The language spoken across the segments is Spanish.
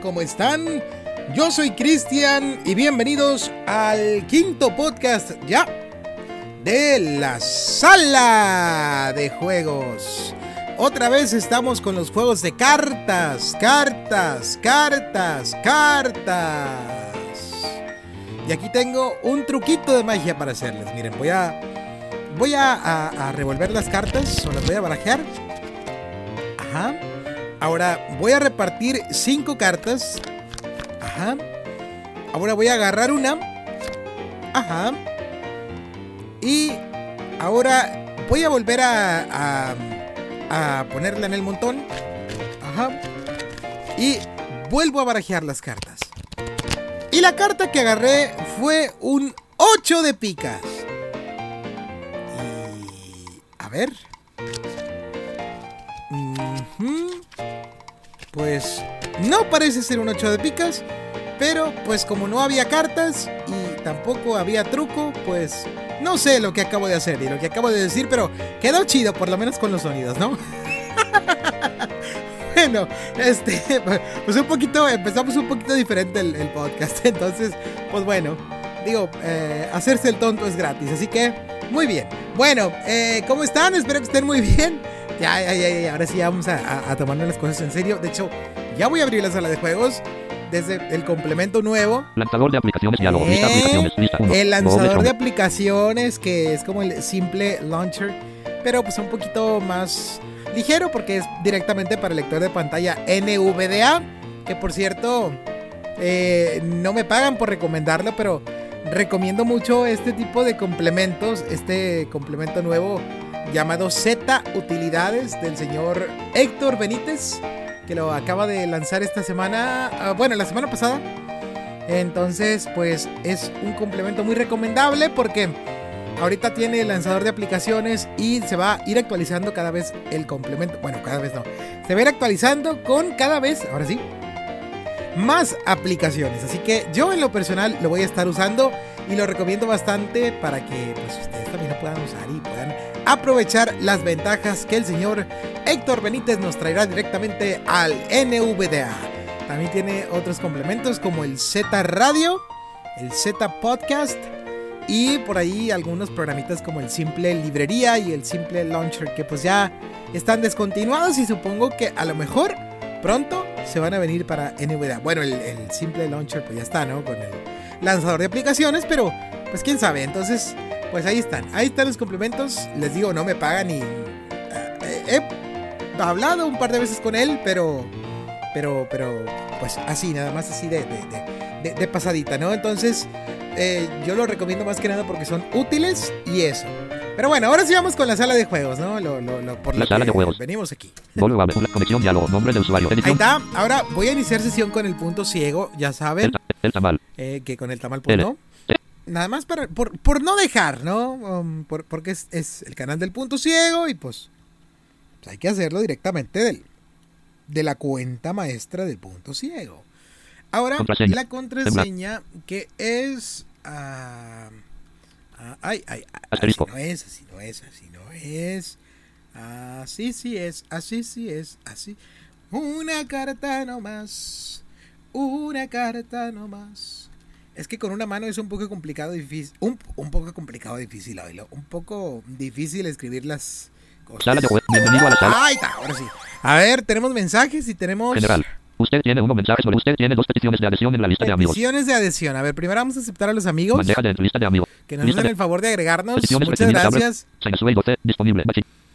¿cómo están? Yo soy Cristian y bienvenidos al quinto podcast ya de la sala de juegos. Otra vez estamos con los juegos de cartas, cartas, cartas, cartas. Y aquí tengo un truquito de magia para hacerles. Miren, voy a voy a, a revolver las cartas o las voy a barajear. Ajá. Ahora voy a repartir cinco cartas. Ajá. Ahora voy a agarrar una. Ajá. Y ahora voy a volver a, a, a ponerla en el montón. Ajá. Y vuelvo a barajear las cartas. Y la carta que agarré fue un 8 de picas. Y... A ver. Pues no parece ser un 8 de picas, pero pues como no había cartas y tampoco había truco, pues no sé lo que acabo de hacer y lo que acabo de decir, pero quedó chido, por lo menos con los sonidos, ¿no? bueno, este, pues un poquito, empezamos un poquito diferente el, el podcast, entonces, pues bueno, digo, eh, hacerse el tonto es gratis, así que, muy bien. Bueno, eh, ¿cómo están? Espero que estén muy bien. Ya, ya, ya, ya, ahora sí ya vamos a, a, a tomarnos las cosas en serio. De hecho, ya voy a abrir la sala de juegos desde el complemento nuevo. Lanzador de aplicaciones, diálogo, Eh, lista de aplicaciones, lista uno. El lanzador de aplicaciones, que es como el simple launcher, pero pues un poquito más ligero porque es directamente para el lector de pantalla NVDA, que por cierto, eh, no me pagan por recomendarlo, pero recomiendo mucho este tipo de complementos, este complemento nuevo llamado Z Utilidades del señor Héctor Benítez, que lo acaba de lanzar esta semana, ah, bueno, la semana pasada. Entonces, pues es un complemento muy recomendable porque ahorita tiene el lanzador de aplicaciones y se va a ir actualizando cada vez el complemento. Bueno, cada vez no. Se va a ir actualizando con cada vez, ahora sí, más aplicaciones. Así que yo en lo personal lo voy a estar usando y lo recomiendo bastante para que pues, ustedes también lo puedan usar y puedan aprovechar las ventajas que el señor Héctor Benítez nos traerá directamente al NVDA. También tiene otros complementos como el Z Radio, el Z Podcast y por ahí algunos programitas como el Simple Librería y el Simple Launcher que pues ya están descontinuados y supongo que a lo mejor pronto se van a venir para NVDA. Bueno, el, el Simple Launcher pues ya está, ¿no? Con el lanzador de aplicaciones, pero pues quién sabe. Entonces, pues ahí están. Ahí están los complementos. Les digo, no me pagan y... eh, he hablado un par de veces con él, pero... Pero, pero, pues así, nada más así de- de pasadita, ¿no? Entonces, eh, yo lo recomiendo más que nada porque son útiles y eso. Pero bueno, ahora sí vamos con la sala de juegos, ¿no? Lo, lo, lo- por La sala de juegos. venimos aquí. Conexión, diálogo, nombre de usuario, Ahí está. Ahora voy a iniciar sesión con el punto ciego, ya saben, el, ta- el tamal, eh, que con el tamal L. no. Nada más para, por, por no dejar, ¿no? Um, por- porque es, es el canal del punto ciego y pues, pues hay que hacerlo directamente del, de la cuenta maestra del punto ciego. Ahora, Contraseña. la contraseña que es... ah, ah, ay, ay, ay, así no es, así no es, así no es. Así sí es, así sí es, así. Una carta nomás. Una carta nomás. Es que con una mano es un poco complicado, difícil. Un, un poco complicado, difícil, oílo. Un poco difícil escribir las cosas. juegos, bienvenido a la sala Ahí está, ahora sí. A ver, tenemos mensajes y tenemos general. Usted tiene uno mensaje sobre usted tiene dos peticiones de adhesión en la lista de amigos. peticiones de adhesión. A ver, primero vamos a aceptar a los amigos Bandeja de lista de amigos. que nos de el favor de agregarnos. peticiones Muchas gracias. Sinusuel 12, disponible.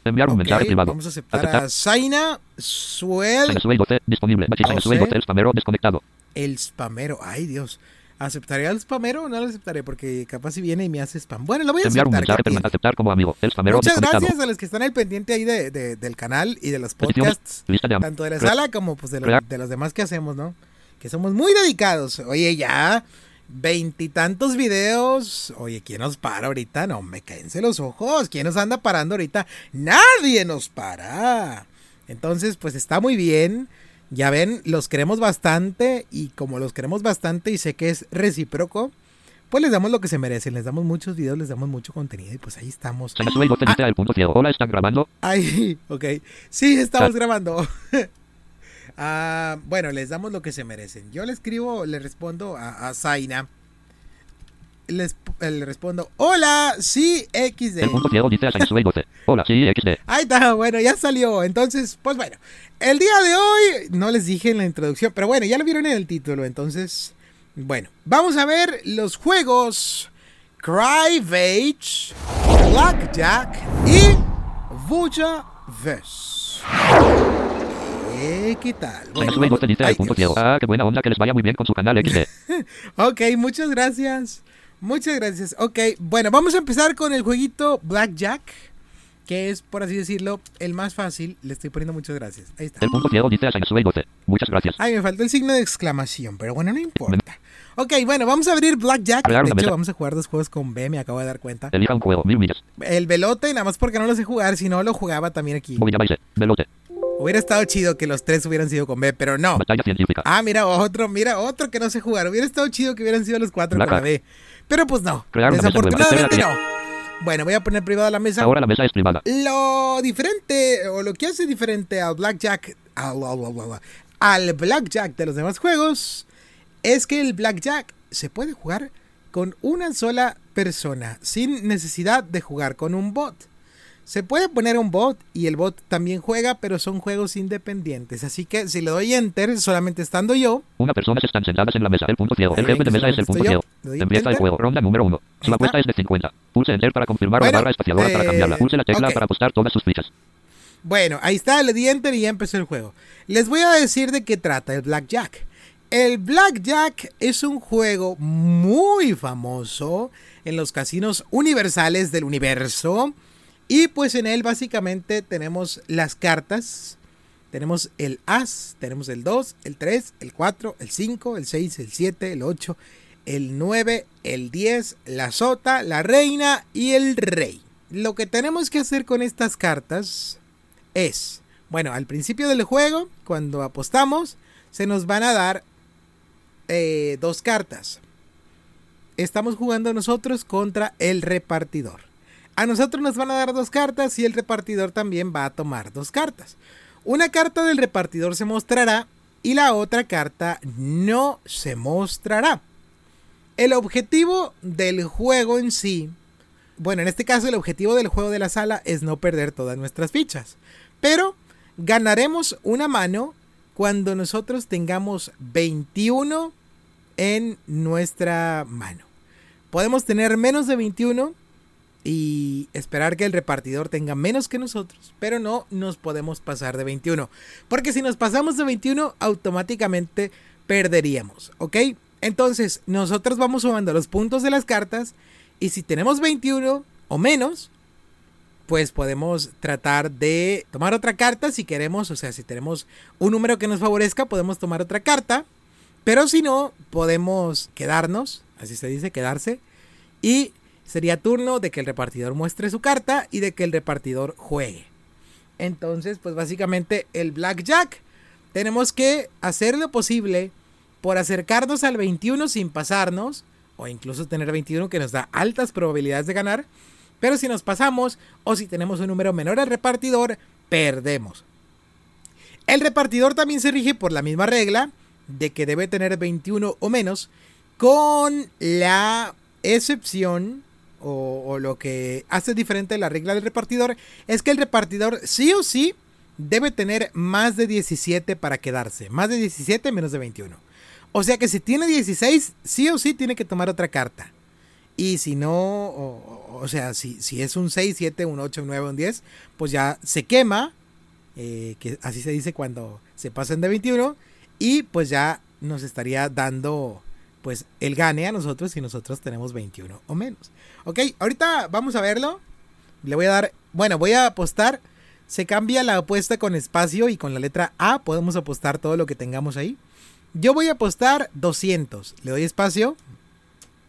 Enviar un mensaje privado. Vamos a aceptar, Aceptar. a Zaina Suel, Sinusuel 12, disponible. Sinusuel 12, el spamero desconectado. el spamero. Ay, Dios. ¿Aceptaré al spamero o no lo aceptaré? Porque capaz si viene y me hace spam. Bueno, lo voy a Enviar un aceptar. Aceptar como amigo. El spamero Muchas gracias a los que están al pendiente ahí de, de- del canal y de los podcasts. De. Tanto de la sala como pues de, de los demás que hacemos, ¿no? Que somos muy dedicados. Oye, ya veintitantos videos. Oye, ¿quién nos para ahorita? No, me caense los ojos. ¿Quién nos anda parando ahorita? Nadie nos para. Entonces, pues está muy bien. Ya ven, los queremos bastante y como los queremos bastante y sé que es recíproco, pues les damos lo que se merecen, les damos muchos videos, les damos mucho contenido y pues ahí estamos. Sinusuel 12, lista del punto ciego. Hola, ¿están grabando? Ay, ok. Sí, estamos grabando. Ah, bueno, les damos lo que se merecen. Yo le escribo, le respondo a, a Zaina. Les, eh, le respondo, hola, sí, XD. El punto ciego dice a Sainzue 12. Hola, sí, XD. Ahí está, bueno, ya salió. Entonces, pues bueno, el día de hoy no les dije en la introducción, pero bueno, ya lo vieron en el título. Entonces, bueno, vamos a ver los juegos Cryvage, Blackjack y Vuja Verse. Eh, ¿Qué tal? Bueno, Sainzue 12 dice ay, punto ciego. Ah, qué buena onda que les vaya muy bien con su canal XD. Ok, muchas gracias. Muchas gracias. Ok, bueno, vamos a empezar con el jueguito Blackjack, que es, por así decirlo, el más fácil. Le estoy poniendo muchas gracias. Ahí está. El punto ciego dice a Sainzue 12. Muchas gracias. Ay, me faltó el signo de exclamación, pero bueno, no importa. Ok, bueno, vamos a abrir Blackjack. Crear De hecho, vamos a jugar dos juegos con B, me acabo de dar cuenta. Elija un juego, mil millas. El velote, nada más porque no lo sé jugar, si no lo jugaba también aquí. Velote. Hubiera estado chido que los tres hubieran sido con B, pero no. Batalla científica. Ah, mira, otro, mira, otro que no sé jugar. Hubiera estado chido que hubieran sido los cuatro Black con la. B. Pero pues no. Crear nueva. Desafortunadamente no. Bueno, voy a poner privada la mesa. Ahora la mesa es privada. Lo diferente, o lo que hace diferente al Blackjack, al, al- al- al Blackjack de los demás juegos, es que el Blackjack se puede jugar con una sola persona, sin necesidad de jugar con un bot. Se puede poner un bot y el bot también juega, pero son juegos independientes. Así que si le doy enter, solamente estando yo, Una persona se están sentadas en la mesa. El punto ciego. El jefe de mesa es el punto ciego. Empieza el juego. Ronda número 1. Ahí Su apuesta es de 50. Pulse enter para confirmar o la Bueno, barra espaciadora para eh, cambiarla. Pulse la tecla ok. para apostar todas sus fichas. Bueno, ahí está, le di enter y ya empezó el juego. Les voy a decir de qué trata el Blackjack. El Blackjack es un juego muy famoso en los casinos universales del universo. Y pues en él básicamente tenemos las cartas. Tenemos el As, tenemos el 2, el 3, el 4, el 5, el 6, el 7, el 8, el 9, el 10, la sota, la reina y el rey. Lo que tenemos que hacer con estas cartas es, bueno, al principio del juego, cuando apostamos, se nos van a dar eh, dos cartas. Estamos jugando nosotros contra el repartidor. A nosotros nos van a dar dos cartas y el repartidor también va a tomar dos cartas. Una carta del repartidor se mostrará y la otra carta no se mostrará. El objetivo del juego en sí, bueno, en este caso el objetivo del juego de la sala es no perder todas nuestras fichas. Pero ganaremos una mano cuando nosotros tengamos 21 en nuestra mano. Podemos tener menos de 21 y esperar que el repartidor tenga menos que nosotros, pero no nos podemos pasar de 21, porque si nos pasamos de 21 automáticamente perderíamos, ¿ok? Entonces nosotros vamos sumando los puntos de las cartas y si tenemos 21 o menos, pues podemos tratar de tomar otra carta si queremos, o sea, si tenemos un número que nos favorezca, podemos tomar otra carta, pero si no, podemos quedarnos, así se dice, quedarse, y sería turno de que el repartidor muestre su carta y de que el repartidor juegue. Entonces, pues básicamente el blackjack tenemos que hacer lo posible por acercarnos al 21 sin pasarnos, o incluso tener 21 que nos da altas probabilidades de ganar, pero si nos pasamos o si tenemos un número menor al repartidor, perdemos. El repartidor también se rige por la misma regla de que debe tener 21 o menos, con la excepción o, o, lo que hace diferente la regla del repartidor es que el repartidor sí o sí debe tener más de 17 para quedarse, más de 17 menos de 21. O sea que si tiene 16, sí o sí tiene que tomar otra carta. Y si no, o, o sea, si, si, es un 6, 7, un 8, un 9, un 10, pues ya se quema, eh, que así se dice cuando se pasan de 21, y pues ya nos estaría dando pues el gane a nosotros si nosotros tenemos 21 o menos. Ok, ahorita vamos a verlo. Le voy a dar, bueno, voy a apostar. Se cambia la apuesta con espacio y con la letra A podemos apostar todo lo que tengamos ahí. Yo voy a apostar 200. Le doy espacio.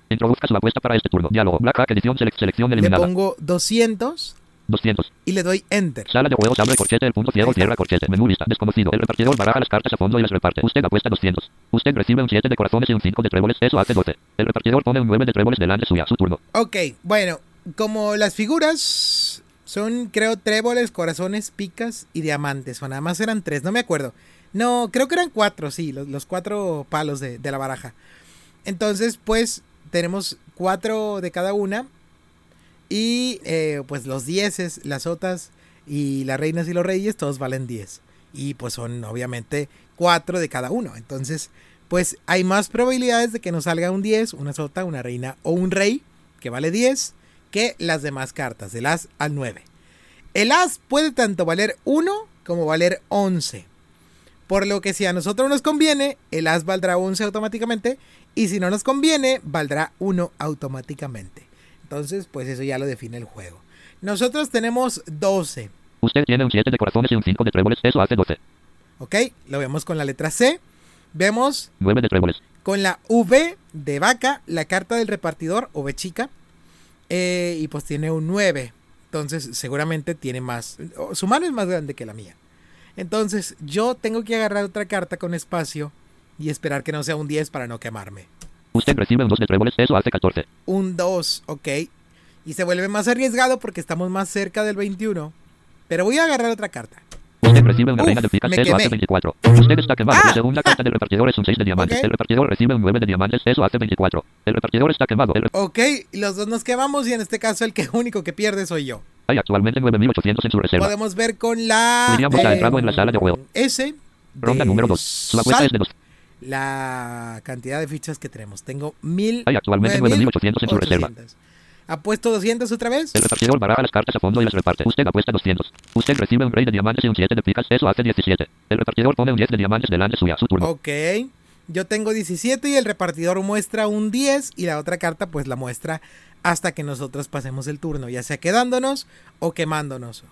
Introduzca su apuesta para este turno. Diálogo. Black Hack edición selec selección eliminada. Le pongo 200. 200. Y le doy enter. Sala de juegos, abre corchete, el punto ciego, cierra corchete, menú lista, desconocido. El repartidor baraja las cartas a fondo y las reparte. Usted apuesta 200. Usted recibe un 7 de corazones y un 5 de tréboles, eso hace 12. El repartidor pone un 9 de tréboles delante suya, su turno. Ok, bueno, como las figuras son, creo, tréboles, corazones, picas y diamantes, o nada más eran tres, no me acuerdo. No, creo que eran cuatro, sí, los, los cuatro palos de, de la baraja. Entonces, pues tenemos cuatro de cada una. Y eh, pues los dieces, las sotas y las reinas y los reyes, todos valen 10. Y pues son obviamente cuatro de cada uno. Entonces, pues hay más probabilidades de que nos salga un 10, una sota, una reina o un rey, que vale 10, que las demás cartas, del as al 9. El as puede tanto valer 1 como valer 11. Por lo que si a nosotros nos conviene, el as valdrá 11 automáticamente. Y si no nos conviene, valdrá 1 automáticamente. Entonces, pues eso ya lo define el juego. Nosotros tenemos 12. Usted tiene un 7 de corazones y un 5 de tréboles. Eso hace 12. ¿Ok? Lo vemos con la letra C. Vemos 9 de tréboles. con la V de vaca, la carta del repartidor, V chica. eh, y pues tiene un 9. Entonces seguramente tiene más. o Su mano es más grande que la mía. Entonces yo tengo que agarrar otra carta con espacio y esperar que no sea un 10 para no quemarme. Usted recibe un 2 de tréboles. Eso hace 14. Un 2, ok. Y se vuelve más arriesgado porque estamos más cerca del 21. Pero voy a agarrar otra carta. Usted recibe una Uf, reina de picas. Eso quemé. hace 24. Usted está quemado. Ah. La segunda carta del repartidor es un 6 de diamantes. Ok. El repartidor recibe un 9 de diamantes. Eso hace 24. El repartidor está quemado. El Ok, los dos nos quemamos y en este caso el que único que pierde soy yo. Hay actualmente 9800 en su reserva. Podemos ver con la... William ha entrado en la sala de juego. S. Ronda número 2. Su apuesta es de 2. La cantidad de fichas que tenemos. Tengo mil... Hay actualmente 9800 en su reserva. 800. ¿Apuesto 200 otra vez? El repartidor baraja las cartas a fondo y las reparte. Usted apuesta 200. Usted recibe un rey de diamantes y un 7 de picas. Eso hace 17. El repartidor pone un 10 de diamantes delante suya. Su turno. Ok. Yo tengo 17 y el repartidor muestra un 10 y la otra carta pues la muestra hasta que nosotros pasemos el turno, ya sea quedándonos o quemándonos.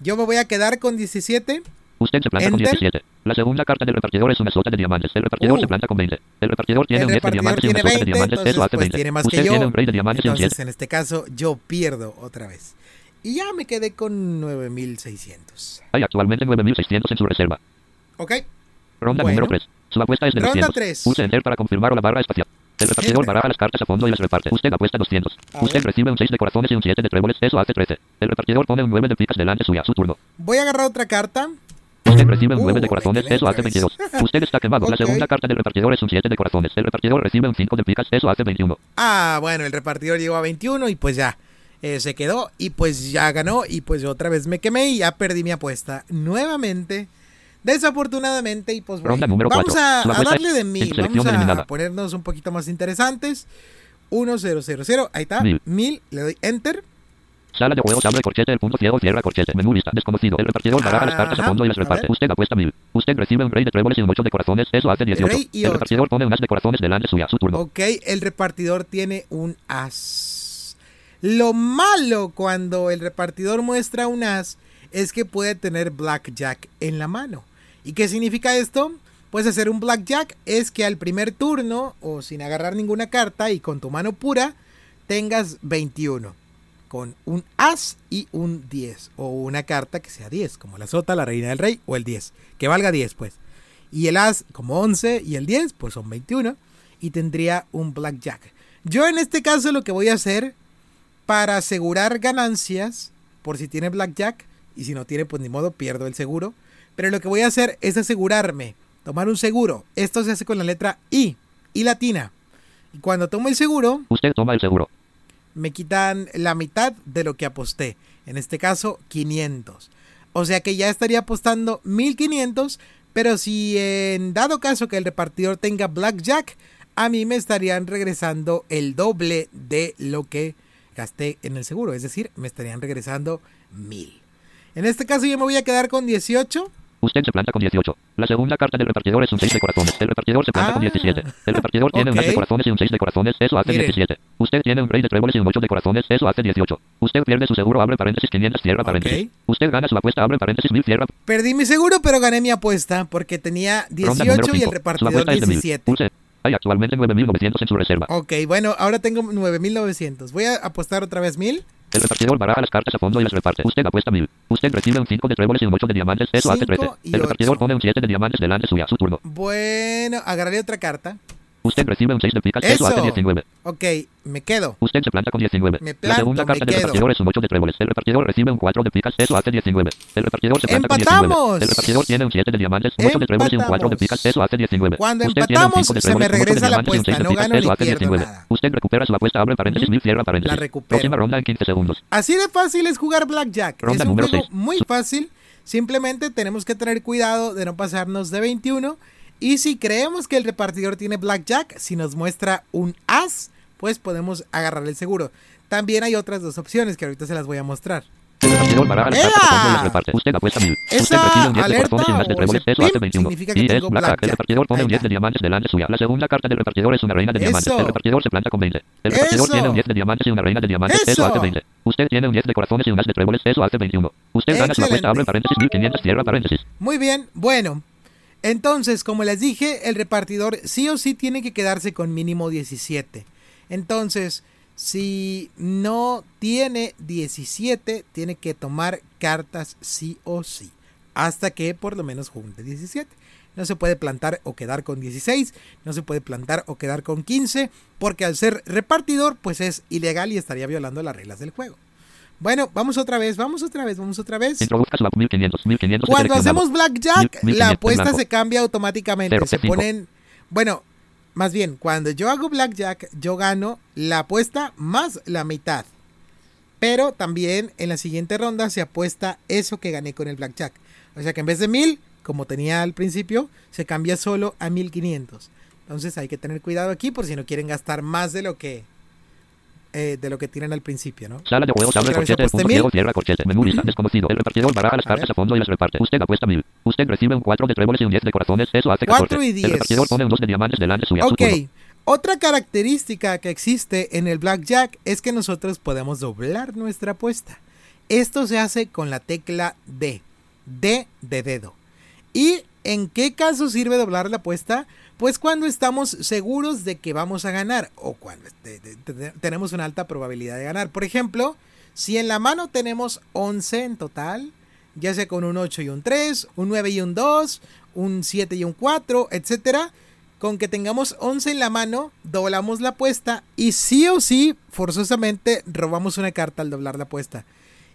Yo me voy a quedar con 17. Usted se planta con Enter. 17. La segunda carta del repartidor es una sota de diamantes. El repartidor Uh. se planta con 20. El repartidor tiene El un 10 de diamantes y una tiene sota de 20, diamantes. entonces Eso hace pues 20. tiene más Usted que yo. tiene un rey de diamantes y un 7. Entonces en este caso yo pierdo otra vez. Y ya me quedé con 9600. Hay actualmente 9600 en su reserva. Ok. Ronda Bueno. número 3. Su apuesta es de Ronda 200. tres. Pulse Enter para confirmar la barra espacial. El repartidor baraja las cartas a fondo y las reparte. Usted apuesta 200. A Usted ver. recibe un 6 de corazones y un 7 de tréboles. Eso hace 13. El repartidor pone un 9 de picas delante suya. Su turno. Voy a agarrar otra carta. Usted recibe un 9 de Uh, corazones. Eso hace otra vez. 22. Usted está quemado. La segunda carta del repartidor es un 7 de corazones. El repartidor recibe un 5 de picas. Eso hace 21. Ah, bueno, el repartidor llegó a 21 y pues ya eh, se quedó y pues ya ganó y pues yo otra vez me quemé y ya perdí mi apuesta nuevamente. Desafortunadamente y pues bueno, vamos a, a darle de selección vamos a ponernos un poquito más interesantes. 1, 0, 0, 0, ahí está, Mil. mil, le doy enter. Sala de juegos, abre corchete, el punto ciego, cierra corchete, menú lista, desconocido. El repartidor baraja las cartas a fondo y las reparte. Usted apuesta 1000. Usted recibe un rey de tréboles y un 8 de corazones. Eso hace 18. Rey y El ocho. repartidor pone un as de corazones delante suya. Su turno. Ok, el repartidor tiene un as. Lo malo cuando el repartidor muestra un as es que puede tener blackjack en la mano. ¿Y qué significa esto? Pues hacer un blackjack es que al primer turno o sin agarrar ninguna carta y con tu mano pura tengas 21 con un as y un 10 o una carta que sea 10 como la sota, la reina del rey o el 10 que valga 10 pues y el as como 11 y el 10 pues son 21 y tendría un blackjack. Yo en este caso lo que voy a hacer para asegurar ganancias, por si tiene blackjack, y si no tiene pues ni modo pierdo el seguro, pero lo que voy a hacer es asegurarme, tomar un seguro. Esto se hace con la letra I, I latina. Y cuando tomo el seguro, Usted toma el seguro. Me quitan la mitad de lo que aposté. En este caso, 500. O sea que ya estaría apostando 1500. Pero si en dado caso que el repartidor tenga blackjack, a mí me estarían regresando el doble de lo que gasté en el seguro. Es decir, me estarían regresando 1000. En este caso yo me voy a quedar con 18. Usted se planta con 18. La segunda carta del repartidor es un 6 de corazones. El repartidor se planta Ah. con 17. El repartidor tiene un as de Ok. corazones y un 6 de corazones. Eso hace Miren. 17. Usted tiene un rey de tréboles y un 8 de corazones. Eso hace 18. Usted pierde su seguro, abre paréntesis 500, cierra paréntesis. Ok. Usted gana su apuesta, abre paréntesis 1000, cierra. Perdí mi seguro, pero gané mi apuesta porque tenía Ronda número 18 y el 5. Su repartidor apuesta es de 1000. 17. Pulse. Hay actualmente 9900 en su reserva. Ok, bueno, ahora tengo 9900. Voy a apostar otra vez 1000. El repartidor baraja las cartas a fondo y las reparte. Usted apuesta 1000. Usted recibe un 5 de tréboles y un 8 de diamantes. Eso hace Cinco 13. y El repartidor ocho. pone un 7 de diamantes delante suya. Su turno. Bueno, agarraré otra carta. Usted recibe un 6 de picas, eso hace Eso. 19. Ok, me quedo. Usted se planta con 19. Me la planto, segunda me carta del repartidor es un 8 de tréboles. El repartidor recibe un 4 de picas, eso hace 19. El repartidor se planta con 19. ¡Empatamos! El repartidor tiene un 7 de diamantes, un 8 de tréboles y un 4 de picas, eso hace 19. Cuando Usted tiene un empatamos, 5 de se me tréboles, 8 de regresa la 6 apuesta, no picas, gano eso hace pierdo 19. nada. Usted recupera su apuesta, abre paréntesis, mil, cierra paréntesis. La recupero. Próxima ronda en 15 segundos. Así de fácil es jugar Blackjack. Ronda es un número juego seis. muy fácil. Simplemente tenemos que tener cuidado de no pasarnos de 21. Y si creemos que el repartidor tiene Blackjack, si nos muestra un as, pues podemos agarrar el seguro. También hay otras dos opciones que ahorita se las voy a mostrar. ¡Ea! Usted apuesta mil. Esa Usted recibe un 10 de alerta corazones y un as de o tréboles. ese Eso hace pim 21. significa que tengo blackjack. El repartidor pone un 10 está. de diamantes delante suya. La segunda carta del repartidor es una reina de diamantes. El repartidor se planta con 20. El repartidor tiene un 10 de diamantes y una reina de diamantes. Eso, hace 20. Usted tiene un 10 de corazones y un as de tréboles. Eso hace 21. Usted gana su apuesta, abre paréntesis, 1500, cierra paréntesis. Muy bien, bueno. Entonces, como les dije, el repartidor sí o sí tiene que quedarse con mínimo 17. Entonces, si no tiene 17, tiene que tomar cartas sí o sí. Hasta que por lo menos junte 17. No se puede plantar o quedar con 16. No se puede plantar o quedar con 15. Porque al ser repartidor, pues es ilegal y estaría violando las reglas del juego. Bueno, vamos otra vez, vamos otra vez, vamos otra vez. Introduzca su apuesta 1500, 1500. Cuando hacemos blackjack, la apuesta blanco. se cambia automáticamente. Cero, se cinco. ponen. Bueno, más bien, cuando yo hago blackjack, yo gano la apuesta más la mitad. Pero también en la siguiente ronda se apuesta eso que gané con el blackjack. O sea que en vez de 1000, como tenía al principio, se cambia solo a 1500. Entonces hay que tener cuidado aquí por si no quieren gastar más de lo que eh, de lo que tienen al principio, ¿no? Sala de juegos, abre corchete, punto ciego, cierra corchete, menú lista, desconocido. El repartidor baraja las cartas a fondo y las reparte. Usted apuesta mil. Usted recibe un 4 de tréboles y un 10 de corazones. Eso hace 14. Cuatro y El diez. repartidor pone un 2 de diamantes delante suya. Su Ok, otra característica que existe en el blackjack es que nosotros podemos doblar nuestra apuesta. Esto se hace con la tecla D, D de dedo. ¿Y en qué caso sirve doblar la apuesta? Pues cuando estamos seguros de que vamos a ganar o cuando tenemos una alta probabilidad de ganar. Por ejemplo, si en la mano tenemos 11 en total, ya sea con un 8 y un 3, un 9 y un 2, un 7 y un 4, etcétera, con que tengamos 11 en la mano, doblamos la apuesta y sí o sí, forzosamente, robamos una carta al doblar la apuesta.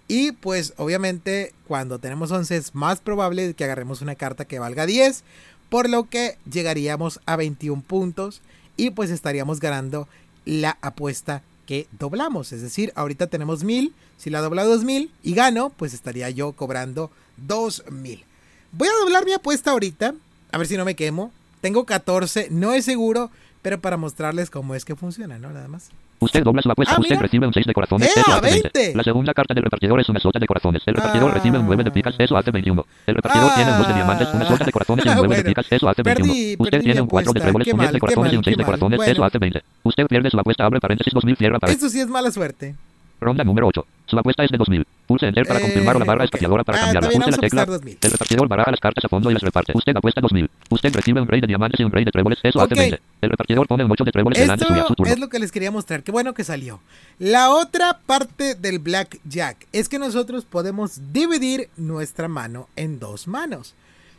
Y pues obviamente cuando tenemos 11 es más probable que agarremos una carta que valga 10, por lo que llegaríamos a 21 puntos y pues estaríamos ganando la apuesta que doblamos. Es decir, ahorita tenemos 1000, si la dobla 2000 y gano, pues estaría yo cobrando 2000. Voy a doblar mi apuesta ahorita, a ver si no me quemo. Tengo 14, no es seguro, pero para mostrarles cómo es que funciona, ¿no? Nada más. Usted dobla su apuesta. Ah, usted mira. recibe un 6 de corazones. ¡Ea, Eso hace 20. 20! La segunda carta del repartidor es una sota de corazones. El repartidor Ah. recibe un 9 de picas. Eso hace 21. El repartidor tiene un 2 de diamantes, una sota de corazones y un Ah, 9 de bueno. picas. Eso hace 21. Perdí, Usted perdí tiene un 4 de apuesta. tréboles, Qué un 10 mal, de qué corazones y un mal, 6 de mal. corazones. Eso Bueno. hace 20. Usted pierde su apuesta. Abre paréntesis 2000. Cierra paréntesis. Eso sí es mala suerte. Ronda número 8. Su apuesta es de 2000. Pulse Enter para Eh, confirmar o la barra ok. espaciadora para Ah, cambiarla. Pulse la tecla. apostar 2000. El repartidor baraja las cartas a fondo y las reparte. Usted apuesta 2000. Usted recibe un rey de diamantes y un rey de tréboles. Eso Ok. hace 20. El repartidor pone un 8 de tréboles delante suya. Su Esto turno. es lo que les quería mostrar. Qué bueno que salió. La otra parte del blackjack es que nosotros podemos dividir nuestra mano en dos manos.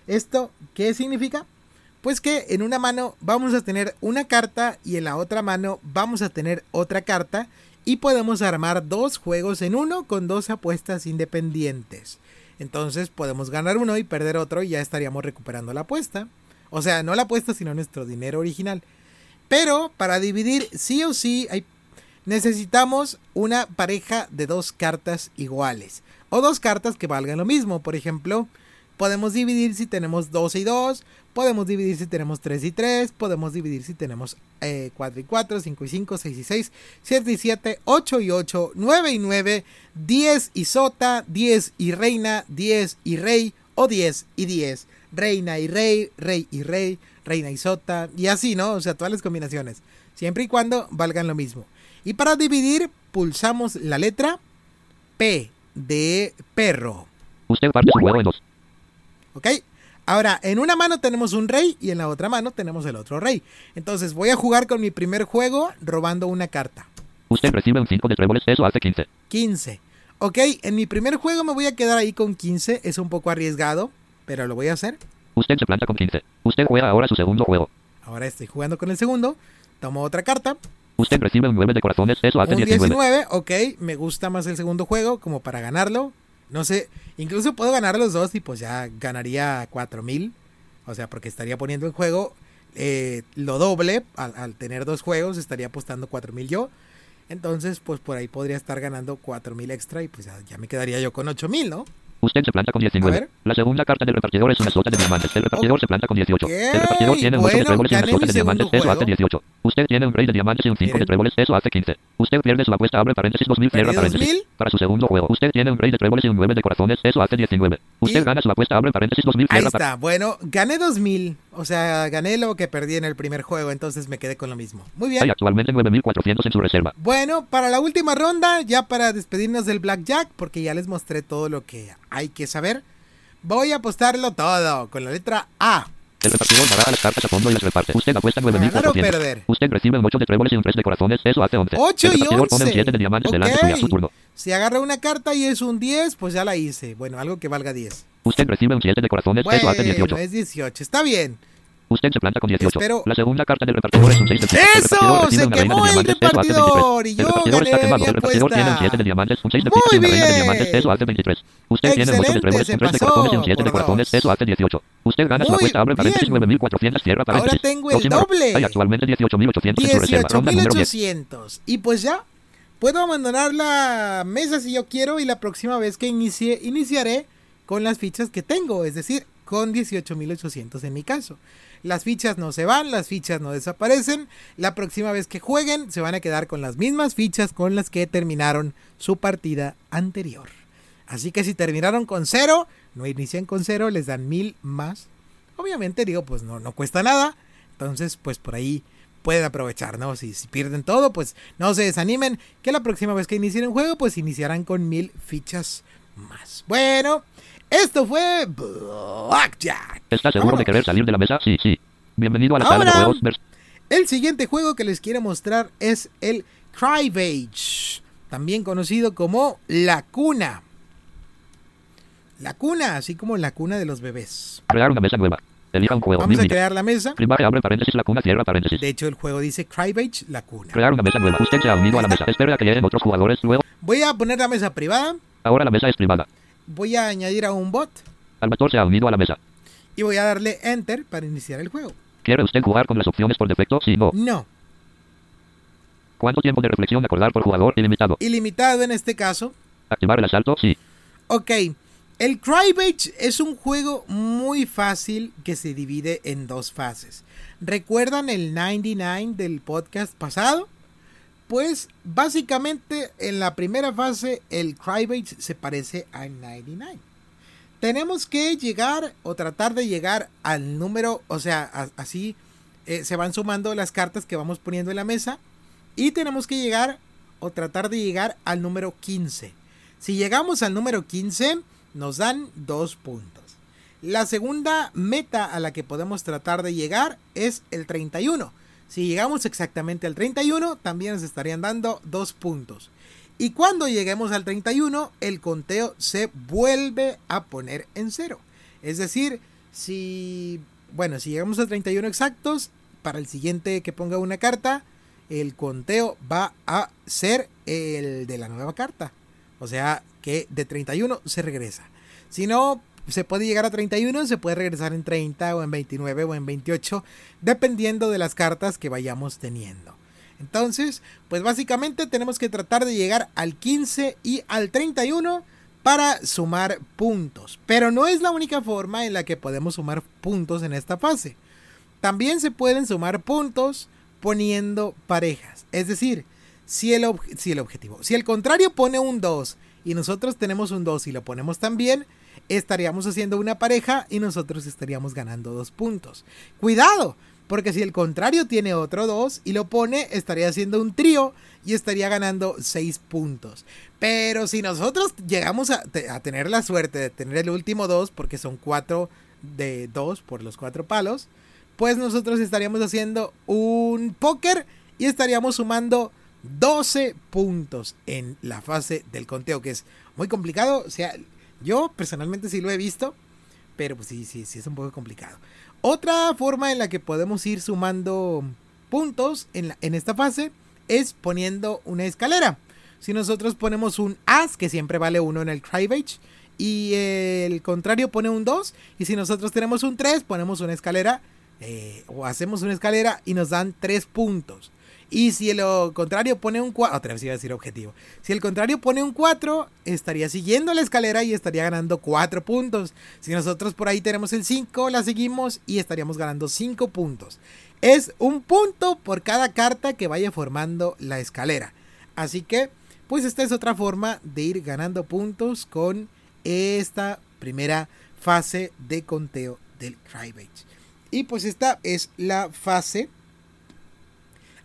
¿Esto qué significa? Pues que en una mano vamos a tener una carta y en la otra mano vamos a tener otra carta y podemos armar dos juegos en uno con dos apuestas independientes. Entonces podemos ganar uno y perder otro y ya estaríamos recuperando la apuesta. O sea, no la apuesta sino nuestro dinero original. Pero para dividir sí o sí hay- necesitamos una pareja de dos cartas iguales. O dos cartas que valgan lo mismo. Por ejemplo, podemos dividir si tenemos 12 y 2. Podemos dividir si tenemos 3 y 3. Podemos dividir si tenemos eh, 4 y 4, 5 y 5, 6 y 6, 7 y 7, 8 y 8, 9 y 9, 10 y sota, 10 y reina, 10 y rey o 10 y 10. Reina y rey, rey y rey, reina y sota y así, ¿no? O sea, todas las combinaciones. Siempre y cuando valgan lo mismo. Y para dividir, pulsamos la letra P de perro. Usted parte su juego en dos. ¿Ok? Ahora, en una mano tenemos un rey y en la otra mano tenemos el otro rey. Entonces voy a jugar con mi primer juego robando una carta. Usted recibe un 5 de tréboles. Eso hace 15. 15. Ok, en mi primer juego me voy a quedar ahí con 15. Es un poco arriesgado, pero lo voy a hacer. Usted se planta con 15. Usted juega ahora su segundo juego. Ahora estoy jugando con el segundo. Tomo otra carta. Usted recibe un 9 de corazones, eso hace Un 19. 19, ok. Me gusta más el segundo juego como para ganarlo. No sé, incluso puedo ganar los dos y pues ya ganaría 4000. O sea, porque estaría poniendo en juego eh, lo doble. Al, al tener dos juegos, estaría apostando 4000 yo. Entonces, pues por ahí podría estar ganando 4000 extra y pues ya, ya me quedaría yo con 8000, ¿no? Usted se planta con A 19. ver. La segunda carta del repartidor es una sota de diamantes. El repartidor se planta con 18. Ok, El repartidor tiene un 8 de tréboles y una sota de diamantes. Eso hace juego. 18. Usted tiene un rey de diamantes y un 5 de tréboles. Eso hace 15. Usted pierde su apuesta, abre paréntesis 2000, cierra paréntesis. 2000. Para su segundo juego, usted tiene un rey de tréboles y un 9 de corazones. Eso hace 19. Usted Y- gana su apuesta, abre paréntesis 2000, Ahí cierra paréntesis. está. Bueno, gané 2000. O sea, gané lo que perdí en el primer juego. Entonces me quedé con lo mismo. Muy bien. Hay actualmente 9400 en su reserva. Bueno, para la última ronda, ya para despedirnos del Blackjack, porque ya les mostré todo lo que hay que saber, voy a apostarlo todo con la letra A. El repartidor baraja las cartas a fondo y las reparte. Usted apuesta ¿Ganar o 9400. perder? Usted recibe un 8 de tréboles y un 3 de corazones. Eso hace 11. Ocho el y repartidor pone un 11. 7 de diamantes delante Ok. suya. Su turno. Si agarra una carta y es un 10, pues ya la hice. Bueno, algo que valga 10. Usted recibe un 7 de corazones. Eso hace Bueno, 18. es 18. Está bien. Usted se planta con 18. Espero- La segunda carta del repartidor es un 6 de ¡Eso! Se quemó el diamantes, eso hace 23. repartidor y yo El repartidor está quemado. El repartidor tiene un apuesta. 7 de diamantes, un 6 de y una reina de diamantes, eso hace 23. Usted tiene un 8 de tréboles, un 3 de corazones y un 7 de corazones, eso hace 18. Usted gana su apuesta, abre paréntesis bien. 9400, cierra paréntesis. Ahora tengo el doble. Hay actualmente 18800 en su reserva. Ronda número 10. 18.800. Y pues ya, puedo abandonar la mesa si yo quiero y la próxima vez que inicie, iniciaré con las fichas que tengo, es decir, con 18.800 en mi caso. Las fichas no se van, las fichas no desaparecen. La próxima vez que jueguen se van a quedar con las mismas fichas con las que terminaron su partida anterior. Así que si terminaron con cero, no inician con cero, les dan mil más. Obviamente digo, pues no, no cuesta nada. Entonces, pues por ahí pueden aprovechar, ¿no? Si, si pierden todo, pues no se desanimen. Que la próxima vez que inicien un juego, pues iniciarán con mil fichas más. Bueno, esto fue Blackjack. ¿Está seguro de Vámonos. querer salir de la mesa? Sí, sí. Bienvenido a la sala de Ahora- juegos. El siguiente juego que les quiero mostrar es el Crybage, también conocido como La Cuna. La Cuna, así como la cuna de los bebés. Crear una mesa nueva. Elija un juego. Vamos a crear la mesa. Primaria, abre paréntesis, la cuna, cierra paréntesis. De hecho, el juego dice Crybage, La Cuna. Crear una mesa nueva. Usted se ha unido a la mesa. Espera a que lleguen otros jugadores. Luego, Voy a poner la mesa privada. ahora la mesa es privada. Voy a añadir a un bot. Albator se ha unido a la mesa. Y voy a darle Enter para iniciar el juego. ¿Quiere usted jugar con las opciones por defecto? Sí, no. No, ¿Cuánto tiempo de reflexión acordar por jugador? Ilimitado. ilimitado en este caso. ¿Activar el asalto? Sí. Ok, el Crybage es un juego muy fácil que se divide en dos fases. ¿Recuerdan el 99 del podcast pasado? Pues básicamente en la primera fase el Crybage se parece al 99. Tenemos que llegar o tratar de llegar al número, o sea, así eh, se van sumando las cartas que vamos poniendo en la mesa y tenemos que llegar o tratar de llegar al número 15. Si llegamos al número 15, nos dan dos puntos. La segunda meta a la que podemos tratar de llegar es el 31. Si llegamos exactamente al 31, también nos estarían dando dos puntos. Y cuando lleguemos al 31, el conteo se vuelve a poner en cero. Es decir, si, bueno, si llegamos al 31 exactos, para el siguiente que ponga una carta, el conteo va a ser el de la nueva carta. O sea que de 31 se regresa. Si no, se puede llegar a 31, se puede regresar en 30 o en 29 o en 28, dependiendo de las cartas que vayamos teniendo. Entonces, pues básicamente tenemos que tratar de llegar al 15 y al 31 para sumar puntos. Pero no es la única forma en la que podemos sumar puntos en esta fase. También se pueden sumar puntos poniendo parejas. Es decir, si el, si el objetivo, si el contrario pone un 2 y nosotros tenemos un 2 y lo ponemos también, estaríamos haciendo una pareja y nosotros estaríamos ganando dos puntos. Cuidado, porque si el contrario tiene otro 2 y lo pone, estaría haciendo un trío y estaría ganando 6 puntos. Pero si nosotros llegamos a, te- a tener la suerte de tener el último 2, porque son 4 de 2 por los 4 palos, pues nosotros estaríamos haciendo un póker y estaríamos sumando 12 puntos en la fase del conteo, que es muy complicado. O sea, yo personalmente sí lo he visto, pero pues sí, sí, sí es un poco complicado. Otra forma en la que podemos ir sumando puntos en, en esta fase es poniendo una escalera. Si nosotros ponemos un as, que siempre vale 1 en el Crybage, y el contrario pone un 2, y si nosotros tenemos un 3, ponemos una escalera, eh, o hacemos una escalera y nos dan 3 puntos. Y si el contrario pone un 4, otra vez iba a decir objetivo. Si el contrario pone un 4, estaría siguiendo la escalera y estaría ganando 4 puntos. Si nosotros por ahí tenemos el 5, la seguimos y estaríamos ganando 5 puntos. Es un punto por cada carta que vaya formando la escalera. Así que, pues esta es otra forma de ir ganando puntos con esta primera fase de conteo del Crybage. Y pues esta es la fase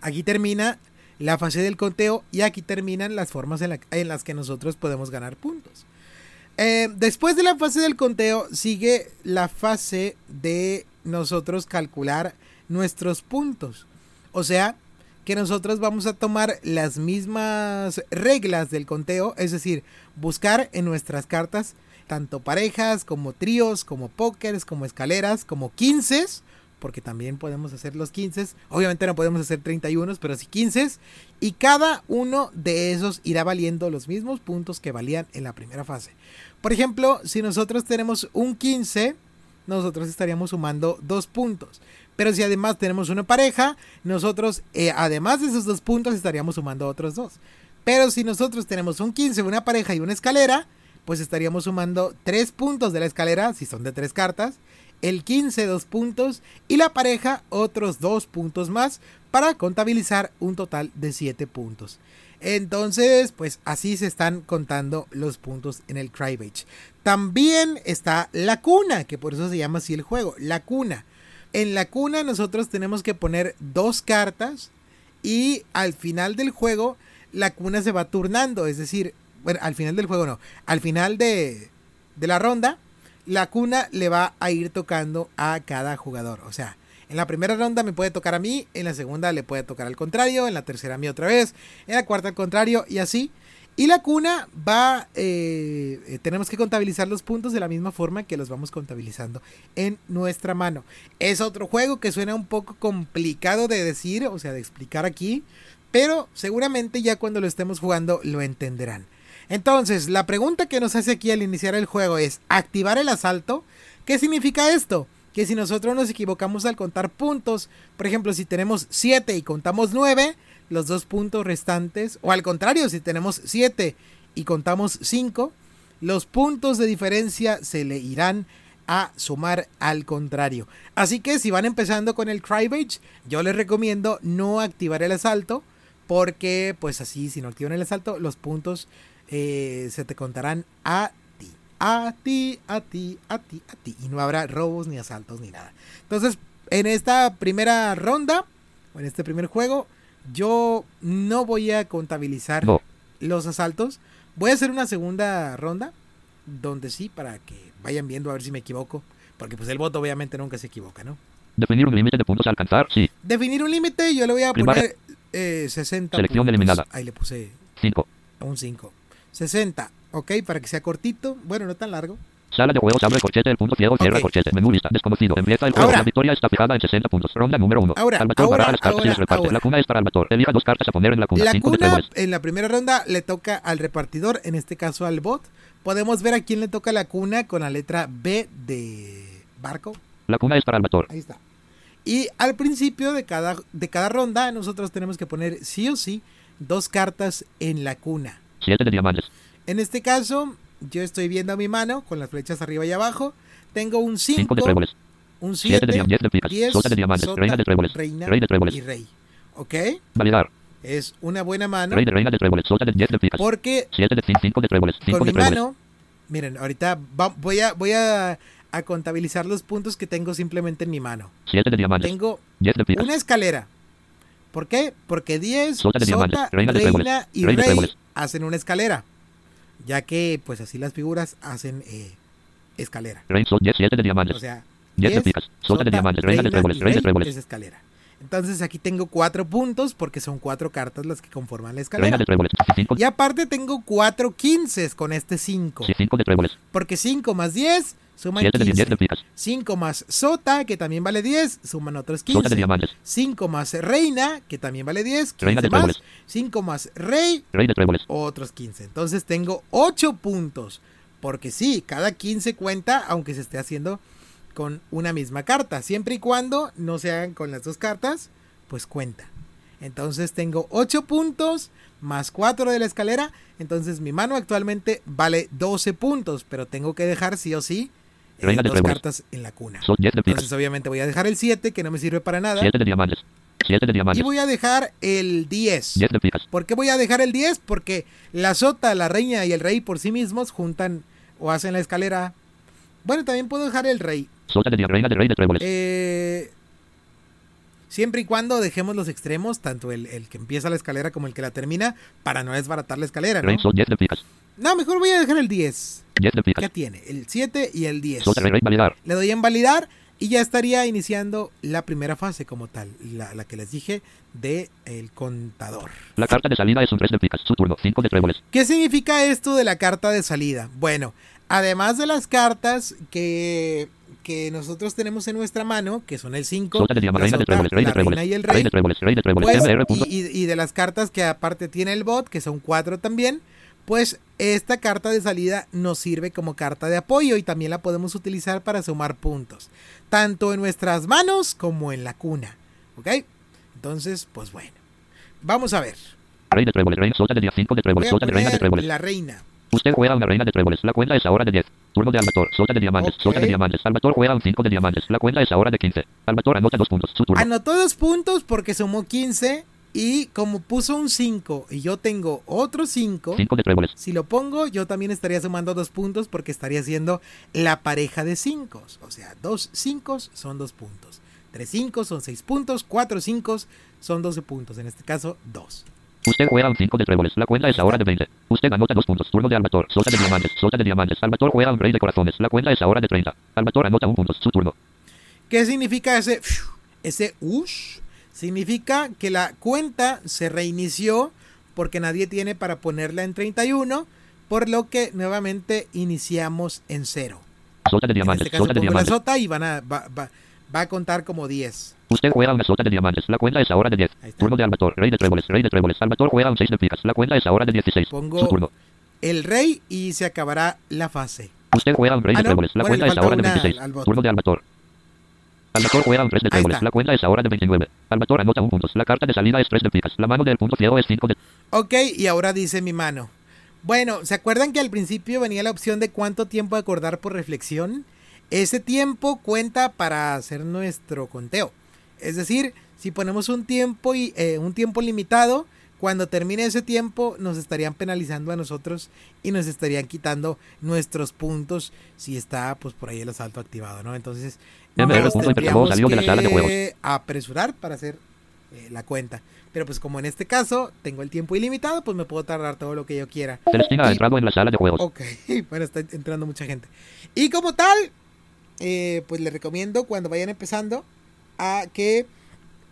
Aquí termina la fase del conteo y aquí terminan las formas en, la- en las que nosotros podemos ganar puntos. Eh, después de la fase del conteo sigue la fase de nosotros calcular nuestros puntos. O sea, que nosotros vamos a tomar las mismas reglas del conteo, es decir, buscar en nuestras cartas tanto parejas como tríos, como pókers, como escaleras, como 15 porque también podemos hacer los 15. Obviamente no podemos hacer 31, pero sí 15. Y cada uno de esos irá valiendo los mismos puntos que valían en la primera fase. Por ejemplo, si nosotros tenemos un 15, nosotros estaríamos sumando dos puntos. Pero si además tenemos una pareja, nosotros, eh, además de esos dos puntos, estaríamos sumando otros dos. Pero si nosotros tenemos un 15, una pareja y una escalera, pues estaríamos sumando tres puntos de la escalera, si son de tres cartas, el 15 dos puntos y la pareja otros dos puntos más para contabilizar un total de 7 puntos. Entonces, pues así se están contando los puntos en el Crybage. También está la cuna, que por eso se llama así el juego, la cuna. En la cuna nosotros tenemos que poner dos cartas y al final del juego la cuna se va turnando, es decir, bueno, al final del juego no, al final de, de la ronda la cuna le va a ir tocando a cada jugador. O sea, en la primera ronda me puede tocar a mí, en la segunda le puede tocar al contrario, en la tercera a mí otra vez, en la cuarta al contrario y así. Y la cuna va, eh, eh, tenemos que contabilizar los puntos de la misma forma que los vamos contabilizando en nuestra mano. Es otro juego que suena un poco complicado de decir, o sea, de explicar aquí, pero seguramente ya cuando lo estemos jugando lo entenderán. Entonces, la pregunta que nos hace aquí al iniciar el juego es, ¿activar el asalto? ¿Qué significa esto? Que si nosotros nos equivocamos al contar puntos, por ejemplo, si tenemos 7 y contamos 9, los dos puntos restantes, o al contrario, si tenemos 7 y contamos 5, los puntos de diferencia se le irán a sumar al contrario. Así que si van empezando con el Crybage, yo les recomiendo no activar el asalto, porque pues así, si no activan el asalto, los puntos eh, se te contarán a ti. A ti, a ti, a ti, a ti. Y no habrá robos ni asaltos ni nada. Entonces, en esta primera ronda, o en este primer juego, yo no voy a contabilizar No. los asaltos. Voy a hacer una segunda ronda, donde sí, para que vayan viendo a ver si me equivoco. Porque pues el voto obviamente nunca se equivoca, ¿no? Definir un límite de puntos a alcanzar. Sí. Definir un límite, yo le voy a Primaria. poner eh, 60 Selección puntos. eliminada. Ahí le puse 5. un 5. 60, ok, para que sea cortito. Bueno, no tan largo. Sala de juegos abre corchete el punto ciego cierra Ok. corchete. Menú lista desconocido. Empieza el juego. Ahora. La victoria está fijada en 60 puntos. Ronda número 1. Ahora, Albator ahora, las cartas y las ahora, reparte. ahora. La cuna es para Albator. Elija dos cartas a poner en la cuna. La 5 de cuna tréboles. en la primera ronda le toca al repartidor, en este caso al bot. Podemos ver a quién le toca la cuna con la letra B de barco. La cuna es para Albator. Ahí está. Y al principio de cada, de cada ronda nosotros tenemos que poner sí o sí dos cartas en la cuna. 7 de diamantes. En este caso, yo estoy viendo mi mano con las flechas arriba y abajo. Tengo un 5 5, de tréboles. un 7 de 7, diamantes. 10 de picas. 10, Sota de diamantes. sota, Reina de tréboles. reina Rey de tréboles. y rey. ¿Ok? Validar. Es una buena mano Rey de reina de tréboles. Sota de 10 de picas. porque 7 de 5 de tréboles. 5 con de mi tréboles. mano, miren, ahorita va- voy a voy a, a contabilizar los puntos que tengo simplemente en mi mano. 7 de diamantes. Tengo 10 de una escalera. ¿Por qué? Porque 10, Sota de diamantes, sota, reina de reina y rey de. Hacen una escalera. Ya que, pues así las figuras hacen eh, escalera. Rey sol 10 7 de diamantes. O sea, 10 de 10, picas. Sota de sota, diamantes. Reina de reina tréboles. y Rey de rey tréboles. es escalera. Entonces aquí tengo cuatro puntos porque son cuatro cartas las que conforman la escalera. de tréboles. 5. Y aparte tengo cuatro 15 con este 5. 5 de tréboles. Porque 5 más 10 suman 7 de 10 de 15. picas. 5 más sota, que también vale 10, suman otros Sota de 15. diamantes. 5 más reina, que también vale 10, Reina 15 de más. tréboles. 5 más rey, otros 15. Entonces tengo 8 puntos. Porque sí, cada 15 cuenta, aunque se esté haciendo con una misma carta. Siempre y cuando no se hagan con las dos cartas, pues cuenta. Entonces tengo 8 puntos más 4 de la escalera. Entonces mi mano actualmente vale 12 puntos. Pero tengo que dejar sí o sí Reina de dos tréboles. cartas en la cuna. Sol 10 de picas. Entonces obviamente voy a dejar el 7 que no me sirve para nada. 7 de diamantes. 7 de Y diamantes. voy a dejar el 10. 10 de picas. ¿Por qué voy a dejar el 10? Porque la sota, la reina y el rey por sí mismos juntan o hacen la escalera. Bueno, también puedo dejar el rey. Sota de reina de rey de tréboles. Eh, siempre y cuando dejemos los extremos, tanto el, el que empieza la escalera como el que la termina, para no desbaratar la escalera, ¿no? Rey sol 10 de picas. No, mejor voy a dejar el 10. 10 de ¿Qué picas. tiene? El 7 y el 10. Sota de rey validar. Le doy en validar y ya estaría iniciando la primera fase como tal, la, la que les dije de el contador. La carta de salida es un 3 de picas. Su turno. 5 de tréboles. ¿Qué significa esto de la carta de salida? Bueno, además de las cartas que, que nosotros tenemos en nuestra mano, que son el 5, Sota de diamante. Reina de tréboles. Rey de la reina tréboles. y el Rey rey, de tréboles. Rey de tréboles. pues, y de las cartas que aparte tiene el bot, que son 4 también, pues esta carta de salida nos sirve como carta de apoyo y también la podemos utilizar para sumar puntos, tanto en nuestras manos como en la cuna, ¿ok? Entonces, pues bueno, vamos a ver. Rey de tréboles. Reina. Sota de dia 5 de tréboles. a Sota de reina de tréboles. la reina. Usted juega una reina de tréboles. La cuenta es ahora de 10. Turno de Albator. Sota de diamantes. Ok. Sota de diamantes. Albator juega un 5 de diamantes. La cuenta es ahora de 15. Albator anota 2 puntos. Su turno. Anotó dos puntos porque sumó 15 y como puso un 5 y yo tengo otro 5, 5 de tréboles. si lo pongo yo también estaría sumando dos puntos porque estaría haciendo la pareja de 5. O sea, dos 5 son dos puntos. Tres 5 son 6 puntos, cuatro 5 son 12 puntos, en este caso 2. Usted juega un 5 de tréboles. La cuenta es ahora de 20. Usted anota 2 puntos. Turno de Albator. Sota de diamantes. Sota de diamantes. Albator juega un rey de corazones. La cuenta es ahora de 30. Albator anota 1 punto. Su turno. ¿Qué significa ese ese ush? Significa que la cuenta se reinició porque nadie tiene para ponerla en 31, por lo que nuevamente iniciamos en cero. Sota de En diamantes. este caso Sota de pongo la diamantes. sota y van a, va, va- va a contar como 10. Usted juega una sota de diamantes. La cuenta es ahora de 10. Ahí está. Turno de Albator. Rey de tréboles. Rey de tréboles. Albator juega un 6 de picas. La cuenta es ahora de 16. Pongo- Su turno. El rey y se acabará la fase. Usted juega un rey Ah, de no. tréboles. La Bueno, cuenta es ahora de una 26. al bot. Turno de Albator. Albator juega un 3 de Ahí tréboles. está. La cuenta es ahora de 29. Albator anota 1 puntos. La carta de salida es 3 de picas. La mano del punto ciego es 5 de... Ok, y ahora dice mi mano. Bueno, ¿se acuerdan que al principio venía la opción de cuánto tiempo acordar por reflexión? Ese tiempo cuenta para hacer nuestro conteo. Es decir, si ponemos un tiempo y eh, un tiempo limitado, cuando termine ese tiempo nos estarían penalizando a nosotros y nos estarían quitando nuestros puntos si está pues por ahí el asalto activado, ¿no? Entonces MR nos salió de la sala de juegos. apresurar para hacer eh, la cuenta. Pero pues como en este caso tengo el tiempo ilimitado, pues me puedo tardar todo lo que yo quiera. Celestina ha entrado en la sala de juegos. Ok, bueno, está entrando mucha gente. Y como tal, eh, pues les recomiendo cuando vayan empezando a que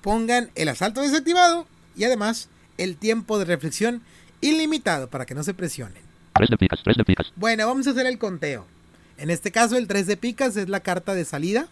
pongan el asalto desactivado y además el tiempo de reflexión ilimitado para que no se presionen. 3 de picas. 3 de picas. Bueno, vamos a hacer el conteo. En este caso, el 3 de picas es la carta de salida.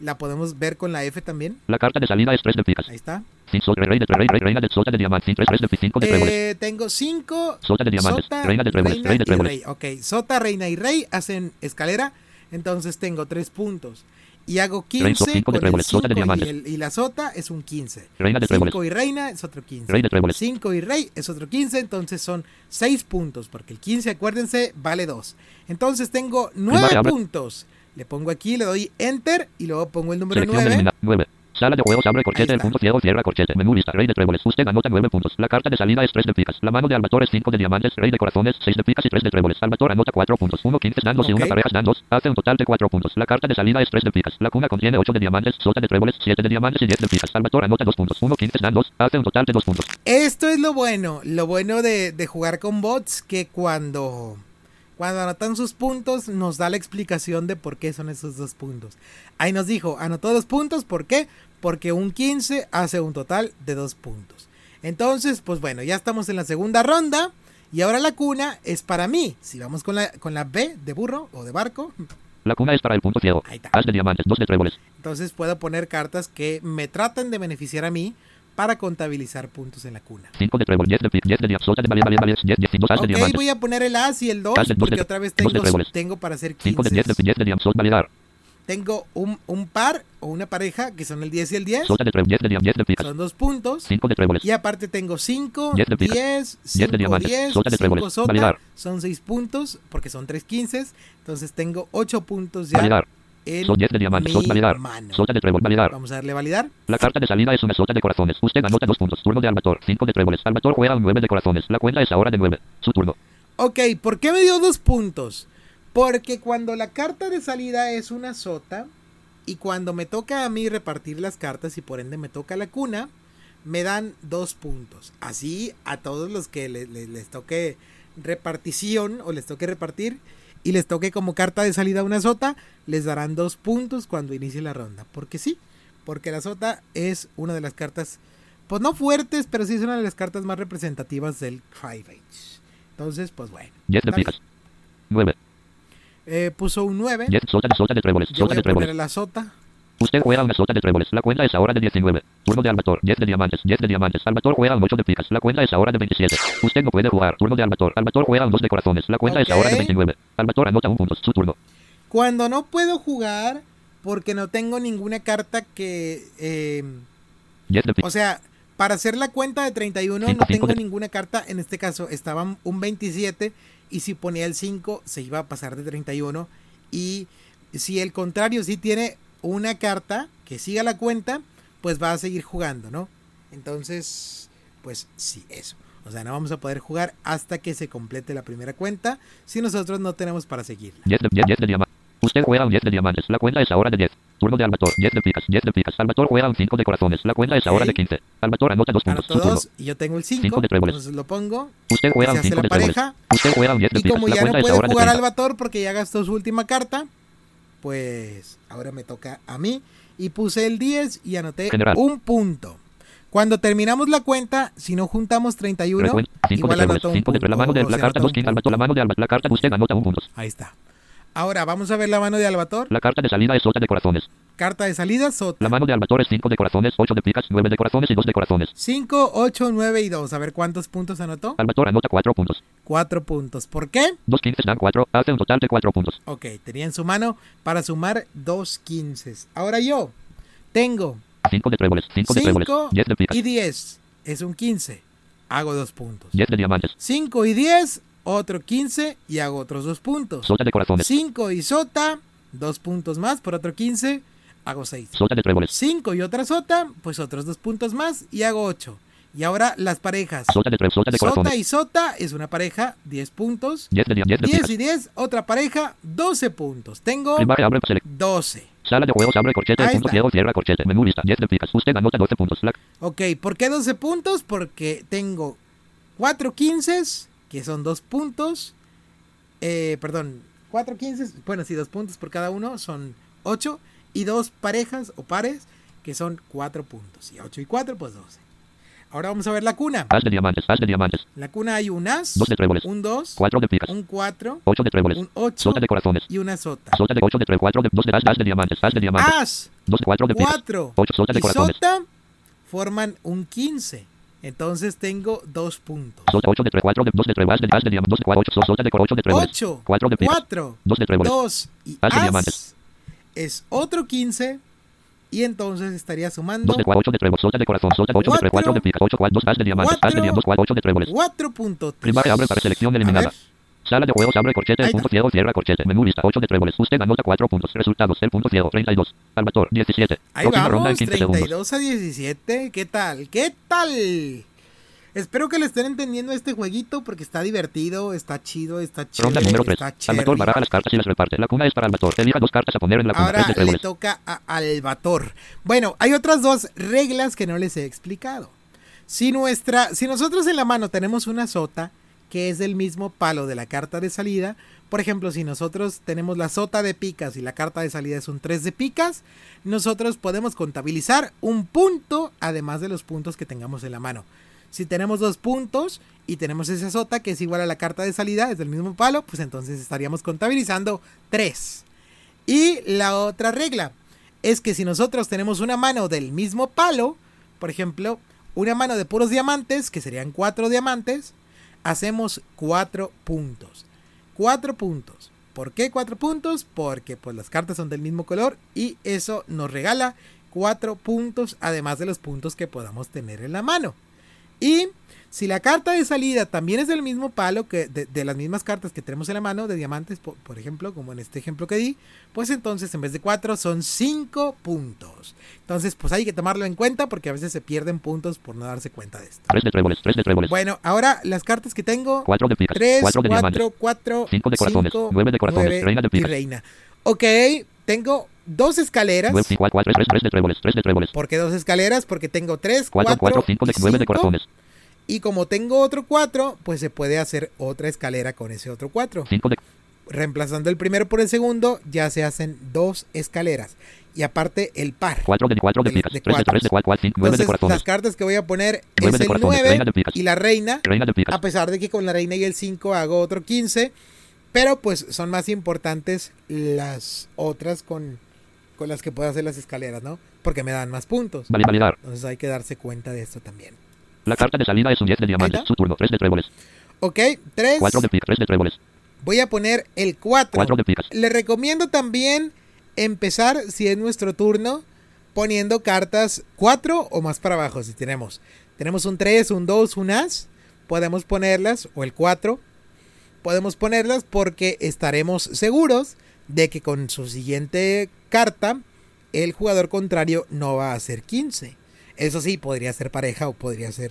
La podemos ver con la F también. La carta de salida es 3 de picas. Ahí está. Sin sol, rey de rey, rey, reina de sota de diamantes. Sin 3, 3 de 5 de tréboles. Eh, tengo 5 Sota de diamantes. Sota, reina de tréboles. reina Rey de y tréboles. rey. Ok, Sota, reina y rey hacen escalera. Entonces tengo 3 puntos. Y hago Rey, so- 15 cinco de el tréboles, sota de 5 y, diamantes. el- y la sota es un 15. Reina de tréboles. 5 y reina es otro 15. Rey de tréboles. 5 y rey es otro 15. Entonces son 6 puntos. Porque el 15, acuérdense, vale 2. Entonces tengo 9 Primera, puntos. Le pongo aquí, le doy enter y luego pongo el número Selección 9. eliminar. 9. Sala de juegos abre corchete, el punto ciego cierra corchete, menú lista, rey de tréboles, usted anota 9 puntos, la carta de salida es 3 de picas, la mano de Albator es 5 de diamantes, rey de corazones, 6 de picas y 3 de tréboles, Albator anota 4 puntos, 1 15 dan 2 y Ok. una pareja dan 2, hace un total de 4 puntos, la carta de salida es 3 de picas, la cuna contiene 8 de diamantes, sota de tréboles, 7 de diamantes y 10 de picas, Albator anota 2 puntos, 1 15 dan 2, hace un total de 2 puntos. Esto es lo bueno, lo bueno de, de jugar con bots, que cuando, Cuando anotan sus puntos, nos da la explicación de por qué son esos dos puntos. Ahí nos dijo, anotó dos puntos, ¿por qué? Porque un 15 hace un total de dos puntos. Entonces, pues bueno, ya estamos en la segunda ronda. Y ahora la cuna es para mí. Si vamos con la, con la B de burro o de barco. La cuna es para el punto ciego. Ahí está. As de diamantes, dos de tréboles. Entonces puedo poner cartas que me tratan de beneficiar a mí para contabilizar puntos en la cuna. 5 de trébol, 10 de pic, 10 de diam, sota de valer, valer, valer, 10, 10, 2 as de Ok, voy a poner el as y el 2 As de dos porque otra vez tengo, tengo para hacer 5 de 10 de 15. 10 de diam, sol, validar. Tengo un, un par o una pareja que son el 10 y el 10. Sota de trébol, 10 de diam, 10 de picas. Son dos puntos. 5 de tréboles. Y aparte tengo 5, Diez de picas. 10, Diez de 5, diamantes. 10, Sota de 5 tréboles. sota. Validar. Son 6 puntos porque son 3 15. Entonces tengo 8 puntos ya. En Son 10 de diamantes, mi sol, validar. mano. Sota de trébol, validar. Vamos a darle validar. La carta de salida es una sota de corazones. Usted anota dos puntos. Turno de Albator. 5 de tréboles. Albator juega un 9 de corazones. La cuenta es ahora de 9. Su turno. Ok, ¿por qué me dio dos puntos? Porque cuando la carta de salida es una sota y cuando me toca a mí repartir las cartas y por ende me toca la cuna, me dan dos puntos. Así a todos los que le- le- les toque repartición o les toque repartir y les toque como carta de salida una sota, les darán dos puntos cuando inicie la ronda. Porque sí, porque la sota es una de las cartas, pues no fuertes, pero sí es una de las cartas más representativas del Five. Entonces, pues bueno. 10 de Está bien. picas. 9. Eh, puso un 9. 10. Sota de sota de tréboles. Yo Sota voy de a poner tréboles. la sota. Usted juega una sota de tréboles. La cuenta es ahora de 19. Turno de Albator. 10 de diamantes. 10 de diamantes. Albator juega un 8 de picas. La cuenta es ahora de 27. Usted no puede jugar. Turno de Albator. Albator juega un 2 de corazones. La cuenta es ahora de Ok. 29. Albator anota un punto. Su turno. Cuando no puedo jugar porque no tengo ninguna carta que... eh, 10 de o sea, para hacer la cuenta de 31 Cinco, no cinco tengo de- ninguna carta. En este caso estaba un 27 y si ponía el 5 se iba a pasar de 31. Y si el contrario sí tiene una carta que siga la cuenta, pues va a seguir jugando, ¿no? Entonces, pues sí, eso. O sea, no vamos a poder jugar hasta que se complete la primera cuenta si nosotros no tenemos para seguirla. 10 de, 10, 10 de diamantes. Usted juega un 10 de diamantes. La cuenta es ahora de 10. Turno de Albator. 10 de picas. 10 de picas. Albator juega un 5 de corazones. La cuenta es ahora de 15. Albator anota 2 puntos. Anoto dos y yo tengo el 5. Cinco de tréboles. Entonces lo pongo. Usted juega un hace 5 la de tréboles. Usted juega un 10 de Y como La ya no puede de jugar 30. Albator porque ya gastó su última carta, pues ahora me toca a mí. Y puse el 10 y anoté General. un punto. Cuando terminamos la cuenta, si no juntamos 31, Recuenta. 5 de igual tréboles. anoto un 5 de punto. la mano de o la se carta anota 2 un punto. La mano de. La carta de usted anota un punto. Ahí está. Ahora vamos a ver la mano de Albator. La carta de salida es sota de corazones. Carta de salida, sota. La mano de Albator es 5 de corazones, 8 de picas, 9 de corazones y 2 de corazones. 5, 8, 9 y 2. A ver cuántos puntos anotó. Albator anota 4 puntos. 4 puntos. ¿Por qué? 2 15 dan 4, hace un total de 4 puntos. Ok, tenía en su mano para sumar dos 15. Ahora yo tengo 5 de tréboles, 5 de tréboles, 5 10 de picas, y 10. Es un 15. Hago dos puntos. 10 de diamantes, 5 y 10, otro 15 y hago otros dos puntos. sota de corazones, 5 y sota, dos puntos más por otro 15, hago 6. sota de tréboles, 5 y otra sota, pues otros dos puntos más y hago 8. Y ahora las parejas. sota de tréboles, sota de Sota corazones, y sota es una pareja, 10 puntos. 10 de dia- 10 de 10 picas. y 10, otra pareja, 12 puntos. Tengo Primaria abre select. 12. Sala de juegos abre corchete, Ahí punto está. ciego, cierra corchete, menú lista, 10 de. Usted anota 12 puntos. Ok, ¿por qué 12 puntos? Porque tengo 4 15, que son 2 puntos. Eh, perdón, 4 15, bueno, sí, 2 puntos por cada uno, son 8. Y dos parejas o pares, que son 4 puntos. Y 8 y 4, pues 12. Ahora vamos a ver la cuna. As de diamantes, as de diamantes, En la cuna hay un as, 2 de tréboles, un 2, 4 de picas, un 4, 8 de tréboles, un 8 sota de corazones, y una sota. sota de 8 de tréboles, 4 de 2 de as, as de diamantes, as de diamantes, As, 2 de 4 de picas, 4 8 sota de y corazones, sota forman un 15. Entonces tengo 2 puntos. sota 8 de 3, 4 de 2 de tréboles, as de as de diamantes, 2 de 4, 8, sota de 8 de tréboles, 8, 4 de picas, 4, 2 de tréboles, 2 y As de diamantes. Es otro 15 y entonces estaría sumando 2 de 4, 8 de tréboles, sota de corazón, sota 8 de 3, 4 de picas, 8, 4, 2 as de diamantes, as de Cuatro. diamantes, 4, 8 de tréboles. 4 puntos. Primaria abre para selección eliminada. Sala de juegos abre corchete, el punto ciego, cierra corchete, menú lista, 8 de tréboles. Usted anota 4 puntos. Resultados, el punto ciego, 32. Albator, 17. ahí Próxima ronda en vamos, 15 segundos. 32 a 17. ¿Qué tal? ¿Qué tal? Espero que le estén entendiendo este jueguito porque está divertido, está chido, está chido. Ronda número 3. está Albator baraja las cartas y las reparte. La cuna es para Albator. Elija dos cartas a poner en la cuna. Ahora le toca a Albator. Bueno, hay otras dos reglas que no les he explicado. Si nuestra, si nosotros en la mano tenemos una sota que es del mismo palo de la carta de salida, Por ejemplo, si nosotros tenemos la sota de picas y la carta de salida es un 3 de picas, nosotros podemos contabilizar un punto además de los puntos que tengamos en la mano. Si tenemos dos puntos y tenemos esa sota que es igual a la carta de salida, es del mismo palo, pues entonces estaríamos contabilizando 3. Y la otra regla es que si nosotros tenemos una mano del mismo palo, por ejemplo, una mano de puros diamantes, que serían 4 diamantes, hacemos 4 puntos. 4 puntos. ¿Por qué 4 puntos? Porque pues las cartas son del mismo color y eso nos regala 4 puntos además de los puntos que podamos tener en la mano. Y si la carta de salida también es del mismo palo que de, las mismas cartas que tenemos en la mano de diamantes, por, ejemplo, como en este ejemplo que di, pues entonces en vez de 4 son 5 puntos. Entonces, pues hay que tomarlo en cuenta porque a veces se pierden puntos por no darse cuenta de esto. 3 de tréboles, 3 de tréboles. Bueno, ahora las cartas que tengo: 4 de picas, 3, 4 de 4, diamantes, 4, 5 de corazones, 9 de corazones, 9 reina de y picas. reina. Ok, tengo dos escaleras. 9, 5, 4, 3, 3 de tréboles, 3 de tréboles. ¿Por qué dos escaleras? Porque tengo 3, 4, 4, 4, 5 de 9 de corazones. Y como tengo otro 4, pues se puede hacer otra escalera con ese otro 4. 5 de Reemplazando el primero por el segundo, ya se hacen dos escaleras. Y aparte el par. 4 de 4 de De- picas, de 3 de 3 de 4, 4, 5, 9 de Entonces, corazones. las cartas que voy a poner es el corazones, 9 reina de picas. y la reina. Reina de picas. A pesar de que con la reina y el 5 hago otro 15. Pero pues son más importantes las otras con, con las que puedo hacer las escaleras, ¿no? Porque me dan más puntos. Vale, validar. Entonces hay que darse cuenta de esto también. La carta de salida es un 10 de diamantes. Su turno, 3 de tréboles. Ok, 3. 4 de picas, 3 de tréboles. Voy a poner el 4. 4 de picas. Le recomiendo también empezar, si es nuestro turno, poniendo cartas 4 o más para abajo. Si tenemos, tenemos un 3, un 2, un as, podemos ponerlas, o el 4, podemos ponerlas porque estaremos seguros de que con su siguiente carta, el jugador contrario no va a hacer 15. Eso sí, podría ser pareja o podría ser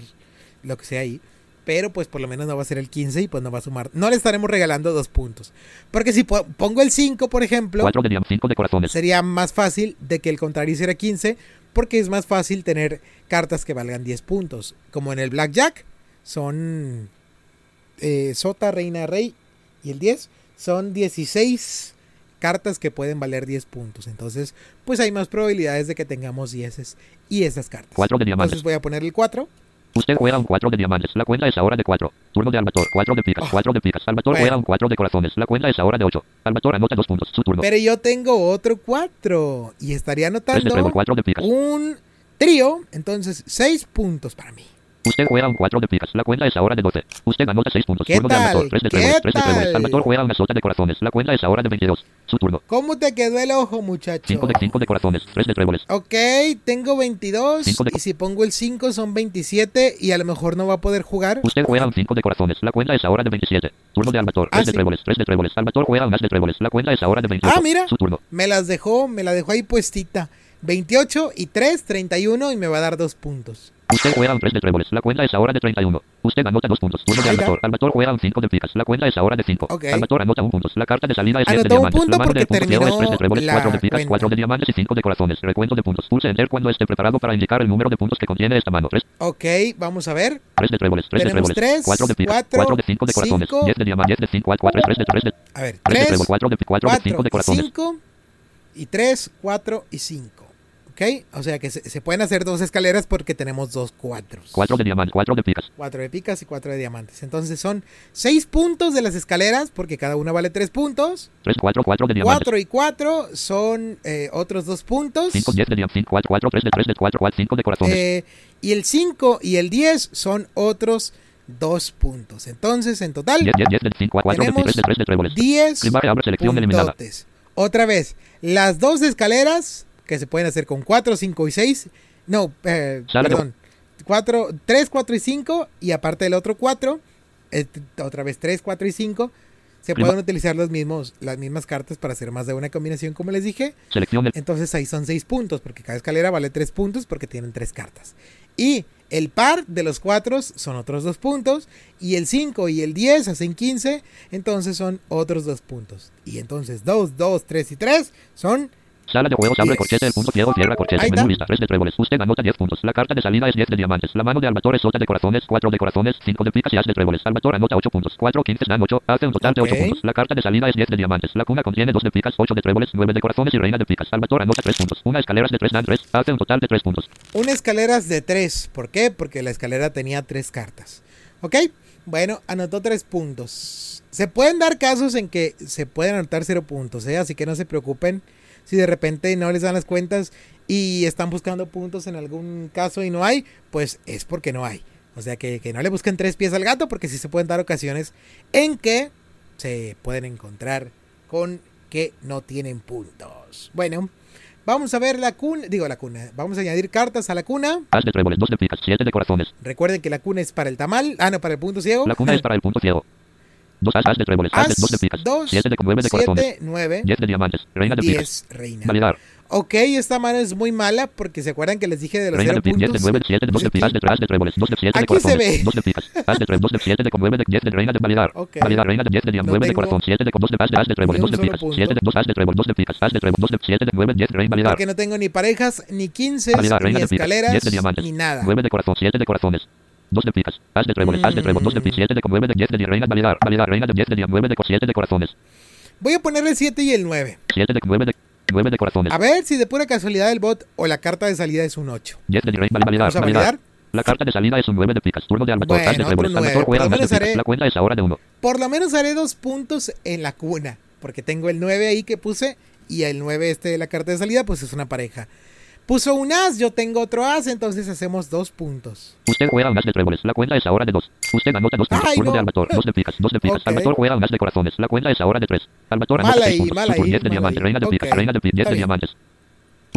lo que sea ahí. Pero pues por lo menos no va a ser el 15 y pues no va a sumar. No le estaremos regalando dos puntos. Porque si po- pongo el 5, por ejemplo, 4 de diamantes, 5 de corazones. sería más fácil de que el contrario hiciera 15. Porque es más fácil tener cartas que valgan 10 puntos. Como en el Blackjack, son eh, Sota, Reina, Rey y el 10. Son 16 cartas que pueden valer 10 puntos. Entonces, pues hay más probabilidades de que tengamos 10 y esas cartas. 4 de diamantes. Entonces voy a poner el 4. Usted juega un 4 de diamantes. La cuenta es ahora de 4. Turno de Albator. 4 de picas. Oh. 4 de picas. Albator Bueno. juega un 4 de corazones. La cuenta es ahora de 8. Albator anota 2 puntos. Su turno. Pero yo tengo otro 4 y estaría 3 de trébol. anotando 4 de un trío. Entonces, 6 puntos para mí. Usted juega un 4 de picas. La cuenta es ahora de 12. Usted anota 6 puntos. ¿Qué Turno de tal? Albator. 3 de ¿Qué tréboles. 3 de tréboles. tal? Albator juega una sota de corazones. La cuenta es ahora de 22. Su turno. ¿Cómo te quedó el ojo, muchacho? 5 de 5 de corazones. 3 de tréboles. Ok, tengo 22 Cinco de- y si pongo el 5 son 27 y a lo mejor no va a poder jugar. Usted juega un 5 de corazones. La cuenta es ahora de 27. Turno de Albator. 3 Ah, de sí. tréboles. 3 de tréboles. Juega un as de tréboles. La cuenta es ahora de 28. Ah, mira. Su turno. Me las dejó, me la dejó ahí puestita. 28 y 3, 31 y me va a dar 2 puntos. Usted juega un 3 de tréboles. La cuenta es ahora de 31. Usted anota 2 puntos. Turno de. Albator. Albator juega un 5 de picas. La cuenta es ahora de 5. Ok. Albator anota 1 punto. La carta de salida es 10 de diamantes. La mano del punto es 3 de tréboles, la 4 de picas, cuenta. 4 de diamantes y 5 de corazones. Recuento de puntos. Pulse enter cuando esté preparado para indicar el número de puntos que contiene esta mano. 3, Ok, vamos a ver. 3 de tréboles, 3 de tréboles, tres, 4 de picas, cuatro, 4 de 5 de corazones, cinco. 10 de diamantes, 10 de 5, 4, 3 de 3 de A ver, 3 de 3, trébol, 4 de 4 de 5 4 de corazones. 5 y 3, 4 y 5. ¿Ok? O sea que se, se pueden hacer dos escaleras porque tenemos dos cuatros. 4 de diamantes, 4 de picas. 4 de picas y 4 de diamantes. Entonces son 6 puntos de las escaleras porque cada una vale 3 puntos. 3, 4, 4 de diamantes. 4 y 4 son eh, otros 2 puntos. 5, 10 de diamantes, 5, 4, 4, 3 de 3 de 4, 4, 5 de corazones. Eh, y el 5 y el 10 son otros 2 puntos. Entonces en total 10, 10, 10 de 5 a 4 de tenemos 3 de 3 de tréboles. 10 Primaria abre selección eliminada. Otra vez, las dos escaleras que se pueden hacer con 4, 5 y 6. No, eh, perdón. 4, 3, 4 y 5. Y aparte del otro 4, eh, otra vez 3, 4 y 5. Se Prima- pueden utilizar los mismos, las mismas cartas para hacer más de una combinación, como les dije. Selección Entonces ahí son 6 puntos, porque cada escalera vale 3 puntos porque tienen 3 cartas. Y el par de los 4 son otros 2 puntos. Y el 5 y el 10 hacen 15, entonces son otros 2 puntos. Y entonces 2, 2, 3 y 3 son Sala de juegos, abre corchete, el punto ciego, cierra corchete, menú lista, 3 de tréboles. Usted anota 10 puntos. La carta de salida es 10 de diamantes. La mano de Albator es sota de corazones, 4 de corazones, 5 de picas y as de tréboles. Albator anota 8 puntos. 4 15 dan 8, hace un total de 8 Ok. puntos. La carta de salida es 10 de diamantes. La cuna contiene 2 de picas, 8 de tréboles, 9 de corazones y reina de picas. Albator anota 3 puntos. Una escaleras de 3 dan 3, hace un total de 3 puntos. Una escaleras de 3. ¿Por qué? Porque la escalera tenía 3 cartas. ¿Ok? Bueno, anotó 3 puntos. Se pueden dar casos en que se pueden anotar 0 puntos, ¿eh? Así que no se preocupen si de repente no les dan las cuentas y están buscando puntos en algún caso y no hay, pues es porque no hay. O sea que, que no le busquen tres pies al gato porque sí se pueden dar ocasiones en que se pueden encontrar con que no tienen puntos. Bueno, vamos a ver la cuna, digo la cuna, vamos a añadir cartas a la cuna. As de tréboles, 2 de picas, 7 de corazones. Recuerden que la cuna es para el tamal, ah no, para el punto ciego. La cuna es para el punto ciego. 2 as, de tréboles, as de 2 de picas, dos, 7 de 9 de corazones, 7, 9, 10 de diamantes, reina de picas. 10 reina. Validar. Ok, esta mano es muy mala porque se acuerdan que les dije de los Reina 0 de picas, 10 de puntos. 9, 7 de 2 de picas, de 3 de tréboles, 2 de 7 de Aquí se ve. corazones, 2 de picas, as de 3, 2 de 7 de con 9 de 10 de reina de validar. Ok. Validar, reina de 10 de diam, No 9 de tengo corazón, 7 de con 2 de as de as de tréboles, 2 de un solo picas, punto. 7 de 2 as de tréboles, 2 de picas, as de tréboles, 2 de 7 de 9, 10 reina validar. Porque no tengo ni parejas, ni 15, Validar, ni escaleras, 10 de diamantes, ni nada. 9 de corazón, 7 de corazones. 2 de picas, as de tréboles, as de tréboles, 2 de picas, 7 de con 9 de 10 de reina validar, validar, reina de 10 de diam, 9 de 7 de corazones, Voy a ponerle el 7 y el 9. 7 de 9 de 9 de corazones, A ver si de pura casualidad el bot o la carta de salida es un 8. 10 de reina validar, Vamos a validar. La carta de salida es un 9 de picas, turno de Albator, Bueno, de tréboles, nueve. Albator juega Por lo un as de haré- la cuenta es ahora de 1. Por lo menos haré dos puntos en la cuna. Porque tengo el 9 ahí que puse. Y el 9 este de la carta de salida, pues es una pareja. Puso un as, yo tengo otro as, entonces hacemos dos puntos. Usted juega un as de tréboles, la cuenta es ahora de 2. Usted anota 2 puntos, Ay, turno no. de Albator, 2 de picas, 2 de picas. Ok. Albator juega un as de corazones, la cuenta es ahora de 3. Albator anota 6 ahí, puntos, mal su turno, ahí, 10 de mal diamantes, ahí. reina de picas, reina de picas, 10 Está de diamantes.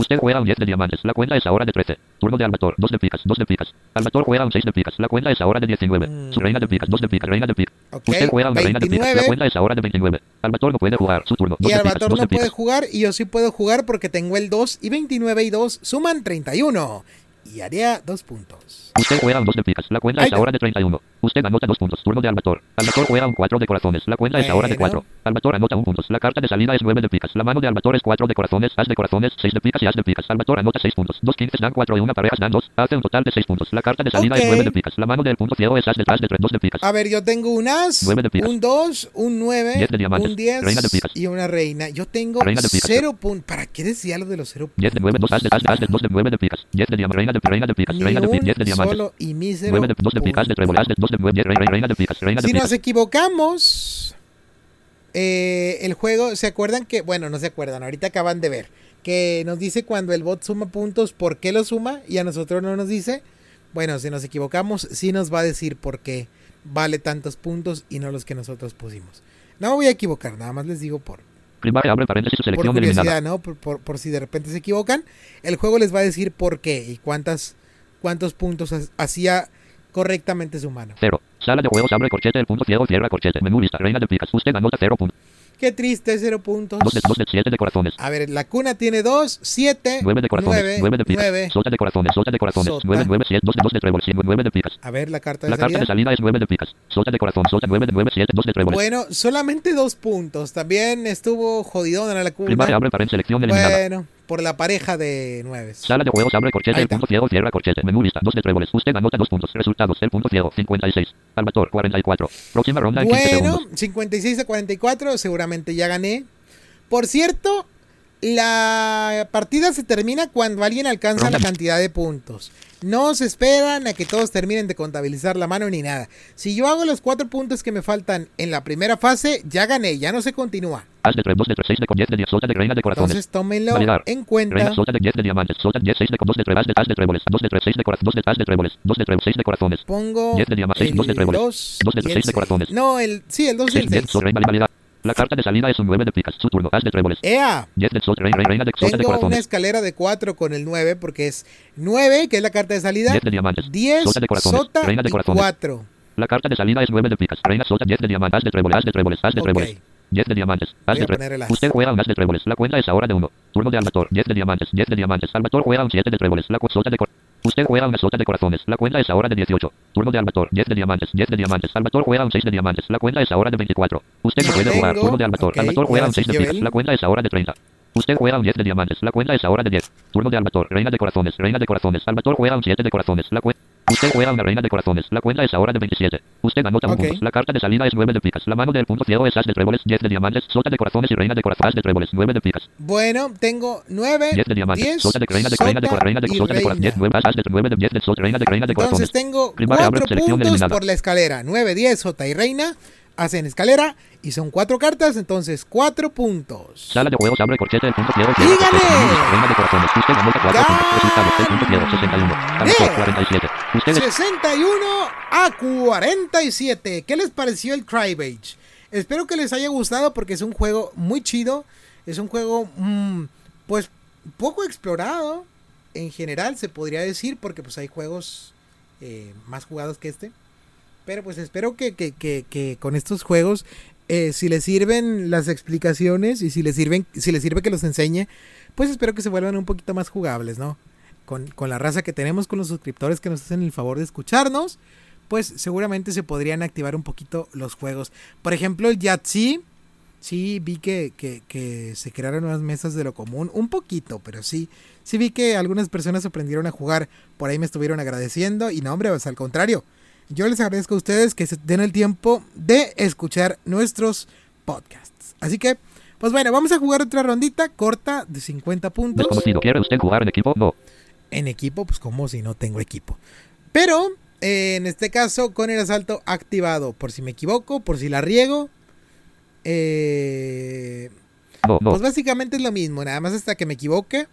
Usted juega un 10 de diamantes, la cuenta es ahora de 13. Turno de Albator, 2 de picas, 2 de picas. Albator juega un 6 de picas, la cuenta es ahora de 19. Mm. Su reina de picas, 2 de picas, reina de picas. Ok, Usted juega una reina de picas, la 29. cuenta es ahora de 29. Albator no puede jugar, su turno, 2 Y de picas, Albator 2 no de puede picas. jugar y yo sí puedo jugar porque tengo el 2 y 29 y 2 suman 31. Y haría dos puntos. Usted juega un 2 de picas, la cuenta es ahora de 31. Usted anota 2 puntos, turno de Albator. Albator juega un 4 de corazones, la cuenta es ahora de Bueno. 4. Albator anota 1 puntos, la carta de salida es 9 de picas, la mano de Albator es 4 de corazones, as de corazones, 6 de picas y as de picas. Albator anota 6 puntos, 2 15 dan 4 y una pareja dan 2, hace un total de 6 puntos. La carta de salida Ok. es 9 de picas, la mano del punto ciego es as de as de 3, 2 de picas. A ver, yo tengo un as, Nueve de picas. un 2, un 9, Diez de diamantes. un 10 Reina de picas. y una reina. Yo tengo Reina de picas. 0 puntos. ¿Para qué decía lo de los 0 puntos? 10 de 9, 2 as de as de as de 2 de 9 de picas, 10 de diamantes, reina de reina de picas, reina de picas, 10 de diamantes. Solo y mísero 9 de 2 de picas, de punto. tréboles, de 2 de 9, 10, reina, reina de picas, reina de Si nos equivocamos, eh, el juego, ¿se acuerdan que, bueno, no se acuerdan, ahorita acaban de ver, que nos dice cuando el bot suma puntos, por qué lo suma y a nosotros no nos dice? Bueno, si nos equivocamos, sí nos va a decir por qué vale tantos puntos y no los que nosotros pusimos. No me voy a equivocar, nada más les digo por, Primaria abre paréntesis su por selección eliminada. curiosidad, ¿no? Por, por- por si de repente se equivocan, el juego les va a decir por qué y cuántas, cuántos puntos ha- hacía correctamente su mano. 0. Sala de juegos abre corchete, el punto ciego cierra corchete. Menú lista, reina de picas. Usted anota 0 puntos. Qué triste, cero puntos. 2 de 2 de 7 de corazones. A ver, la cuna tiene 2, 7, 9 de corazones, 9, 9 de picas, 9. sota de corazones, sota de corazones, Sota. 9, 9, 7, 2 de 2 de tréboles, 9 de picas. A ver, la carta de La carta salida. de salida es 9 de picas, sota de corazón, sota 9 de 9, 7, 2 de tréboles. Bueno, solamente dos puntos. También estuvo jodidona la Primaria cuna. abre paréntesis selección eliminada. Bueno, por la pareja de nueves. Sala de juegos abre corchete, el punto ciego cierra corchete. Menú lista, 2 de tréboles. Usted anota 2 puntos. Resultados, el punto ciego, 56. Albator, 44. Próxima ronda en 15 Bueno, segundos. 56 a 44, seguramente ya gané. Por cierto, la partida se termina cuando alguien alcanza la Ronda. cantidad de puntos. No se esperan a que todos terminen de contabilizar la mano ni nada. Si yo hago los cuatro puntos que me faltan en la primera fase, ya gané, ya no se continúa. Haz de 3, 2 de 3, 6 de con 10 de 10, sota de reina de corazones. Entonces tómenlo Validar. en cuenta. Reina sota de 10 de diamantes, sota 10, 6 de con 2 de 3, de as de tréboles, 2 de 3, 6 de corazones, 2 de as de tréboles, 2 de 3, 6 de corazones. Pongo 10 de diamantes, el 2 de tréboles, 2 2 de y el 6 de seis. corazones. No, el sí, el 2 y 6 el de 6. sol, reina validad. La carta de salida es un 9 de picas, su turno, haz de tréboles. ¡Ea! 10 de sol, reina, reina de sota de Tengo una corazones. escalera de 4 con el 9 porque es 9, que es la carta de salida. 10 de diamantes, 10, sota de corazones, sota reina de corazones. 4. La carta de salida es 9 de picas, reina sota 10 de diamantes, haz de tréboles, haz de tréboles, haz de tréboles. 10 de diamantes, haz Voy a de tréboles. as. Usted juega un as de tréboles, la cuenta es ahora de 1. Turno de Albator, 10 de diamantes, 10 de diamantes. Albator juega un 7 de tréboles, la sota de cor- Usted juega una sota de corazones, la cuenta es ahora de 18. Turno de Albator, 10 de diamantes, 10 de diamantes. Albator juega un 6 de diamantes, la cuenta es ahora de 24. Usted no puede jugar, turno de Albator. Ok, Albator ya juega la un 6 de picas, la cuenta es ahora de 30. Usted juega un 10 de diamantes. La cuenta es ahora de 10. Turno de Albator. Reina de corazones. Reina de corazones. Albator juega un 7 de corazones. La cuenta. Usted juega una reina de corazones. La cuenta es ahora de 27. Usted anota un punto. La carta de salida es 9 de picas. La mano del punto ciego es as de tréboles. 10 de diamantes. Sota de corazones y reina de corazones de tréboles. 9 de picas. Bueno, tengo 9, 10 de diamantes. 10, Sota de reina de reina de reina de sota de corazones. 10 reina. 9 as de 9 de 10 de sota reina de reina de corazones. Entonces tengo Primaria, abre, 4 selección puntos eliminada. por la escalera. 9, 10, Sota y Reina hacen escalera y son 4 cartas, entonces 4 puntos. Sala de juegos abre corchete el punto ciego. ¡Dígale! Reina de corazones. Usted anota 4 puntos. Resultados. El punto ciego 61. Albator ¡Gané! 47. Usted es 61 a 47. ¿Qué les pareció el Crybage? Espero que les haya gustado porque es un juego muy chido. Es un juego, mm, pues, poco explorado en general, se podría decir, porque pues hay juegos eh, más jugados que este. Pero pues espero que, que- que- que con estos juegos, eh, si les sirven las explicaciones y si les sirven, si les sirve que los enseñe, pues espero que se vuelvan un poquito más jugables, ¿no? Con, con la raza que tenemos, con los suscriptores que nos hacen el favor de escucharnos, pues seguramente se podrían activar un poquito los juegos. Por ejemplo, el Yahtzee, sí vi que, que- que se crearon unas mesas de lo común, un poquito, pero sí, sí vi que algunas personas aprendieron a jugar, por ahí me estuvieron agradeciendo y no, hombre, pues al contrario, yo les agradezco a ustedes que se den el tiempo de escuchar nuestros podcasts. Así que, pues bueno, vamos a jugar otra rondita corta de 50 puntos. desconocido. ¿Quiere usted jugar en equipo? No. En equipo, pues como si no tengo equipo. Pero, eh, en este caso, con el asalto activado, por si me equivoco, por si la riego. Eh, No, no. pues básicamente es lo mismo, nada más hasta que me equivoque.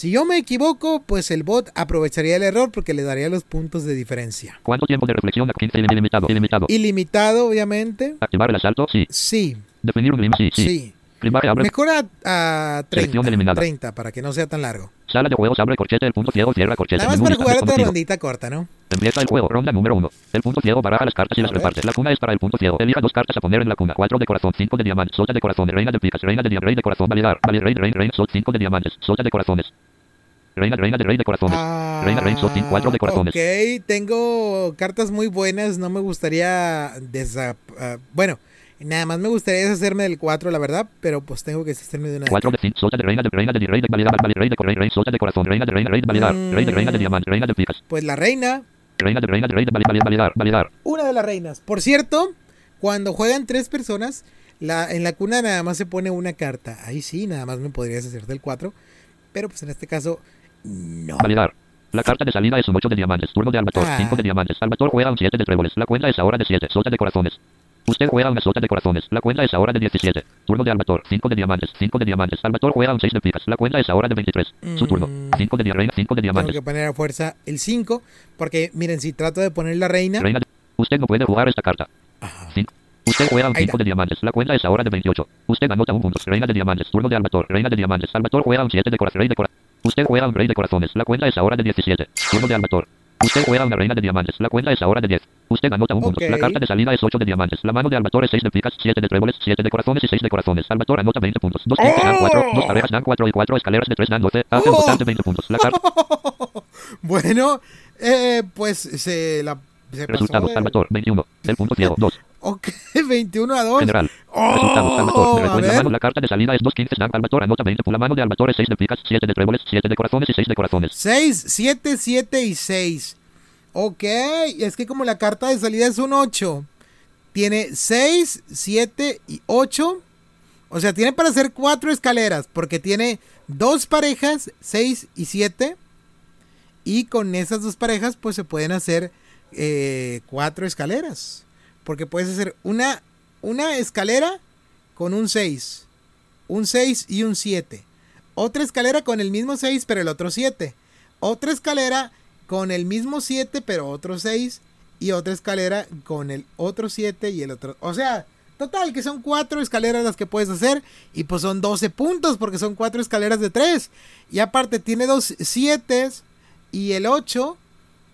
Si yo me equivoco, pues el bot aprovecharía el error porque le daría los puntos de diferencia. ¿Cuánto tiempo de reflexión? 15 ilimitado. Ilimitado. Ilimitado, obviamente. Activar el asalto? Sí. Sí, Definir un? Sí, sí. sí. Primaria abre. Mejor a, a 30, Selección eliminada. 30 para que no sea tan largo. Sala de juegos abre corchete. El punto ciego cierra corchete. Nada más para jugar otra rondita corta, ¿no? Empieza el juego. Ronda número 1. El punto ciego baraja las cartas y A las ver. reparte. La cuna es para el punto ciego. Elija dos cartas a poner en la cuna. 4 de corazón, 5 de diamantes, sota de corazón, reina de picas, reina de diamantes, rey de corazón, validar, validar, rey, rey, rey, sol, 5 de diamantes, sota de corazones. Reina, reina de rey de corazones. Ah, Reina, rey, sol, 4 de corazones. Ok, tengo cartas muy buenas. No me gustaría desa- ah, bueno, nada más me gustaría deshacerme del 4, la verdad. Pero pues tengo que deshacerme de una. 4 de 5, sota de reina de reina de rey de validar, rey de rey, rey, de corazón, reina de reina, rey de validar, rey de reina de Mm. diamantes, reina de picas, Pues la reina, reina de reina de rey de validar, validar, validar. una de las reinas. Por cierto, cuando juegan tres personas, la, en la cuna nada más se pone una carta. Ahí sí, nada más me podría deshacer del 4. Pero pues en este caso, no. Validar. La carta de salida es un 8 de diamantes. Turno de Albator. Ah. 5 de diamantes. Albator juega un 7 de tréboles. La cuenta es ahora de 7. Sota de corazones. Usted juega una sota de corazones. La cuenta es ahora de 17. Turno de Albator. 5 de diamantes. 5 de diamantes. Albator juega un 6 de picas. La cuenta es ahora de 23. Su turno. Mm. 5 de diamantes. 5 de Tengo diamantes. que poner a fuerza el 5. Porque miren, si trato de poner la reina. Reina de... Usted no puede jugar esta carta. 5. Usted juega un Ahí 5 está. de diamantes. La cuenta es ahora de 28. Usted anota un punto. Reina de diamantes. Turno de Albator. Reina de diamantes. Albator juega un 7 de corazones. Rey de corazones. Usted juega un rey de corazones. La cuenta es ahora de 17. Turno de Albator. Usted juega una reina de diamantes. La cuenta es ahora de 10. Usted anota un punto. La carta de salida es 8 de diamantes. La mano de Albator es 6 de picas, 7 de tréboles, 7 de corazones y 6 de corazones. Albator anota 20 puntos. 2 5 dan 4. 2 parejas dan 4 y 4 escaleras de 3 dan 12. Hace un total de 20 puntos. La carta. bueno, eh, pues se la. Se pasó Resultados. de- Albator 21. El punto ciego 2. Ok, 21 a 2. General. Oh. Me a recuerda mano. La carta de salida es 2 15 dan. Albator anota 20. La mano de Albator es 6 de picas, 7 de tréboles, 7 de corazones y 6 de corazones. 6, 7, 7 y 6. Ok, es que como la carta de salida es un 8, tiene 6, 7 y 8. O sea, tiene para hacer 4 escaleras, porque tiene dos parejas, 6 y 7. Y con esas dos parejas, pues se pueden hacer 4 escaleras. Porque puedes hacer una, una escalera con un 6, un 6 y un 7. Otra escalera con el mismo 6, pero el otro 7. Otra escalera con el mismo 7, pero otro 6. Y otra escalera con el otro 7 y el otro. O sea, total, que son 4 escaleras las que puedes hacer. Y pues son 12 puntos, porque son 4 escaleras de 3. Y aparte tiene dos 7 y el 8,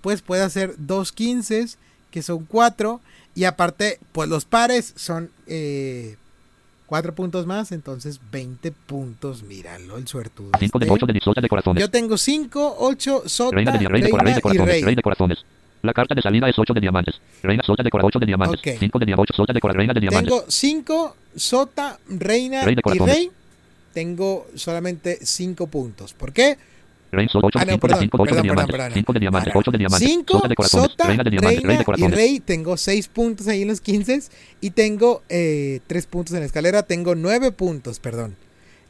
pues puede hacer dos 15, que son 4. Y aparte, pues los pares son. Eh, 4 puntos más, entonces 20 puntos. Míralo, el suertudo. 5 de este. 8 de disota de corazones. Yo tengo 5, 8, sota, Reina de, dia- rey de, de reina y corazones. rey. Rey de corazones. La carta de salida es 8 de diamantes. Reina sota de cora 8 de diamantes. Ok. 5 de diamantes. 8 sota de reina de diamantes. Tengo 5, sota, reina de y rey. tengo solamente 5 puntos. ¿Por qué? Rey, sol, 8, Ah, no, 5 de perdón, 5, 8 de perdón, diamantes, perdón, 5 de diamantes, perdón. 8 de diamantes, 5, sota de corazones, Sota, reina de rey de y. Rey. Tengo 6 puntos ahí en los 15 y tengo 3 puntos en la escalera. Tengo 9 puntos, perdón.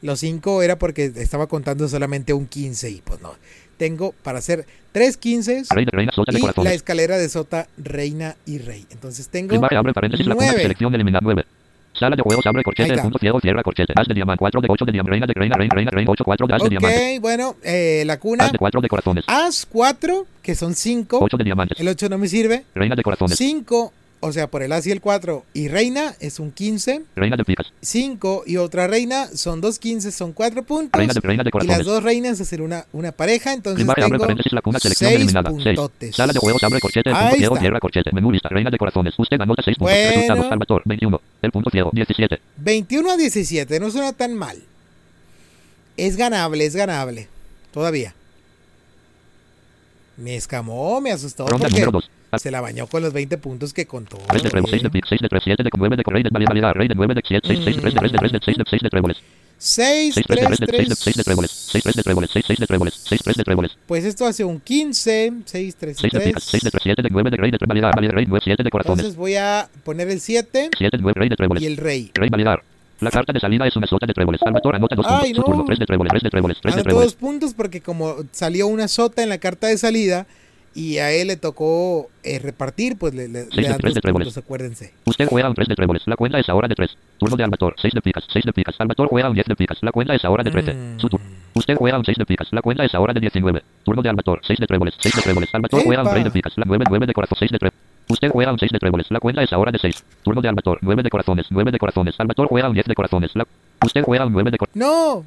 Los 5 era porque estaba contando solamente un 15 y pues no. Tengo para hacer 3 15 Rey de reina, sota de y la escalera de Sota, Reina y Rey. Entonces tengo Primaria, abre paréntesis, la cuna, nueve. selección, eliminar 9. Sala de juegos, abre corchete, punto ciego, cierra corchete. As de diamante, 4 de 8 de diamante, reina de reina, reina, reina, reina, 8, 4 de as de diamantes. Ok, bueno, eh, la cuna. As de 4 de corazones, As 4, que son 5. 8 de diamantes, El 8 no me sirve. reina de corazones, 5, o sea, por el As y el 4 y Reina es un 15. reina de picas, 5 y otra Reina son dos 15, son 4 puntos. reina de reina de Y las dos reinas hacen una, una pareja, entonces Primaria, abre tengo paréntesis, la cuna, selección, 6 eliminada. 6. puntotes. Sala de juegos, abre corchete, el punto ciego, cierra corchete. Menú lista, reina de corazones. Usted anota 6 puntos. Bueno. Resultados, Salvatore, 21. El punto ciego, 17. 21 a 17, no suena tan mal. Es ganable, es ganable. Todavía. Me escamó, me asustó Ronda porque número 2. Se la bañó con los 20 puntos que contó. 3 de trébol, 6 de Bien. pic, 6 de 3, 7 de 9 de rey de valía, valía, rey de 9 de 7, 6, 6 de 3 de 3 de 3 de 6 de 6 de tréboles. 6, 6 3 de 3, 3 de 6 de 6 de 3. tréboles. 6 3 de tréboles, 6 6 de tréboles, 6 3 de tréboles. Pues esto hace un 15, 6, 3, 6 de picas, 6 de 3, 7 de 9 de rey de valía, valía, rey 9, 7 de corazones. Entonces voy a poner el 7 7 9 rey de tréboles. y el rey. Rey validar. La carta de salida es una sota de tréboles. Anota 2 Ay, puntos. Su turno. 3 de tréboles, 3 de tréboles, 3 de Anoto dos tréboles. puntos porque como salió una sota en la carta de salida y a él le tocó eh, repartir, pues le, le, le dan tres dos de puntos, acuérdense. Usted juega un 3 de tréboles. La cuenta es ahora de 3. Turno de Albator. 6 de picas, 6 de picas. Salvatore juega un 10 de picas. La cuenta es ahora de 13. Mm. Su turno. Usted juega un 6 de picas. La cuenta es ahora de 19. Turno de Albator. 6 de tréboles, 6 de tréboles. Salvatore juega un ¡Epa! 3 de picas. La 9 9 de corazón. 6 de tréboles. Usted juega un 6 de tréboles. La cuenta es ahora de 6. Turno de Albator. 9 de corazones, 9 de corazones. Salvatore juega un 10 de corazones. La... Usted juega un 9 de corazones. No,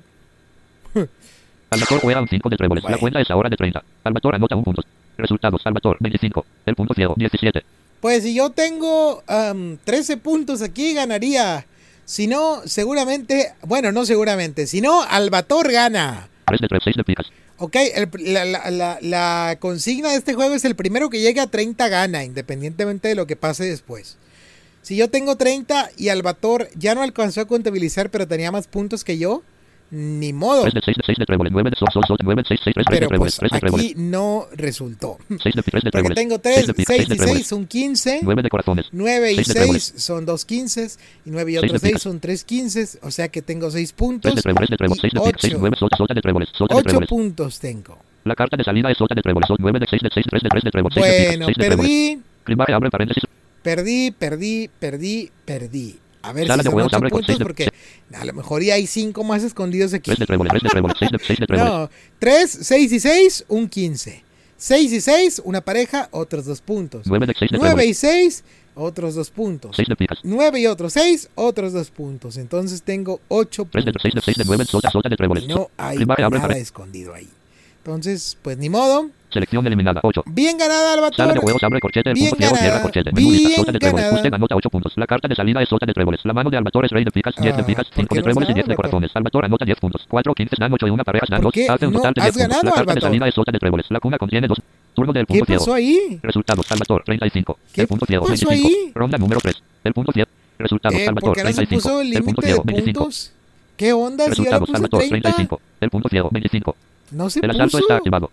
Salvatore juega un 5 de tréboles. Bueno. La cuenta es ahora de 30. Salvatore anota un punto. Resultados. Salvatore 25. El punto ciego 17. pues si yo tengo am, 13 puntos aquí ganaría. Si no, seguramente, bueno, no seguramente, si no, Albator gana. 3 de 3, 6 de picas. Ok, el- la, la- la- la consigna de este juego es el primero que llegue a 30 gana, independientemente de lo que pase después. Si yo tengo 30 y Albator ya no alcanzó a contabilizar, pero tenía más puntos que yo, ni modo. 3 de 6 de 6 de tréboles. 9 de sol, sol, sol, 9 de 6, 6, 3, 3 de Pero tréboles. pues 3 de tréboles. aquí no resultó. 6 de 3 de Porque tréboles. tengo 6 3, de picas, 6 de y tréboles. 6 son 15. 9 de corazones. 9 y Seis de 6 tréboles. son 2 15 y 9 y otros 6 picas. son 3 15, o sea que tengo 6 3 puntos. de tréboles, de tréboles, 6 de picas, 6, 9, sota, sota de tréboles, sota de 8 tréboles. puntos tengo. La carta de salida es sota de tréboles, 9 de 6 de 6, 3 de 3 de tréboles, 6 de picas, Bueno, 6 de tréboles. perdí, perdí, perdí, perdí, perdí. A ver si son juegos, 8 abre con puntos porque a lo mejor ya hay 5 más escondidos aquí. 3 de tréboles, 3 de tréboles, 6 de 6 de tréboles. No, 3, 6 y 6, un 15. 6 y 6, una pareja, otros 2 puntos. 9 de 6 de 9 tréboles, y 6, otros 2 puntos. 6 de picas. 9 y otros 6, otros 2 puntos. Entonces tengo 8 3 de puntos. 6 de 6 de 9, sota, sota de tréboles. Y no hay nada escondido ahí. Entonces, pues ni modo. Selección eliminada, 8. Bien ganada, Sala de juegos, abre corchete, el Bien punto ciego, cierra ganada, corchete. Menú lista, sota de tréboles. ganada. Usted anota 8 puntos. La carta de salida es sota de tréboles. La mano de Albator es rey de picas, 10 de Ah, picas, ¿por 5 qué de tréboles y has 10 de corazones. Albator anota 10 puntos. 4 15 dan 8 y una pareja dan ¿Por 2. qué Hace un total de has 10 puntos. La carta de salida es sota de tréboles. La cuna contiene 2. Turno del ¿Qué punto ciego. pasó ahí? Resultados, Salvatore, 35. ¿Qué el punto ciego, pasó 25. ahí? Ronda número 3. El punto ciego. Resultados, Eh, ¿Por Salvatore, qué se 35. puso el punto ciego, 25. puntos? ¿Qué onda? Resultados, Salvatore, 30. 35. El punto ciego, 25. No se El asalto está activado.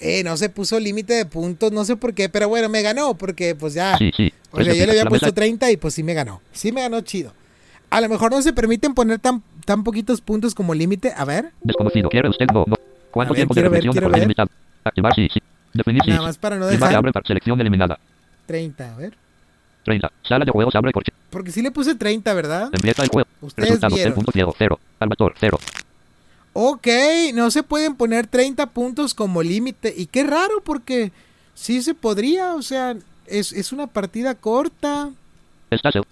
Eh, no se puso límite de puntos, no sé por qué, pero bueno, me ganó porque pues ya. Sí, sí. O sea, yo le había puesto 30 y pues sí me ganó. Sí me ganó chido. A lo mejor no se permiten poner tan, tan poquitos puntos como límite. A ver, Desconocido. ¿Quiere usted? No, no. ¿Cuánto ver, tiempo de ver, reflexión de ver. Activar, sí, sí. Definir, sí. nada más para no dejar abre par- selección eliminada. 30, a ver. 30. Sala de juegos, abre corche. Porque sí le puse 30, ¿verdad? Empieza el juego. Ustedes Resultados, el vieron. punto ciego, 0. Salvatore, 0. Ok, no se pueden poner 30 puntos como límite. Y qué raro porque sí se podría, o sea, es, es una partida corta.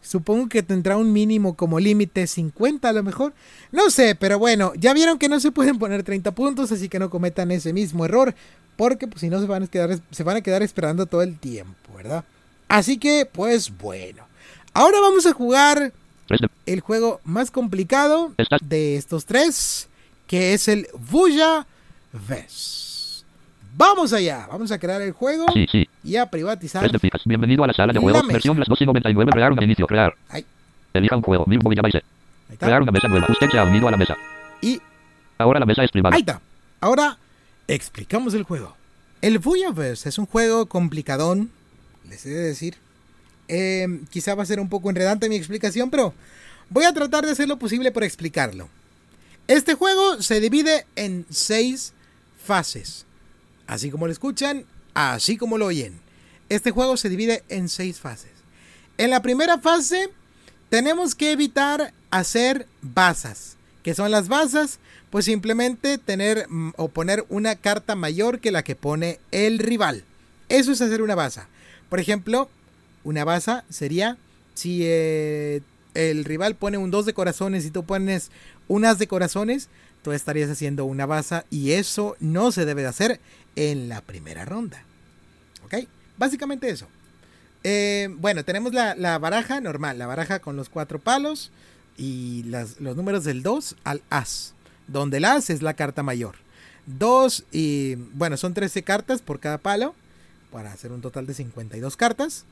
Supongo que tendrá un mínimo como límite 50 a lo mejor. No sé, pero bueno, ya vieron que no se pueden poner 30 puntos, así que no cometan ese mismo error, porque pues, si no se van, a quedar, se van a quedar esperando todo el tiempo, ¿verdad? Así que, pues bueno. Ahora vamos a jugar 3 de. el juego más complicado de estos tres, que es el Vuya Ves. Vamos allá, vamos a crear el juego Sí, sí. y a privatizar. 3 de picas. Bienvenido a la sala de juegos. Versión las 2 y 99. Crear un inicio. Crear. Ay. Elija un juego. Mismo. Crear una mesa nueva. Usted se ha unido a la mesa. Y Ahora la mesa es privada. Ahí está. Ahora explicamos el juego. El Voyaverse es un juego complicadón, les he de decir. Eh, quizá va a ser un poco enredante mi explicación, pero voy a tratar de hacer lo posible por explicarlo. Este juego se divide en seis fases. Así como lo escuchan, así como lo oyen. Este juego se divide en seis fases. En la primera fase tenemos que evitar hacer basas. ¿Qué son las basas? Pues simplemente tener mm, o poner una carta mayor que la que pone el rival. Eso es hacer una baza. Por ejemplo, una baza sería si eh, el rival pone un 2 de corazones y tú pones un as de corazones, tú estarías haciendo una baza y eso no se debe de hacer en la primera ronda. ¿Ok? Básicamente eso. Eh, bueno, tenemos la, la baraja normal, la baraja con los cuatro palos y los números del 2 al as, donde el as es la carta mayor. 2 y bueno, son 13 cartas por cada palo, para hacer un total de 52 cartas.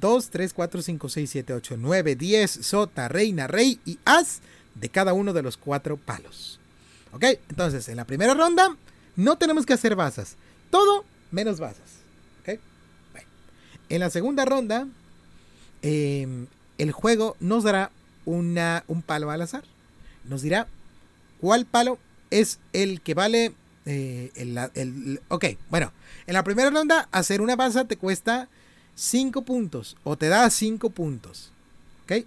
2, 3, 4, 5, 6, 7, 8, 9, 10, sota, reina, rey y as de cada uno de los cuatro palos. Ok, entonces en la primera ronda no tenemos que hacer basas, todo menos basas. Ok, bueno. En la segunda ronda, eh, el juego nos dará una, un palo al azar. Nos dirá cuál palo es el que vale. eh, el, el- ok, bueno, en la primera ronda, hacer una baza te cuesta 5 puntos o te da 5 puntos. Ok,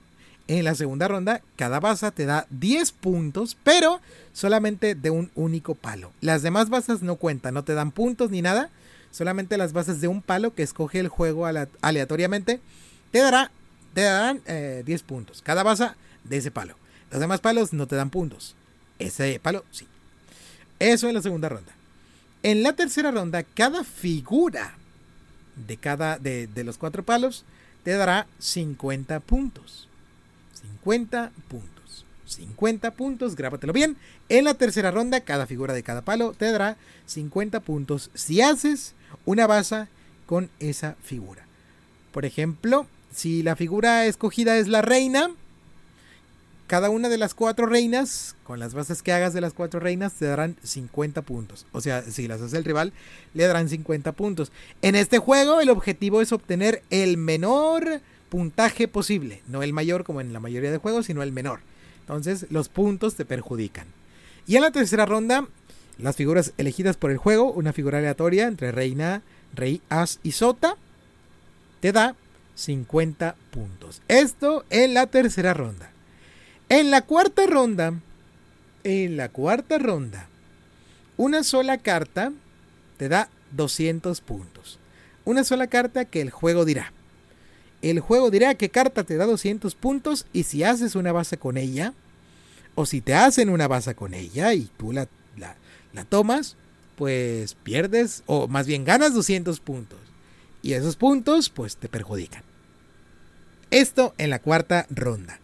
en la segunda ronda, cada baza te da 10 puntos, pero solamente de un único palo. Las demás bazas no cuentan, no te dan puntos ni nada. Solamente las bases de un palo que escoge el juego ale- aleatoriamente te dará te darán eh, 10 puntos. Cada baza de ese palo. Los demás palos no te dan puntos. Ese palo sí. Eso en la segunda ronda. En la tercera ronda, cada figura de cada de, de los cuatro palos te dará 50 puntos. 50 puntos. 50 puntos, grábatelo bien. En la tercera ronda, cada figura de cada palo te dará 50 puntos si haces una baza con esa figura. Por ejemplo, si la figura escogida es la reina, cada una de las cuatro reinas, con las bases que hagas de las cuatro reinas, te darán 50 puntos. O sea, si las hace el rival, le darán 50 puntos. En este juego, el objetivo es obtener el menor puntaje posible. No el mayor como en la mayoría de juegos, sino el menor. Entonces, los puntos te perjudican. Y en la tercera ronda, las figuras elegidas por el juego, una figura aleatoria entre reina, rey, as y sota, te da 50 puntos. Esto en la tercera ronda. En la cuarta ronda, en la cuarta ronda, una sola carta te da 200 puntos. Una sola carta que el juego dirá. El juego dirá qué carta te da 200 puntos y si haces una base con ella, o si te hacen una base con ella y tú la, la, la tomas, pues pierdes, o más bien ganas 200 puntos. Y esos puntos, pues te perjudican. Esto en la cuarta ronda.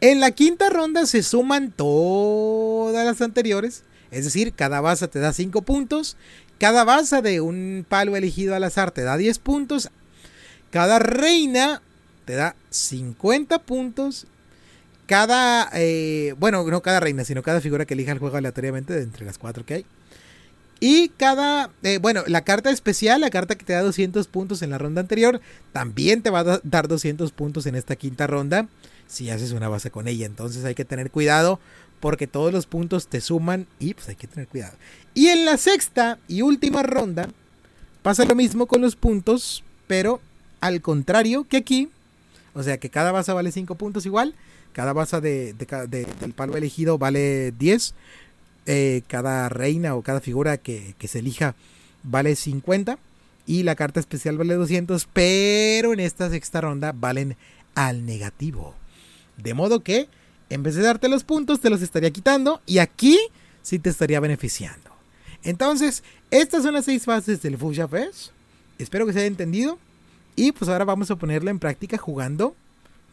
En la quinta ronda se suman todas las anteriores. Es decir, cada baza te da 5 puntos. Cada baza de un palo elegido al azar te da 10 puntos. Cada reina te da 50 puntos. Cada, eh, bueno, no cada reina, sino cada figura que elija el juego aleatoriamente de entre las cuatro que hay. Y cada, eh, bueno, la carta especial, la carta que te da 200 puntos en la ronda anterior, también te va a da- dar 200 puntos en esta quinta ronda si haces una base con ella. Entonces hay que tener cuidado porque todos los puntos te suman y pues hay que tener cuidado. Y en la sexta y última ronda pasa lo mismo con los puntos, pero al contrario que aquí, o sea que cada baza vale 5 puntos igual, cada ca- de- del palo elegido vale 10, eh, cada reina o cada figura que, que se elija vale 50 y la carta especial vale 200, pero en esta sexta ronda valen al negativo. De modo que en vez de darte los puntos te los estaría quitando y aquí sí te estaría beneficiando. Entonces, estas son las seis fases del Fuchsia Fest. Espero que se haya entendido. Y pues ahora vamos a ponerlo en práctica jugando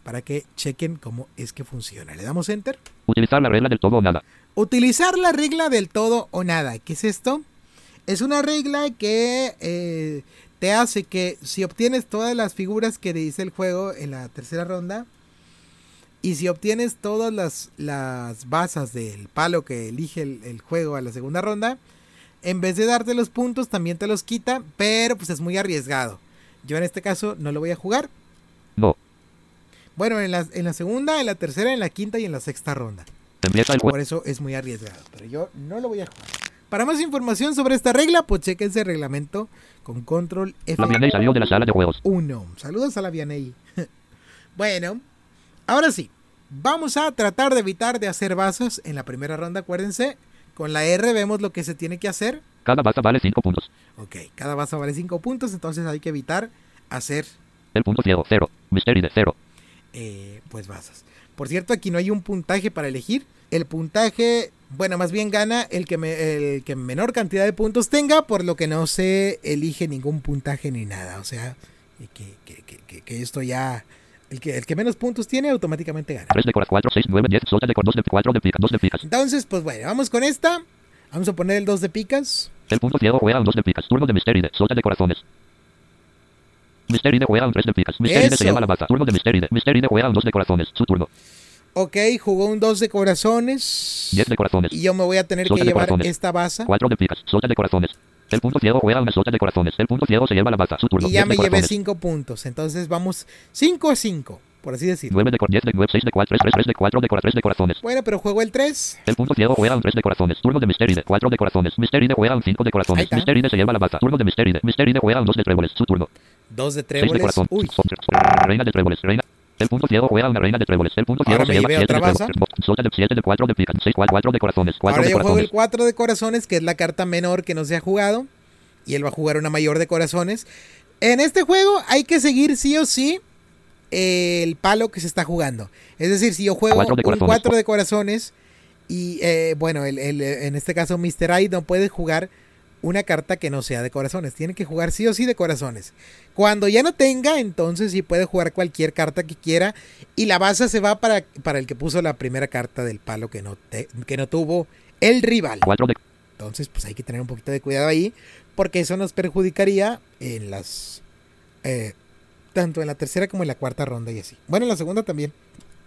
para que chequen cómo es que funciona. Le damos enter. Utilizar la regla del todo o nada. Utilizar la regla del todo o nada. ¿Qué es esto? Es una regla que eh, te hace que si obtienes todas las figuras que dice el juego en la tercera ronda, Y si obtienes todas las, las basas del palo que elige el, el juego a la segunda ronda, en vez de darte los puntos, también te los quita, pero pues es muy arriesgado. Yo en este caso no lo voy a jugar. No. Bueno, en la, en la segunda, en la tercera, en la quinta y en la sexta ronda. Empieza el juego. Por eso es muy arriesgado. Pero yo no lo voy a jugar. Para más información sobre esta regla, pues chequense el reglamento con control La Vianney salió de la sala de juegos. F1. Saludos a la Vianney. bueno, ahora sí. Vamos a tratar de evitar de hacer basas en la primera ronda, acuérdense. Con la R vemos lo que se tiene que hacer. Cada baza vale 5 puntos. Ok, cada base vale 5 puntos, entonces hay que evitar hacer El punto ciego, 0. Mystery de 0. eh, pues basas. Por cierto, aquí no hay un puntaje para elegir. El puntaje, bueno, más bien gana el que, me- el que menor cantidad de puntos tenga, por lo que no se elige ningún puntaje ni nada. O sea, que- que- que esto ya... El que, el que menos puntos tiene automáticamente gana. 3 de coras, 4, 6, 9, 10. Solta de cor, 2 de 4 de picas, 2 de picas. Entonces, pues bueno, vamos con esta. Vamos a poner el 2 de picas. El punto ciego juega un 2 de picas. Turno de Mystery de. Solta de corazones. Mystery de juega un 3 de picas. Mystery de Eso. se llama la baza. Turno de Mystery de. Mystery de juega un 2 de corazones. Su turno. Ok, jugó un 2 de corazones. 10 de corazones. Y yo me voy a tener que llevar corazones. esta baza. 4 de picas. De corazones. El punto ciego juega una de corazones. El punto ciego se lleva la baza. Su turno. Y ya 10 de me llevé corazones. 5 puntos. Entonces vamos 5 a 5, por así decirlo. 9 de cor, 10 de 9, 6 de 4, 3, 3, 3 de 4 de cora, 3 de corazones. Bueno, pero juego el 3. El punto ciego juega un 3 de corazones. Turno de Mystery de 4 de corazones. Mystery de juega un 5 de corazones. está. Mystery de se lleva la baza. Turno de de. De juega un 2 de tréboles. Su turno. 2 de 6 de tréboles. corazón. Uy, Reina de tréboles. Reina. El punto ciego juega una reina de tréboles. El punto ciego se lleva llevé 7 de otra tréboles. Solta de 7 de 4 de picas. 6, 4 de corazones. 4 ahora de yo juego el 4 de corazones, que es la carta menor que no se ha jugado. Y él va a jugar una mayor de corazones. En este juego hay que seguir sí o sí el palo que se está jugando. Es decir, si yo juego Cuatro de un corazones. 4 de corazones y eh, bueno, el- el- en este caso Mr. I no puede jugar una carta que no sea de corazones. Tiene que jugar sí o sí de corazones. Cuando ya no tenga, entonces sí puede jugar cualquier carta que quiera. Y la base se va para, para el que puso la primera carta del palo que no, te- que no tuvo el rival. 4 de Entonces, pues hay que tener un poquito de cuidado ahí. Porque eso nos perjudicaría en las. eh, tanto en la tercera como en la cuarta ronda y así. Bueno, en la segunda también.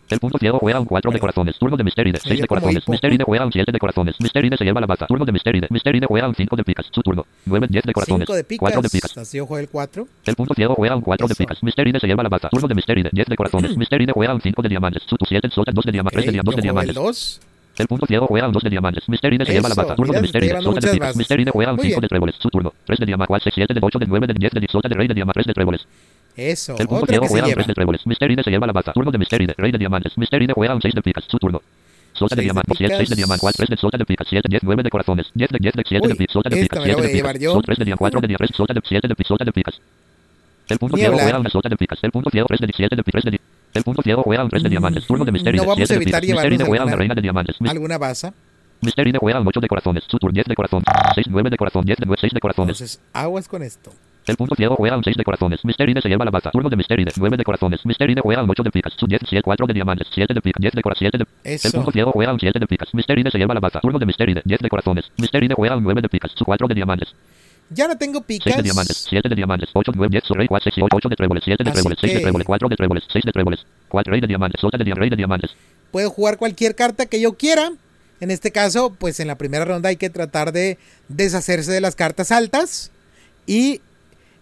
El punto ciego juega un 4 de corazones. Turno de Mystery de 6 de corazones. Mystery de juega un 7 de corazones. Mystery de se lleva la baza. Turno de Mystery de. Mystery de juega un 5 de picas. Su turno. 9, 10 de corazones. 5 de picas. 4 de picas. Así yo juego el 4. El punto ciego juega un 4 de picas. Mystery de se lleva la baza. Turno de Mystery de 10 de corazones. Mystery de juega un 5 de diamantes. Su 7 solta 2 de diamantes. 3 de diamantes. 2 de diamantes. 2. El punto ciego juega un 2 de diamantes. Mystery de se lleva la baza. Turno de Mystery de de picas. bazas. Mystery de juega un Muy 5 bien. de tréboles. Su turno. 3 de diamantes. 4, 7 de 8 de 9 de 10 de 10 solta de rey de diamantes. 3 de tréboles. Eso. El punto ciego que se lleva. 3 de tréboles. Mystery de se lleva la baza. Turno de Mystery de rey de diamantes. Mystery de juega un 6 de picas. Su turno. Solta de diamantes. 7, 6 de picas. diamantes. 4, 3 de solta de picas. 7, 10, 9 de corazones. 10 de 10 de 7 de picas. Solta de picas. me la 7 voy de picas. yo. Sol 3 de diamantes. 4 de diamantes. Solta de 7 de picas. Solta de picas. El punto ciego juega una solta de picas. El punto ciego 3 de 7 de picas. 3 de El punto ciego juega un 3 de diamantes. Turno de Mystery No de vamos a 7 de picas. Mystery de llevarnos juega una reina de diamantes. Alguna baza. Mystery de juega un 8 de corazones. Su turno 10 de corazón. 6, 9 de corazón. 10 de 9, 6 de corazones. Entonces, aguas con esto. El punto ciego juega un 6 de corazones. Mystery de se lleva la baza. Turno de Mystery de 9 de corazones. Mystery de juega un 8 de picas. Su 10, 7, 4 de diamantes. 7 de picas. 10 de corazones. 7 de... El Eso. punto ciego juega un 7 de picas. Mystery de se lleva la baza. Turno de Mystery de 10 de corazones. Mystery de juega un 9 de picas. Su 4 de diamantes. Ya no tengo 6 picas. de diamantes. 7 de diamantes. 8, 9, 10, rey, 4, 6, 8, 8 de tréboles. 7 de Así tréboles. 6 de que- tréboles. 4 de tréboles. 6 de tréboles. 4 rey de diamantes. Sota de diamantes. Rey de diamantes. Puedo jugar cualquier carta que yo quiera. En este caso, pues en la primera ronda hay que tratar de deshacerse de las cartas altas. Y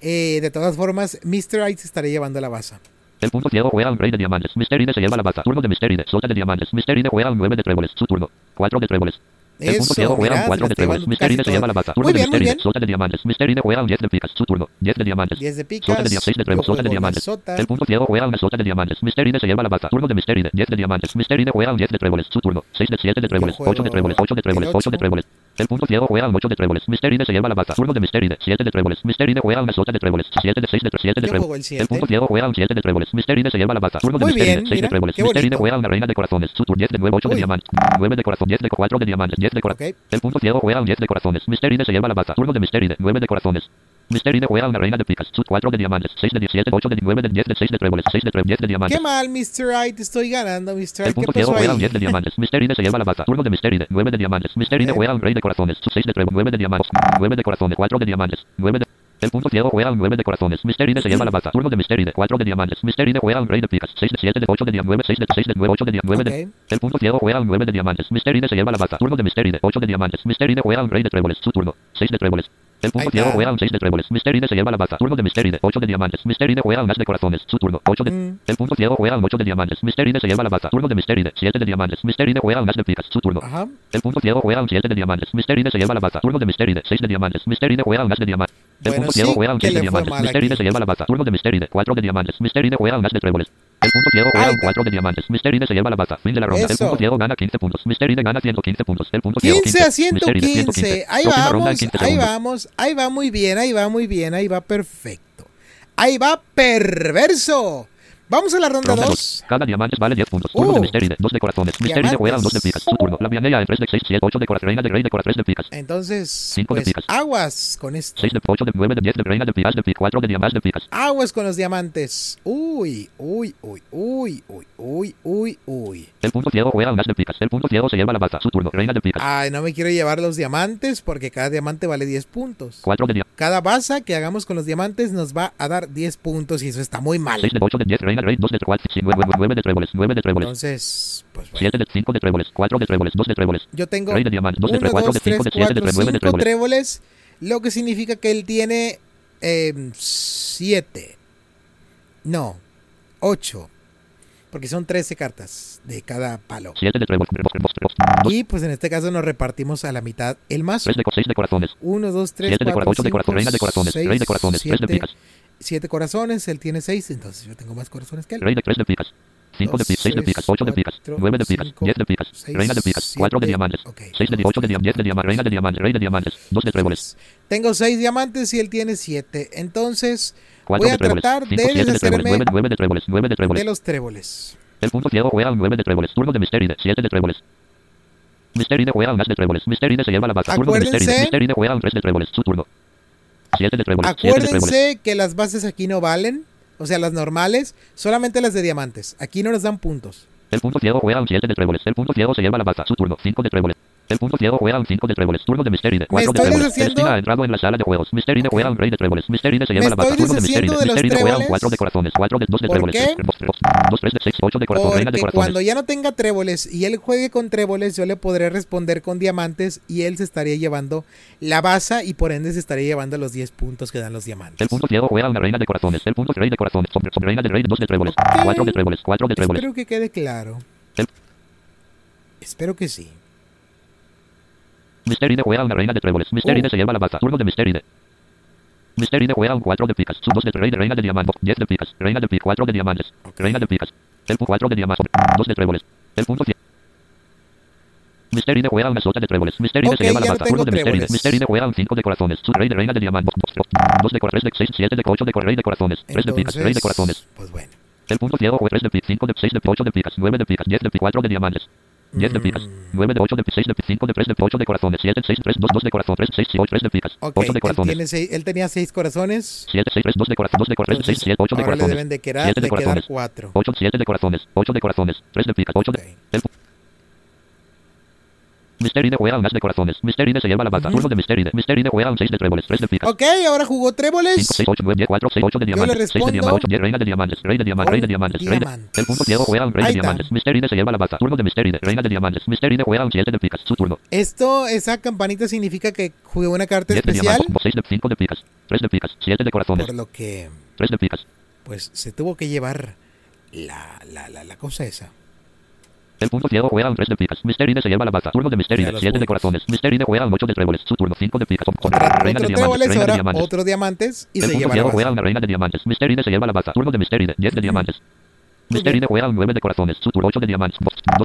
eh, de todas formas, Mr. Ice estará llevando la baza. El punto ciego juega un rey de diamantes. Mystery de se lleva la baza. Turno de Mystery de Sota de diamantes. De juega un 9 de tréboles. Su turno. 4 de tréboles. El punto ciego juega un mira, 4 me de tréboles. de se lleva la baza. Turno Muy de bien, muy Mystery de bien. Sota de diamantes. De juega un 10 de picas. Su turno. 10 de diamantes. 10 de Sota picas. de dia- 6 de tréboles. Sota de diamantes. sota. El punto ciego juega una sota de diamantes. Mystery de se lleva la baza. Turno de Mystery de 10 de diamantes. Mystery de juega un 10 de tréboles. Su turno. 6 de 7 de tréboles. juego 8 de tréboles. 8 de tréboles. el 8 de tréboles. El punto ciego juega un 8 de tréboles. Mystery de se lleva la baza. Turno de Mystery de 7 de tréboles. Mystery de juega una sota de tréboles. 7 de 6 de 7 de tréboles. el El 7. punto ciego juega un 7 de tréboles. Mystery de se lleva la baza. Turno de de 6 de tréboles. bonito. juega una reina de corazones. Su turno 10 de 9, 8 de Uy. diamantes. 9 de corazón, 10 de 4 de diamantes. 10 de corazón. El punto ciego juega un 10 de corazones. Mystery de se lleva la baza. Turno de Mystery de 9 de corazones. Mystery de juega una reina de picas. Su 4 de diamantes. 6 de 17, 8 de 9 de 10 de 6 de tréboles. 6 de tréboles. 10 de diamantes. Qué mal, Mr. I. Te estoy ganando, Mr. I. El ¿Qué punto pasó ciego juega un ahí? 10 de diamantes. Mystery de se lleva la baza. Turno de Mystery de 9 de diamantes. Mystery de Ok. juega un rey de corazones. Su 6 de tréboles. 9 de diamantes. 9 de corazones. 4 de diamantes. 9 de... El punto ciego juega un 9 de corazones. Misteride se lleva la baza. Turno de Misteride. 4 de diamantes. Misteride juega un rey de picas. 6 de 7 de 8 de diamantes. 9, 6 de 6 de 9, 8 de diamantes. 9 de... El punto ciego juega un 9 de diamantes. Misteride se lleva la baza. Turno de Misteride. 8 de diamantes. Misteride juega un rey de tréboles. Su turno. 6 de tréboles. El punto ciego juega un 6 de tréboles. Misteride se lleva la baza. Turno de Misteride. 8 de diamantes. Misteride juega un as de corazones. Su turno. 8 de... Mm. El punto ciego juega un 8 de diamantes. Misteride se lleva la baza. Turno de Misteride. 7 de diamantes. Misteride juega un as de picas. Su turno. Ajá. El punto ciego juega un 7 de diamantes. Misteride se lleva la baza. Turno de Misteride. 6 de diamantes. Misteride juega un as de diamantes. El Bueno, punto ciego sí juega un que 6 de diamantes. aquí. se lleva la baza. Turno de Misteride. 4 de diamantes. Misteride juega un as de tréboles. El punto ciego juega un está. 4 de diamantes. Misteride se lleva la baza. Fin de la ronda. El Eso. punto ciego gana 15 puntos. Misteride gana 115 puntos. El punto ciego 15 a Misteride 115. Ahí Próxima vamos, 15 ahí vamos, ahí va muy bien, ahí va muy bien, ahí va perfecto. Ahí va perverso. Vamos a la ronda Ronda 2. 2. Cada diamante vale 10 puntos. Uh. de Misteride. 2 de corazones. Misteride juega un 2 de picas. Turno. La vianella en 3 de 6, 7, 8 de corazones. Reina de rey de corazones 3 de picas. Entonces, Cinco de pues picas. aguas con esto. 6 de 8 de 9 de 10 de reina de picas de picas. 4 de diamantes de picas. Aguas con los diamantes. Uy, uy, uy, uy, uy, uy, uy, uy. El punto ciego juega un as de picas. El punto ciego se lleva la baza. Su turno. Reina de picas. Ay, no me quiero llevar los diamantes porque cada diamante vale 10 puntos. 4 de diamantes. Cada baza que hagamos con los diamantes nos va a dar 10 puntos y eso está muy mal. 6 de 8 de 10 reina de tréboles, 9 de tréboles, 9 de tréboles. Entonces, pues bueno. de 5 de tréboles, 4 de tréboles, 2 de tréboles. Yo tengo rey de diamantes, de tréboles, de 5 de 7 tréboles, 9 tréboles. lo que significa que él tiene em, 7. No, 8 porque son 13 cartas de cada palo. Y pues en este caso nos repartimos a la mitad el mazo. 1, 2, 3, 4, 5, 6, 7, siete corazones, él tiene seis, entonces yo tengo más corazones que él. Reina tres de picas. 5 de picas, 6 de picas, 8 de picas, 9 de picas, 10 de picas, reina de picas, 4 de diamantes, 6 de 8 de diamantes, 10 de diamantes, reina de diamantes, rey de diamantes, 2 de tréboles. Tengo 6 diamantes y él tiene 7. Entonces, voy a tratar de deshacerme de tréboles, nueve de tréboles. De los tréboles. El punto ciego juega un 9 de tréboles, turno de Misteride, 7 de tréboles. Misteride juega un as de tréboles, Misteride se lleva la vaca, turno de Misteride, Misteride juega un 3 de tréboles, su turno. Acuérdense que las bases aquí no valen. O sea, las normales, solamente las de diamantes. Aquí no nos dan puntos. El punto ciego juega un 7 de tréboles. El punto ciego se lleva la baza. Su turno. 5 de tréboles. El punto ciego juega un 5 de tréboles. Turno de Misteride. 4 de tréboles. ha entrado en la sala de juegos. Juega un rey de tréboles. Misteride se lleva la Turno de deshaciendo de juega un tréboles. 4 de corazones. 4 de 2 de ¿Por tréboles. qué? 2, 3 de 6, 8 de corazón. Reina de corazones. cuando ya no tenga tréboles y él juegue con tréboles, yo le podré responder con diamantes y él se estaría llevando la baza y por ende se estaría llevando los 10 puntos que dan los diamantes. El punto ciego juega una reina de corazones. El punto rey de corazones. Sobre, sobre reina de rey. 2 de tréboles. Ok. 4 de tréboles. 4 de tréboles. Espero que quede claro. El- Espero que sí. Misteride juega una reina de tréboles. Misteride Oh. se lleva la baza. Turno de Misteride. Misteride juega un 4 de picas. Su 2 de rey de reina de diamantes. 10 de picas. Reina de picas. 4 de diamantes. Ok. Reina de picas. El 4 de diamantes. 2 de tréboles. El punto 100. Misteride juega una sota de tréboles. Misteride Ok, se lleva la baza. Turno de Misteride. Misteride juega un 5 de corazones. Su rey de reina de diamantes. 2 de corazones. 3 de 6, 7 de 8 de rey de corazones. 3 de picas. Rey de corazones. pues bueno. El punto ciego juega 3 de picas. 5 de 6 de 8 de picas. 9 de picas. 10 de picas. 4 de diamantes. 10 de picas. Mm. 9 de 8 de 6 de 5 de 3 de 8 de corazones. 7 6 3 2 2 de corazón. 3 6 8 3 de picas. Ok, 8 de él, corazones. tiene seis- él tenía 6 corazones. 7 6 3 2 de corazón. 2 de corazón. 6 Entonces, 7 8 de corazones. deben de corazones. 4. 8 7 de corazones. 8 de corazones. 3 de picas. 8 de Ok. el Misteride juega un as de corazones. Misteride se lleva la. Ujú. Turno de Misteride. Misteride juega un 6 de tréboles. 3 de picas. Ok, ahora jugó 5, tréboles. 6, 8, 9, 10, 4, 6, 8 de Yo le diamantes. 6 de diamantes. 8, 10, reina de diamantes. Rey de diamantes. Rey de con diamantes. Rey de... diamantes. El punto ciego juega un rey de diamantes. Misteride se lleva la baza. Turno de Misteride. Reina de diamantes. Misteride juega un 7 de picas. Su turno. Esto, esa campanita significa que jugué una carta 10 de especial. diamantes. 6 de 5 de picas. 3 de picas. 7 de corazones. Por lo que, 3 de picas. pues, se tuvo que llevar la, la, la, la cosa esa. El punto ciego juega un 3 de picas. Misteride se lleva la baza. Turno de los 7 de corazones. Misteride juega un 8 de tréboles. Su turno. 5 de picas. Otro, Reina de diamantes. Reina de diamantes. otro diamantes y El se punto lleva la ciego baza. juega una reina de diamantes. Misteride se lleva la baza. Turno de Misteride. 10 de diamantes. Misteride juega un 9 de corazones. Su turno 8 de diamantes.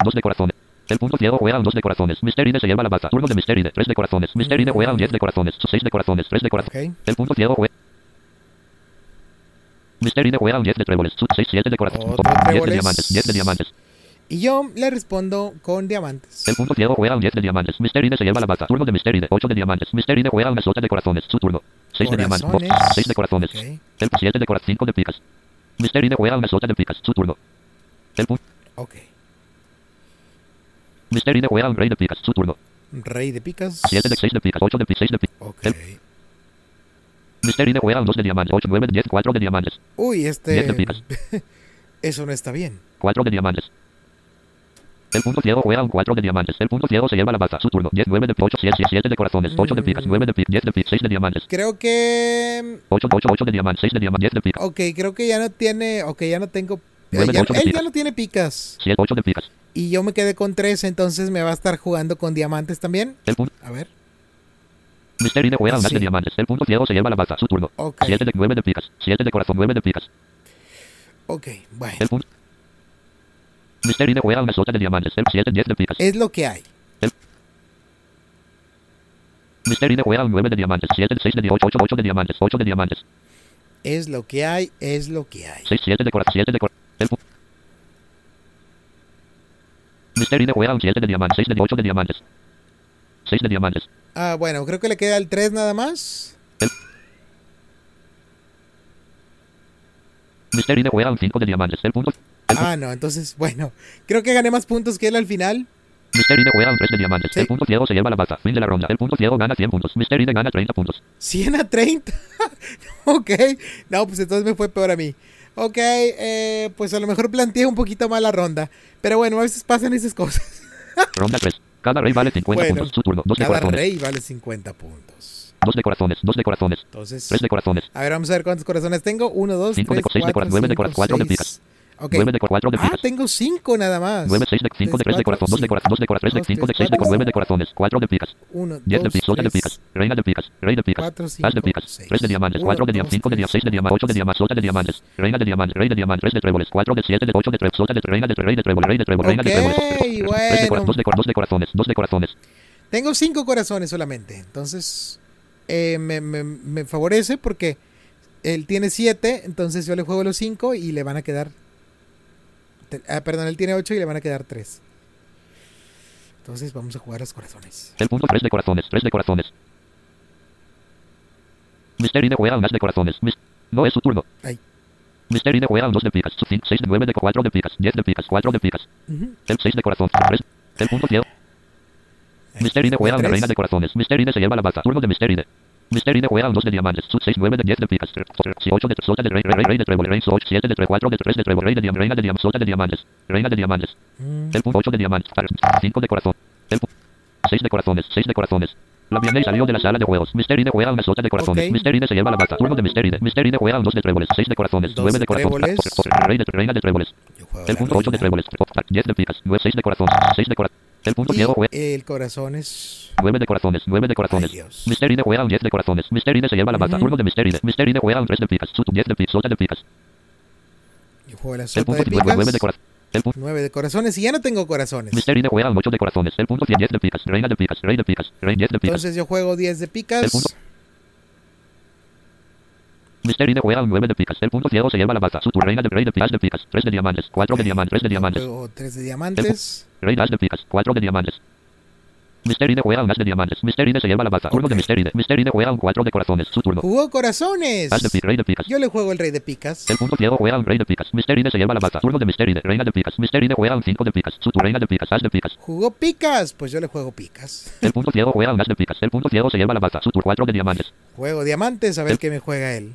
2 de corazones. El punto ciego juega un 2 de corazones. Misteride se lleva la baza. Turno de Misteride. 3 de corazones. Misteride juega un 10 de corazones. 6 de corazones. 3 de corazones. El punto ciego juega. Misteride juega un 10 de tréboles. 6, 7 de corazones. Otro 10 de diamantes. 10 de diamantes. Y yo le respondo con diamantes. El punto ciego juega un 10 de diamantes. Misteride se lleva la baza. Turno de Misteride. 8 de diamantes. Misteride juega una sota de corazones. Su turno. 6 de diamantes. Corazones. 6 de corazones. Ok. El 7 de corazones. 5 de picas. Misteride juega una sota de picas. Su turno. El punto. Ok. Misteride juega un rey de picas. Su turno. Rey de picas. 7 de 6 de picas. 8 de picas. 6 de picas. Ok. El- Misterine juega un 2 de diamantes. 8, 9, 10, 4 de diamantes. Uy, Diez de este... picas. Eso no está bien. 4 de diamantes. El punto ciego juega un 4 de diamantes. El punto ciego se lleva la baza. Su turno. 10, 9 de 8, 7, 7 de corazones. 8 de picas. 9 de picas. 10 de picas. 6 de diamantes. Creo que... 8, 8, 8 de diamantes. 6 de diamantes. 10 de picas. Ok, creo que ya no tiene... Ok, ya no tengo... eh, ya- él ya no tiene picas. 7, 8 de picas. Y yo me quedé con 3, entonces me va a estar jugando con diamantes también. El punto. A ver. Misterine juega un Sí. de diamantes. El punto ciego se lleva la baza. Su turno. Ok. 7 de 9 de picas. 7 de corazón. 9 de picas. Ok, bueno. El punto. Es lo que hay. Misterine juega un 9 de diamantes. 7, 6 de 8, 8, 8 de diamantes. 8 de diamantes. Es lo que hay, es lo que hay. 6, 7 de corazón. 7 de corazón. El 7 de diamantes. 6 de 8 de diamantes. 6 de diamantes. Ah, bueno, creo que le queda el 3 nada más. Un 5 de diamantes. El punto. Ah, no, entonces, bueno. Creo que gané más puntos que él al final. Misterine juega un 3 de diamantes. Sí. El punto ciego se lleva la baza. Fin de la ronda. El punto ciego gana 100 puntos. Misterine gana 30 puntos. 100 a 30. ok. No, pues entonces me fue peor a mí. Ok, eh, pues a lo mejor planteé un poquito mal la ronda. Pero bueno, a veces pasan esas cosas. Ronda 3. Cada rey vale 50 Bueno, puntos. Su turno. 2 de Cada corazones. rey vale 50 puntos. 2 de corazones. 2 de corazones. Entonces, 3 de corazones. a ver, vamos a ver cuántos corazones tengo. 1, 2, Cinco 3, de seis de 4, cora- nueve de cora- 5, cuatro de 6. picas. Ok. 9 de 4 de Ah, tengo 5 nada más. 9, 6 de 5 de 3 de corazón. 2 de corazón. 2 de corazón. 2 de 3 de 5 de 6 de 9 de corazones. 4 de picas. 1, 10 de 2, picas. De picas. Reina de picas. Rey de picas. 4, As 5, de picas. 3 de diamantes. 4 de diamantes. 5 de diamantes. 6 de diamantes. 8 de diamantes. De diamantes. Reina de diamantes. Rey de diamantes. 3 de tréboles. 4 de 7 de 8 de 3. Sota de reina de rey de trébol. Rey de trébol. Reina de tréboles. 3 de bueno. corazón. 2 de cor- 2 de corazones. 2 de corazones. Tengo 5 corazones solamente. Entonces, eh, me, me- me favorece porque él tiene 7. Entonces yo le juego los 5 y le van a quedar. Te- Ah, perdón, él tiene 8 y le van a quedar 3. Entonces vamos a jugar los corazones. El punto 3 de corazones. 3 de corazones. Misterine juega un de corazones. Mis- No es su turno. Ay. Misterine juega un 2 de picas. 6 de 9 de 4 de picas. 10 de picas. 4 de picas. Ujú. El 6 de corazón. 3. El punto ciego. Ahí, Misterine juega una reina de corazones. Misterine se lleva la baza. Turno de Misterine. Misterine juega un 2 de diamantes. Sud 6, 9 de 10 de picas. 8 de sota de rey, rey, rey de trébol. Rey 8, 7 de 3, 4 de 3 de trébol. Rey de diamantes. Reina de diamantes. Sota de diamantes. Reina de diamantes. Mm, El punto 8 de diamantes. 5 de corazón. El 6 de corazones. 6 de corazones. La Vianney salió de la sala de juegos. Misterine juega una sota de corazones. Ok. Misterine se lleva la baza. Turno de Misterine. Misterine juega un 2 de tréboles. 6 de corazones. Dos 9 de de corazones. Rey de reina de tréboles. El punto 8 de tréboles. 10 de picas. 9, 6 de corazón. 6 de corazón. El punto ciego juega. el corazón es. 9 de corazones, 9 de corazones. Juega un 10 de corazones. Misterine se lleva la baza. Turno de juega un 3 de picas. Su 10 de picas. Sota de picas. Yo juego la El sota punto de 9, 9 de picas. corazones. El punto. 9 de corazones y ya no tengo corazones. Juega un 8 de corazones. El punto 10 de picas. Reina de picas. Rey de picas. Rey 10 de picas. Entonces yo juego 10 de El picas. punto- Misterine juega un 9 de picas. El punto ciego se lleva la baza. Su reina de rey de picas de picas. 3 de diamantes. 4 de diamantes. 3 de Yo diamantes. juego 3 de diamantes. Rey de as de picas. 4 de diamantes. Misterine juega un as de diamantes. Misterine se lleva la baza. Turno Ok. de Misterine. Misterine juega un 4 de corazones. Su turno. Jugó corazones. As de picas. Rey de picas. Yo le juego el rey de picas. El punto ciego juega un rey de picas. Misterine se lleva la baza. Turno de Misterine. Reina de picas. Misterine juega un 5 de picas. Su tu reina de picas. As de picas. Jugó picas. Pues yo le juego picas. El punto ciego juega un as de picas. El punto ciego se lleva la baza. Su tur 4 de diamantes. Juego diamantes. A ver El- qué me juega él.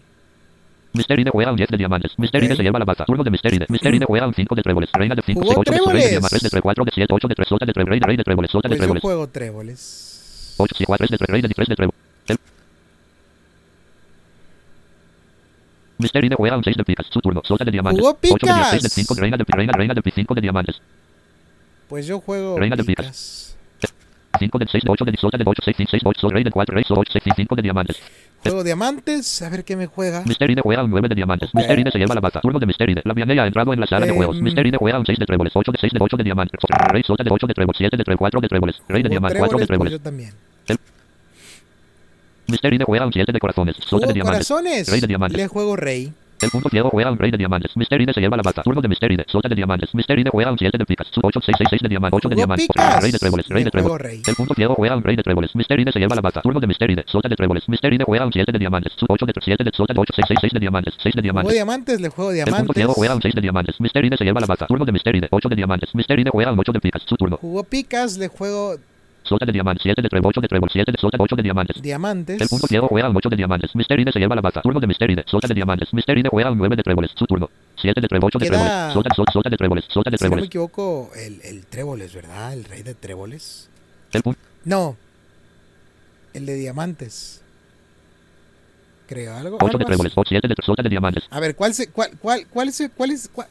Misterine juega un 10 de diamantes. Misterine Ok. se lleva la baza. Turno de Misterine. Misterine juega un 5 de tréboles. Reina de 5, Jugó 6, 8 de 3 de diamantes. 3 de 3, 4 de 7, 8 de 3, sota de 3, rey de rey de tréboles. Sota de Pues yo tréboles. juego tréboles. 8, 7, 4, 3 de 3, rey de 3 de tréboles. Juega un 6 de picas. Su turno. Sota de diamantes. Jugó 8 de 10, 6 de picas. 5, reina de reina, reina de 5 de diamantes. Pues yo juego Reina de picas. 5 de 6 de 8 de sota de 8, 6, 6, 8, rey de 4, rey, 8, 6, 5 de diamantes. Juego diamantes. A ver qué me juega. Misterine juega un 9 de diamantes. Ok. Misterine se lleva la baza. Turno de Misterine. La ha entrado en la sala de Em. juegos. Misterine juega un 6 de tréboles. 8 de 6 de 8 de diamantes. Rey sota de 8 de tréboles. 7 de 3, 4 de tréboles. Rey de diamantes. 4 de tréboles, pues tréboles. yo también. Misterine juega un 7 de corazones. Sota de diamantes. corazones. Rey de diamantes. Le juego rey. El punto ciego juega un rey de diamantes. Misterine se lleva la baza. Turno de Misterine. Sota de diamantes. Misterine juega un 7 de picas. 8, 6, 6, 6 de diamantes. 8 de diamantes. Rey de tréboles. Rey de tréboles. El punto ciego juega un rey de tréboles. Misterine se lleva la baza. Turno de Misterine. Sota de tréboles. Misterine juega un 7 de diamantes. 8 de 7 de sota de 8, 6, 6, 6 de diamantes. 6 de Juego diamantes. diamantes. Le juego El punto diamantes. ciego juega un 6 de diamantes. Misterine se lleva la baza. Turno de Misterine. 8 de diamantes. Misterine juega un 8 de picas. Su turno. Jugó picas. Le juego Sota de diamantes, 7 de trébol, 8 de trébol, 7 de sota, 8 de diamantes. Diamantes. El punto ciego juega un 8 de diamantes. Mysteride se lleva la baza. Turno de Mysteride. Sota de diamantes. Mysteride juega un 9 de tréboles. Su turno. 7 de trébol, 8 de tréboles. Sota, sota, sota de tréboles. Sota de Si no me tréboles. equivoco, el, el tréboles, ¿verdad? El rey de tréboles. El punto. No. El de diamantes. Creo algo. 8 algo de tréboles. 7 de sota de diamantes. A ver, ¿cuál se, cuál, cuál, cuál se, cuál es, cuál-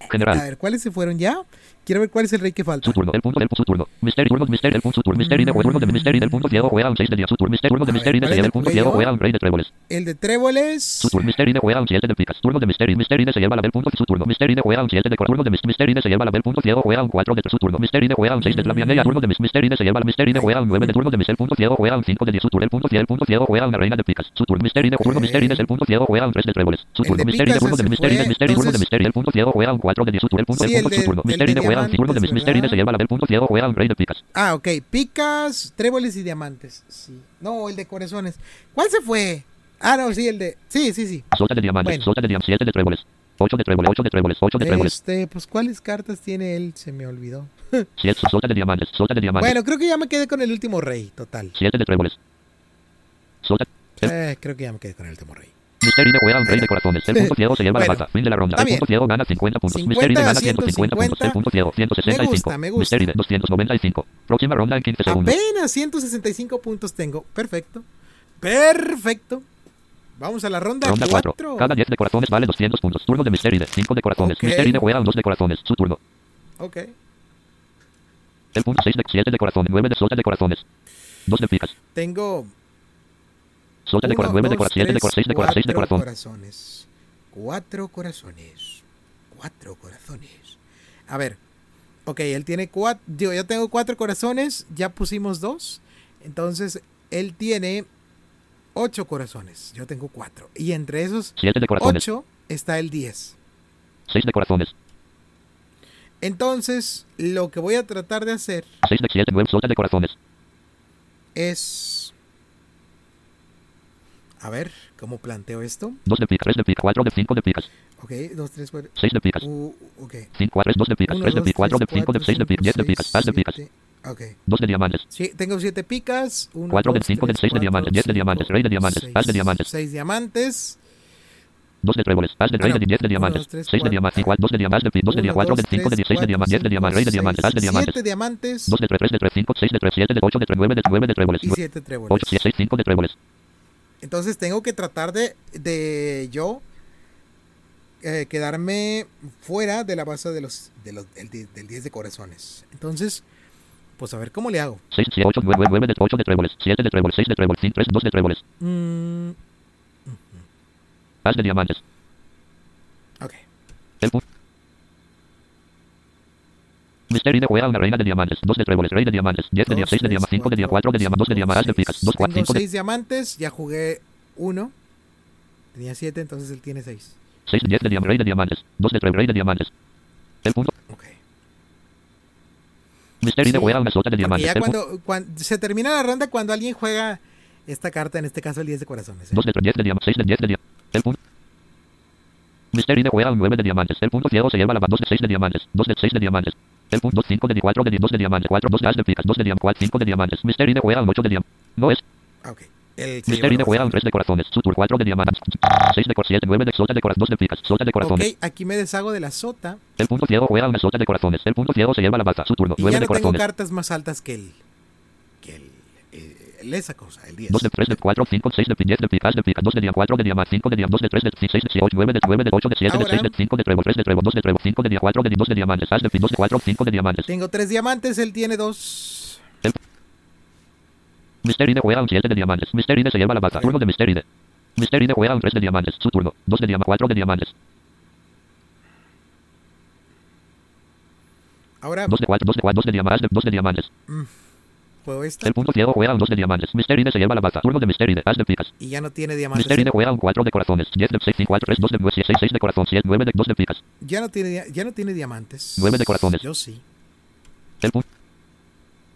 a General. ver, cuáles se fueron ya? Quiero ver cuál es el rey que falta. Su turno, el punto del su turno. Mystery, turno, Mystery, el punto, su turno. Mystery de turno de Mystery, del punto ciego juega un 6 de día. Su turno, Mystery, turno de A ver, Mystery, ¿cuál se es lleva el el punto ciego juega un rey de tréboles. El de tréboles. Su turno, Mystery de juega un 7 de picas. Turno de Mystery, Mystery de se lleva la del punto. Su turno, Mystery de juega un 7 de turno de mis- Mystery de se lleva la del punto ciego juega un 4 de su turno. Mystery de juega un 6 de la mianella. Turno de mis Mystery de se lleva la de juega un 9 de turno de punto ciego juega un 5 de 10. Su turno, el punto ciego, el punto ciego juega una reina de picas. Su turno, de Ok. Mystery de el punto ciego juega un 3 de tréboles. Su turno, de de turno de ese Mystery de fue, Mystery, turno de entonces- Mystery, el punto ciego juega un 4 de 10. Su turno, el punto, Sí, el el punto, de- su turno. el de Mystery de juega Ah, ok. Picas, tréboles y diamantes. Sí. No, el de corazones. ¿Cuál se fue? Ah, no, sí, el de. Sí, sí, sí. Sota de diamantes, Bueno. sota de diamantes, 7 de tréboles. 8 de tréboles, 8 de tréboles, 8 de tréboles. Este, pues, ¿cuáles cartas tiene él? Se me olvidó. 7 sota de diamantes, sota de diamantes. Bueno, creo que ya me quedé con el último rey, total. 7 de tréboles. Sota. Eh, creo que ya me quedé con el último rey. Mystery de juega un rey de corazones. El punto ciego se lleva Bueno, la baza. Fin de la ronda. El punto ciego gana 50 puntos. 50 Mystery de a gana 150 puntos. 150. El punto ciego 165. Me gusta, me gusta. Mystery de 295. Próxima ronda en 15 segundos. Apenas 165 puntos tengo. Perfecto. Perfecto. Vamos a la ronda Ronda 4. 4. Cada 10 de corazones vale 200 puntos. Turno de Mystery de 5 de corazones. Ok. Mystery de juega un 2 de corazones. Su turno. Ok. El punto 6 de 7 de corazones. 9 de sota de corazones. 2 de picas. Tengo Sota de corazones. 9 de corazones. 7 de corazones. 6 de corazones. 6 de corazón. corazones. Cuatro corazones. Cuatro corazones. A ver. Ok, él tiene cuatro. Yo ya tengo cuatro corazones. Ya pusimos dos. Entonces, él tiene ocho corazones. Yo tengo cuatro. Y entre esos 7 de corazones. ocho está el 10. 6 de corazones. Entonces, lo que voy a tratar de hacer 6 de 7. 9 sota de corazones. es... A ver, ¿cómo planteo esto? 2 de picas. 3 de picas. 4 de 5 de picas. Ok, dos, tres, cuatro... 6 de picas. Uh, ok. 5 4 2 de picas. Uno, 3 de picas. 4 de tres, 5 de 6 de picas. 10 de picas. De picas. Ok. 2 de diamantes. Sí, tengo siete picas. Uno, 4 de dos, 5 de tres, 6 de diamantes. 10 de diamantes. Rey de diamantes. seis, Haz de diamantes. Seis diamantes. 2 de tréboles. De rey Ah, de no. 10 de diamantes. dos, tres, 6 de diamantes. 2 de diamantes. 2 de Uno, 4 de dos, 5 de tres, 16 de diamantes. 10 de diamantes. Rey de diamantes. Haz de diamantes. Siete diamantes 2 de 3 3 de 3 5 6 de 3 7 de 8 de 3 9 de 9 de tréboles. y siete tréboles. 8 6 5 de tréboles. Entonces tengo que tratar de, de yo eh, quedarme fuera de la base de los, de los, del, die- del 10 de corazones. Entonces, pues a ver cómo le hago. 6 7 8 9 9 de 8 de tréboles. 7 de tréboles. 6 de tréboles. 5 3 2 de tréboles. Mm, Haz de diamantes. ok. El de juega una reina de diamantes. 2 de tréboles. Rey de diamantes. 10 de Dos, diamantes. 6 de diamantes. 5 de diamantes. 4 de diamantes. 2 de diamantes. De picas. 2 4 Tengo 5 de 6 diamantes, ya jugué uno. Tenía 7, entonces él tiene 6. 6 10 de diamantes. Rey de diamantes. 2 de tréboles. Rey de diamantes. El punto. Ok. Sí, juega una sota de diamantes. ya cuando, cuando se termina la ronda cuando alguien juega esta carta, en este caso el 10 de corazones. ¿eh? 2 de 10 de diamantes. 6 de 10 de diamantes. El punto. Juega un 9 de diamantes. El punto ciego se lleva la 2 de 6 de diamantes. 2 de 6 de diamantes. El punto 2 5 de 4 de 2 de diamantes. 4 2 de picas. 2 de diamantes. 4 5 de diamantes. Mystery de juega un 8 de diamantes. No es. Ah, ok. El Mystery de juega un la 3 de corazones. Sutur 4 de diamantes. 6 de cor 7 9 de sota de corazones. 2 de picas. Sota de corazones. Ok, aquí me deshago de la sota El punto ciego juega una sota de corazones. El punto ciego se lleva la baza. Su turno. y 9 ya de no tengo corazones. cartas más altas que el que el, eh, el- esa cosa, el 10. 2 de 3 de 4 5 6 de 10 de picas de picas 2 de diam 4 de diam 5 de diam 2 de 3 de 6 de 8 9 de 9 de 8 de 7 de Ahora- 6 de 5 de trébol 3 de trébol 2 de trébol 5 de diam 4 de 2 de diamantes. Haz de 2 de 4 5 de diamantes. Tengo 3 diamantes, él tiene 2. Mystery de juega un 7 de diamantes. Mystery de se lleva la baza. Turno de Mystery de. Mystery de juega un 3 de diamantes. Su turno. 2 de diam 4 de diamantes. Ahora 2 de 4 2 de 4 2 de diamantes. 2 de diamantes. Esta El punto ciego juega un 2 de diamantes. Mystery de se lleva la baza. Turno de Mystery de. Haz de picas. y ya no tiene diamantes. Mystery de juega un 4 de corazones. 10 de 6 5 4 3 2 de 9 6 6 de corazón 7 9 de 2 de picas. Ya no tiene ya no tiene diamantes. Nueve de corazones. Yo sí. El punto.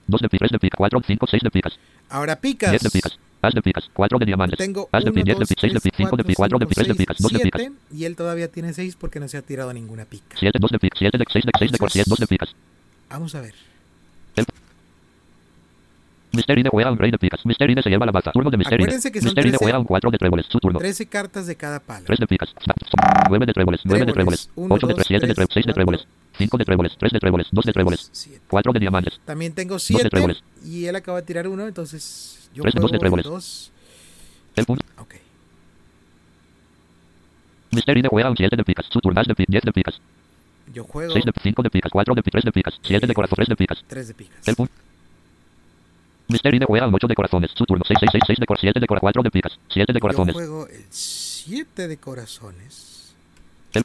2 de picas 3 de picas 4 5 6 de picas. Ahora picas. 10 de picas. Haz de picas. 4 de diamantes. Tengo Haz de 1, pi- 10 de 2, pi- 6 de 3, pi- 5 de pi- 4 de pi- 3 de picas. 2 de picas. 7 y él todavía tiene 6 porque no se ha tirado ninguna pica. 7 2 de picas. 7 de 6 de 6 de cor 7 2 de picas. Vamos a ver. Mister Ine juega un rey de picas. Mister Ine se lleva la baza. Turno de Mister Ine. Acuérdense que son Mister Ine 13 juega un 4 de tréboles. Su turno. 13 cartas de cada palo. 3 de picas. 9 de tréboles. 9 de Tréboles. tréboles. Uno, 8 de 3. 7 de 3. 6 de tréboles. 5 de tréboles. 3 de tréboles. 2 de tréboles. Siete. 4 de diamantes. También tengo de 7 tréboles. y él acaba de tirar uno, entonces yo Tres de dos de juego tréboles. 2. El punto. Ok. Mister Ine juega un 7 de picas. Su turno. 10 de picas. 10 de picas. Yo juego 6 de 5 de picas. 4 de picas. 3 de picas. 7 de corazón. 3 de picas. 3 de picas. El punto. Mister Ine juega un 8 de corazones. Su turno. 6, 6, 6, 6 de corazón. 7 de corazón. 4 de picas. 7 de Yo corazones. juego el 7 de corazones. El.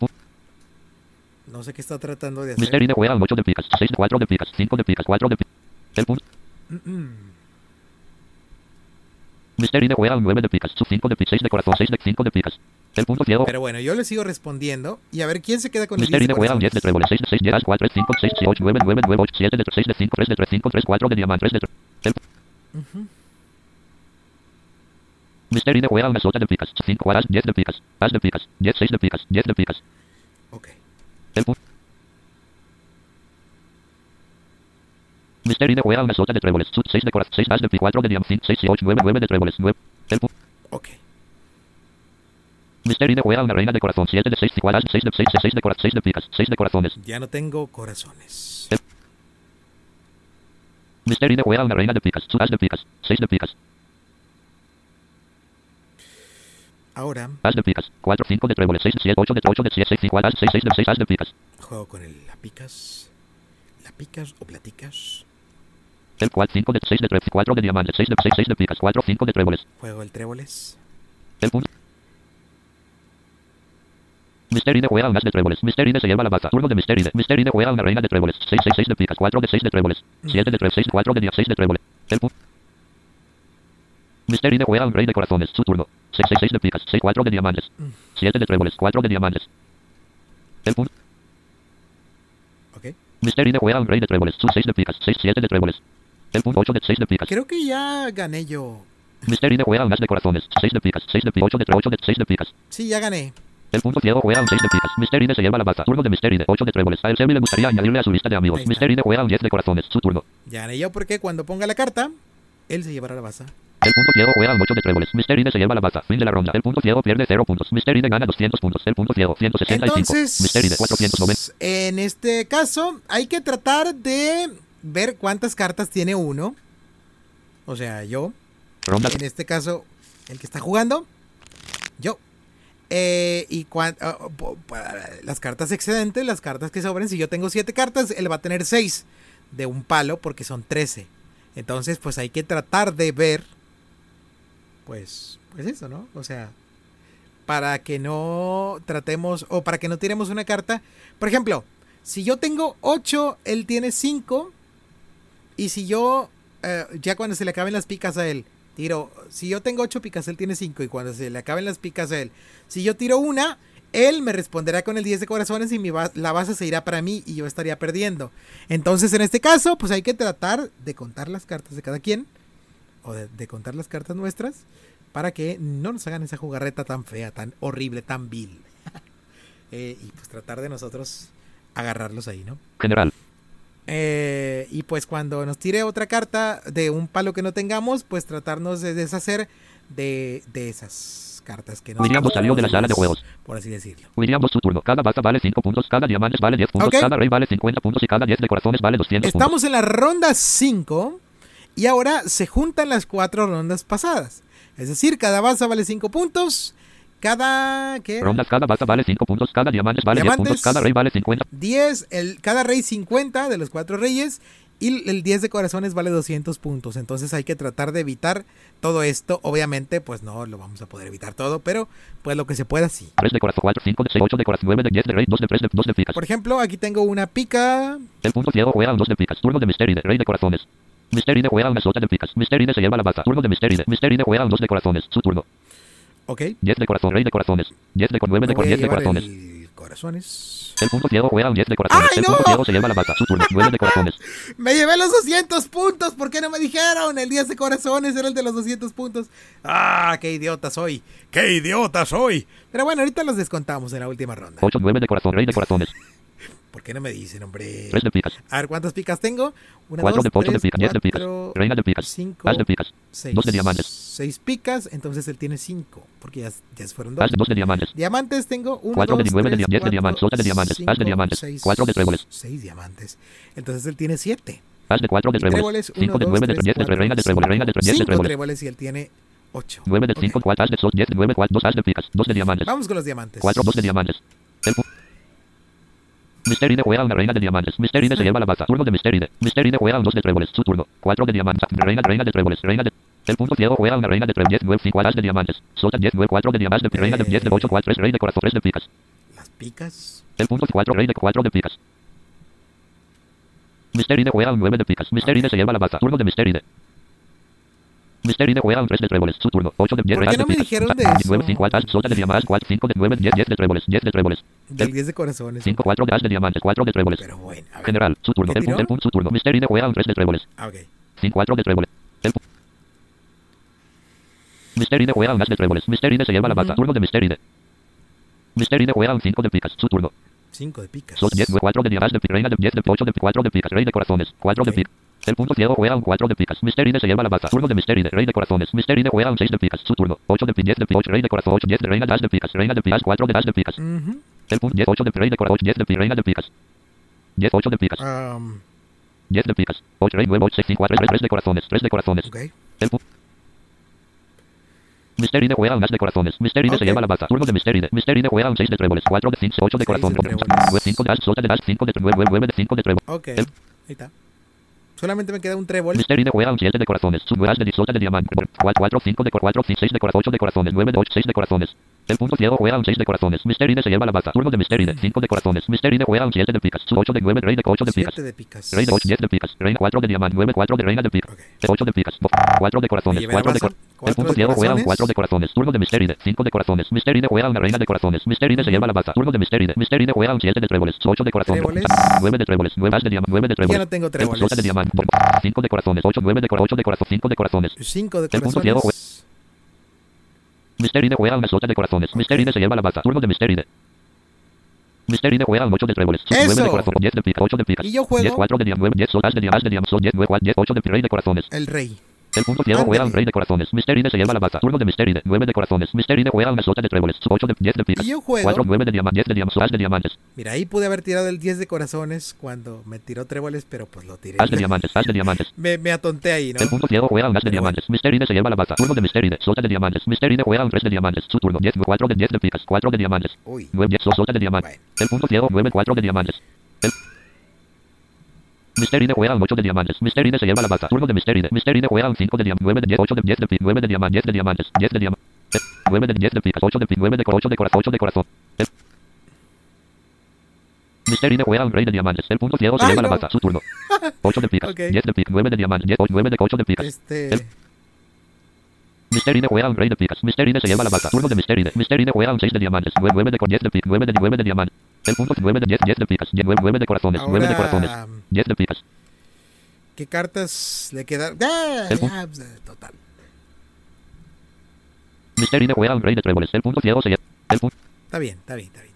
No sé qué está tratando de Mister hacer. Ine juega un 8 de picas. 6 de 4 de picas. 5 de picas. 4 de picas. El punto. Mm, mm. Mister Ine juega un 9 de picas. Su 5 de picas. 6 de corazón. 6 de 5 de picas. El punto ciego. Pero bueno, yo le sigo respondiendo. Y a ver quién se queda con el Mister 10 de un 10 de corazones. tréboles. 6 de 6 10 4 5 6 8 9 9 9 8 7 de 3 6 de 5 3 de 3 5 3 4 de diamante 3 de 3. El Ujú. Mister Ine juega de picas. 5 as 10 de picas. As de picas. 10 6 de picas. 10 de picas. Ok. El. Mister Ine juega de tréboles. 6 de corazón. 6 as de picas. 4 de diamante. 6 y 8 9 9 de tréboles. 9. El punto. Ok. Mister Ine juega una reina de corazón. 7 de 6 igual as 6 de 6 de 6 de corazón. 6 de picas. 6 de corazones. Ya no tengo corazones. Mister Ine juega una reina de picas. Su as de picas. 6 de picas. Ahora As de picas. 4 5 de tréboles. 6 7 8 de 8 de 7 6 igual as 6 6 de 6 as de picas. juego con el la picas. La picas o platicas. El 4 5 de 6 de 3 4 de diamantes. 6 de 6 6 de picas. 4 5 de tréboles. Juego el tréboles. El punto. Mister Ine juega un as de tréboles. Mister Ine se lleva la baza. Turno de Mister Ine. Mister Ine juega una reina de tréboles. 6, 6, 6 de picas. 4 de 6 de tréboles. 7 de 3, 6, 4 de 10, 6 de tréboles. El punto. Mister Ine juega un rey de corazones. Su turno. 6, 6, 6 de picas. 6, 4 de diamantes. 7 de tréboles. 4 de diamantes. El punto. Ok. Mister Ine juega un rey de tréboles. Su 6 de picas. 6, 7 de tréboles. El punto 8 de 6 de picas. Creo que ya gané yo. Mister Ine juega un as de corazones. 6 de picas. 6 de picas. 8 de 8 de 6 de picas. Sí, ya gané. El punto ciego juega un 6 de picas. Mister Ine se lleva la baza. Turno de Mister Ine. 8 de tréboles. A Elsemi le gustaría añadirle a su lista de amigos. está. Mister Ine juega un 10 de corazones. Su turno. Ya gané yo porque cuando ponga la carta, él se llevará la baza. El punto ciego juega un 8 de tréboles. Mister Ine se lleva la baza. Fin de la ronda. El punto ciego pierde 0 puntos. Mister Ine gana 200 puntos. El punto ciego 165. Entonces, Mister Ine 490. en este caso, hay que tratar de ver cuántas cartas tiene uno. O sea, yo. Ronda. En este caso, el que está jugando, yo. Eh, y cuan- ah, pa- las cartas excedentes, las cartas que sobren, si yo tengo 7 cartas, él va a tener 6 de un palo porque son 13. Entonces, pues hay que tratar de ver, pues, pues eso, ¿no? O sea, para que no tratemos, o para que no tiremos una carta. Por ejemplo, si yo tengo 8, él tiene 5. Y si yo, eh, ya cuando se le acaben las picas a él, tiro, si yo tengo 8 picas, él tiene 5. Y cuando se le acaben las picas a él, si yo tiro una, él me responderá con el 10 de corazones y mi ba- la base se irá para mí y yo estaría perdiendo. Entonces, en este caso, pues hay que tratar de contar las cartas de cada quien, o de, de contar las cartas nuestras, para que no nos hagan esa jugarreta tan fea, tan horrible, tan vil. Eh, y pues tratar de nosotros agarrarlos ahí, ¿no? General. Eh, y pues cuando nos tire otra carta de un palo que no tengamos, pues tratarnos de deshacer de, de esas cartas que no William salió de la sala de juegos. Por así decirlo. William su turno. Cada baza vale 5 puntos. Cada diamantes vale 10 puntos. Cada rey vale 50 puntos. Y cada 10 de corazones vale 200 puntos. Estamos en la ronda 5 y ahora se juntan las cuatro rondas pasadas. Es decir, cada baza vale 5 puntos. Cada ¿qué? Rondas. Cada baza vale 5 puntos. Cada diamantes vale 10 Diamantes. puntos. Cada rey vale 50. 10, el, cada rey 50 de los cuatro reyes y el 10 de corazones vale 200 puntos. Entonces hay que tratar de evitar todo esto. Obviamente, pues no lo vamos a poder evitar todo, pero pues lo que se pueda sí. 3 de corazón. 4, 5 de 6, 8 de corazón. 9 de 10 de rey. 2 de 3 de 2 de picas. Por ejemplo, aquí tengo una pica. El punto ciego juega un 2 de picas. Turno de Mister Ine. Rey de corazones. Mister Ine juega una sota de picas. Mister Ine se lleva la baza. Turno de Mister Ine. Mister Ine juega un 2 de corazones. Su turno. Ok. 10 de corazón. Rey de corazones. 10 de con 9 Me de con voy a 10 de corazones. el corazones. El punto ciego juega un 10 de corazones. ¡Ay, el no! punto ciego se lleva la baza. Su turno. 9 de corazones. Me llevé los 200 puntos. ¿Por qué no me dijeron? El 10 de corazones era el de los 200 puntos. Ah, qué idiota soy. Qué idiota soy. Pero bueno, ahorita los descontamos en la última ronda. 8, 9 de corazón. Rey de corazones. ¿Por qué no me dicen, hombre? 3 de picas. A ver, ¿cuántas picas tengo? Una, 4 dos, de 8 de picas. 10 de picas. cuatro, Reina de picas. cinco, As de picas. seis. dos de diamantes. Seis picas, entonces él tiene cinco, porque ya, ya fueron dos. As de 2 de diamantes. Diamantes tengo uno, 4 de dos, 9 de 10 de cuatro, diamantes. De diamantes. As de cinco, diamantes. seis, 4 de tréboles. Seis diamantes. Entonces él tiene siete. As de 4 de tréboles. Tréboles, 5 uno, de dos, 9 de tres, 10 de cuatro, reina de tréboles. cinco. Reina de 10 de Cinco tréboles. tréboles y él tiene ocho. 9 de Ok. 5, 4 as de 2, 10 de 9, 4, 2 as de picas. 2 de diamantes. Vamos con los diamantes. 4, 2 de diamantes. El pu- Mysteride juega una reina de diamantes. Mysteride se lleva la baza. Turno de Mysteride. Mysteride juega un 2 de tréboles. Su turno. 4 de diamantes. Reina, reina de tréboles. Reina de... El punto ciego juega una reina de tréboles. 10, 9, 5 as de diamantes. Sota 10, 9, 4 de diamantes. De reina de 10 de 8, 4, 3 rey de corazón. 3 de picas. Las picas. El punto 4 rey de 4 de picas. Mysteride juega un 9 de picas. Mysteride se lleva la baza. Turno de Mysteride. Mysteride juega un 3 de tréboles. Su turno. 8 de 10 ¿Por qué de no me dijeron de 9, eso? 5 as. Sota de diamantes. 4, 5 de 9, 10, 10 de tréboles. 10 de tréboles. Del 10 de corazones. 5, 4 de as de diamantes. 4 de tréboles. Pero bueno, a ver. General, su turno. ¿Qué El punto, el punto, su turno. Mysteride juega un 3 de tréboles. Ah, ok. 5, 4 de tréboles. El Mysteride juega un as de tréboles. Mysteride se lleva la. Ujú. Turno de Mysteride. Mysteride juega un 5 de picas. Su turno. 5 de picas. Sol 10, 4 de diamantes de reina de 10 de 8 de 4 de picas. Rey de corazones. 4 de picas. El punto ciego juega un 4 de picas. Mysteride se lleva la baza. Turno de Mysteride. Rey de corazones. Mysteride juega un 6 de picas. Su turno. 8 de pi 10 de pi 8. Rey de corazón. 8 10 de reina de as de picas. Reina de picas. 4 de as de picas. El punto 10 8 de rey de corazón. 10 de pi reina de picas. 10 8 de picas. Am, 10 de picas. 8 rey 9 8 6 5 4 3 3 de corazones. 3 de corazones. ok. El pu- Mysteride juega un as de corazones. Mysteride Ok. se lleva la baza. Turno de Mysteride. Mysteride juega un 6 de tréboles. 4 de 5, 8 de de tréboles. 5 de as, sota de as, 5 de 9, 9 de 5 de tréboles. Ok. El- Ahí está. Solamente me queda un trébol. Mysteride juega un 7 de corazones. Su as de di- sota de diamante. 4, 5 de 4, 6 de corazón. 8 de corazones. 9 de 8, 6 de corazones. El punto ciego juega un 6 de corazones. Se lleva la baza. Turno de. 5 de corazones. Mysteride juega un 7 de picas. Su 8 de 9, rey de 8 de picas. 7 de picas. Rey de 8, 10 de picas. Reina 4 de diamante. 9, 4 de reina de picas. Ok. 8 de picas. 4 de corazones. Me llevé la 4 de baza, cor- El cuatro punto de ciego juega un corazones. 4 de corazones. Turno de Mysteride. 5 de corazones. Mysteride juega una reina de corazones. Mysteride se lleva la baza. Turno de Mysteride. Mysteride juega un 7 de tréboles. 8 de corazones. 9 de tréboles. 9 as de diamante. 9 de Ya tréboles. no tengo tréboles. sota de diamante. 5 de corazones. 8, 9 de corazones. 8 de corazones. 5 de corazones. 5 de El punto ciego corazones. Mysteride juega una sota de corazones. Mysteride se lleva la baza. Turno de Mysteride. Mysteride juega un 8 de tréboles. 9 de corazón. 10 de picas. 8 de picas. Y yo juego- 10, 4 de diamante. 9, 10 sotas de diamante. 10 de diamante. 10, 9, 4, 10, 8 de rey de corazones. El rey. El punto ciego juega un Ándale. rey de corazones. Mysteride se lleva la baza. Turno de Mysteride. 9 de corazones. Mysteride juega una sota de tréboles. 8 de 10 de picas. Y yo juego- 4, 9 de diamantes. 10 de diamantes. De diamantes. Mira, ahí pude haber tirado el 10 de corazones cuando me tiró tréboles, pero pues lo tiré. As de diamantes. As de diamantes. Me, me atonté ahí, ¿no? El punto ciego juega un as de diamantes. Mysteride se lleva la baza. Turno de. Sota de diamantes. Juega un 3 de diamantes. Su turno. 10, 4 de 10 de picas. 4 de diamantes. Uy. 9, 10, sota de diamantes. El punto ciego 9, 4 de diamantes. El... Mysteride juega un 8 de diamantes. Mysteride se lleva la baza. Turno de Mysteride. Mysteride juega un 5 de diamantes. 9 de 10, 8 de 10 de pi. 9 de diamantes. 10 de diamantes. 10 de diamantes. 9 de 10 de picas. 8 de pi. 9 de cor- 8 de corazón. 8 de corazón. El... Mysteride juega un rey de diamantes. El punto ciego se Ay, lleva la baza. Su turno. 8 de picas. Ok. 10 de picas. 9 de diamantes. 10, 9 de 8 de picas. Este. Mysteride juega un rey de picas. Mysteride se lleva la baza. Turno de Mysteride. Mysteride juega un 6 de diamantes. 9, 9 de 10 de picas. 9 de 9 de diamantes. El punto 9 de 10, 10 de picas. 9, 9 de corazones. 9 de corazones. Ahora, 10 de picas. ¿qué cartas le quedan? ¡Ah! Ya, pues, total. Mysteride juega un rey de tréboles. El punto ciego se lleva. El punto. Está bien, está bien, está bien.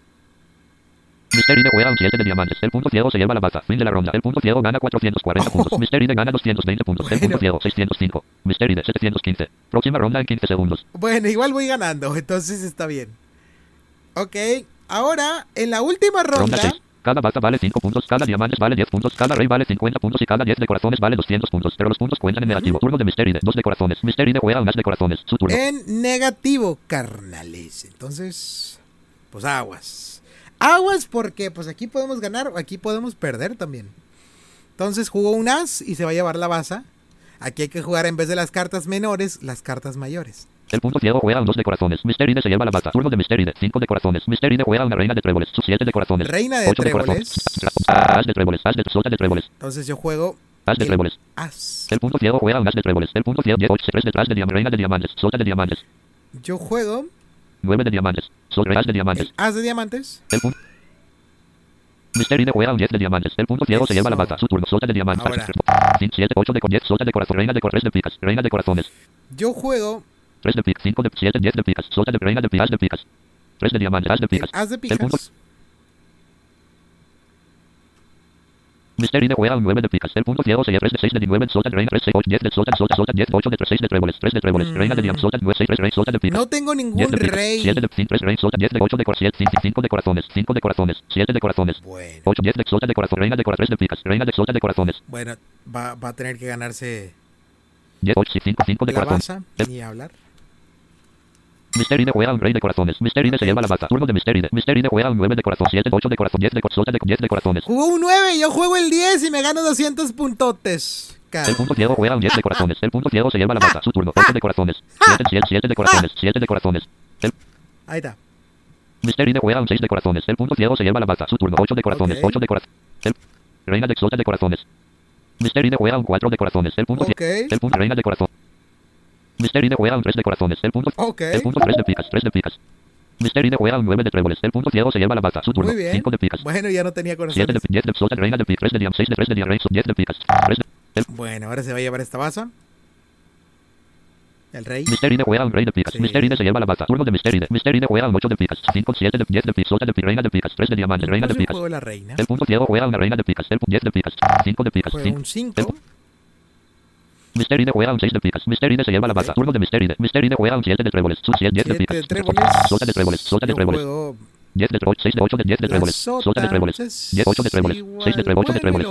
Mysteride juega un 7 de diamantes. El punto ciego se lleva la baza. Fin de la ronda. El punto ciego gana 440 puntos. Mysteride gana 220 puntos. El punto ciego 605. Mysteride 715. Próxima ronda en 15 segundos. Bueno, igual voy ganando, entonces está bien. Ok, ahora en la última Ronda ronda. 6. Cada baza vale 5 puntos, cada diamantes vale 10 puntos, cada rey vale 50 puntos y cada 10 de corazones vale 200 puntos. Pero los puntos cuentan en negativo. Turno de Mysteride, 2 de corazones. Juega de corazones. Su turno. En negativo, carnales. Entonces, pues aguas. Aguas porque pues aquí podemos ganar o aquí podemos perder también. Entonces jugó un as y se va a llevar la baza. Aquí hay que jugar en vez de las cartas menores, las cartas mayores. El punto ciego juega un 2 de corazones. Mysteride se lleva la baza. Turno de Mysteride, 5 de corazones. Mysteride juega una reina de tréboles. Su 7 de corazones. Reina de 8 de corazones. tréboles. As de tréboles, as de sota de tréboles. Entonces yo juego As de tréboles. as. El punto ciego juega un as de tréboles. El punto ciego 10, 8, 3 detrás de diamantes. Reina de diamantes. Sota de diamantes. Yo juego 9 de diamantes. Sol real de diamantes. el as de diamantes. El punto. Mysteride juega un 10 de diamantes. El punto ciego se lleva la baza. Su turno. Sota de diamantes. Ahora. 5, 7, 8 de con 10. Sota de corazón. Reina de cor 3 de picas. Reina de corazones. Yo juego 3 de picas. 5 de 7, 10 de picas. Sota de reina de picas de picas. 3 de diamantes. As de el picas. as de El punto. Mister un 9 de picas. El punto ciego se 3 de 6 de 9. Solta reina 3 6 8 10 de solta solta solta 10 8 de 3 6 de tréboles 3 de tréboles. Reina de diam solta 9 6 3 rey solta de picas. No tengo 10 ningún de picas. rey. 7 de 5 3 rey solta 10 de 8 de corazones 5 de corazones 5 de corazones 7 de corazones. Bueno, 8 10 de de corazón. Reina de corazón 3 de picas. Reina de de corazones. bueno, va, va a tener que ganarse 10 8 5 5 de baza ni hablar. Mister ID juega un rey de corazones. Mister ID se lleva la baza. Turno de Mister ID. Mister ID juega un 9 de corazón. 7 8 de corazón. 10 de corazón. Solta de 10 de corazones. Jugó un 9, yo juego el 10 y me gano 200 puntotes. El punto ciego juega un 10 de corazones. El punto ciego se lleva la baza. Su turno. 8 de corazones. 7 7 7 de corazones. 7 de corazones. El Ahí está. Mister ID juega un 6 de corazones. El punto ciego se lleva la baza. Su turno. 8 de corazones. Ok. 8 de corazones. El reina de solta de corazones. Mister ID juega un 4 de corazones. El punto Ok. ciego. El punto reina de corazón. Mister ID juega un 3 de corazones. El punto. El punto 3 de picas. 3 de picas. Mister ID juega un 9 de tréboles. El punto ciego se lleva la baza. Su turno. Muy bien. 5 de picas. Bueno, ya no tenía 7 de corazones. 10 de solta reina de picas. 3 de diam. 6 de 3 de diam. Rey 10 de picas. 3 de el Bueno, ahora se va a llevar esta baza. El rey. Mister ID juega un rey de picas. Sí. Se lleva la baza. Turno de juega un 8 de picas. 5, 7 de 10 de picas. Solta de pi- reina de picas. 3 de diamantes. Reina de picas. juego la reina. El punto ciego juega una reina de picas. El punto 10 de picas. 5 de picas. Cinco. un 5. Mister ID juega un 6 de picas. Mister ID se lleva la baza. Ok. Turno de Mister ID. Mister ID juega un 7 de tréboles. Sus 10 10 de 7 picas. de tréboles. Solta de tréboles. Solta de tréboles. juego 10 de 8, 6 de 8 de 10 de tréboles. sota. De tréboles. Entonces, 10 8 de tréboles. igual, 6 de tréboles. 8 de tréboles.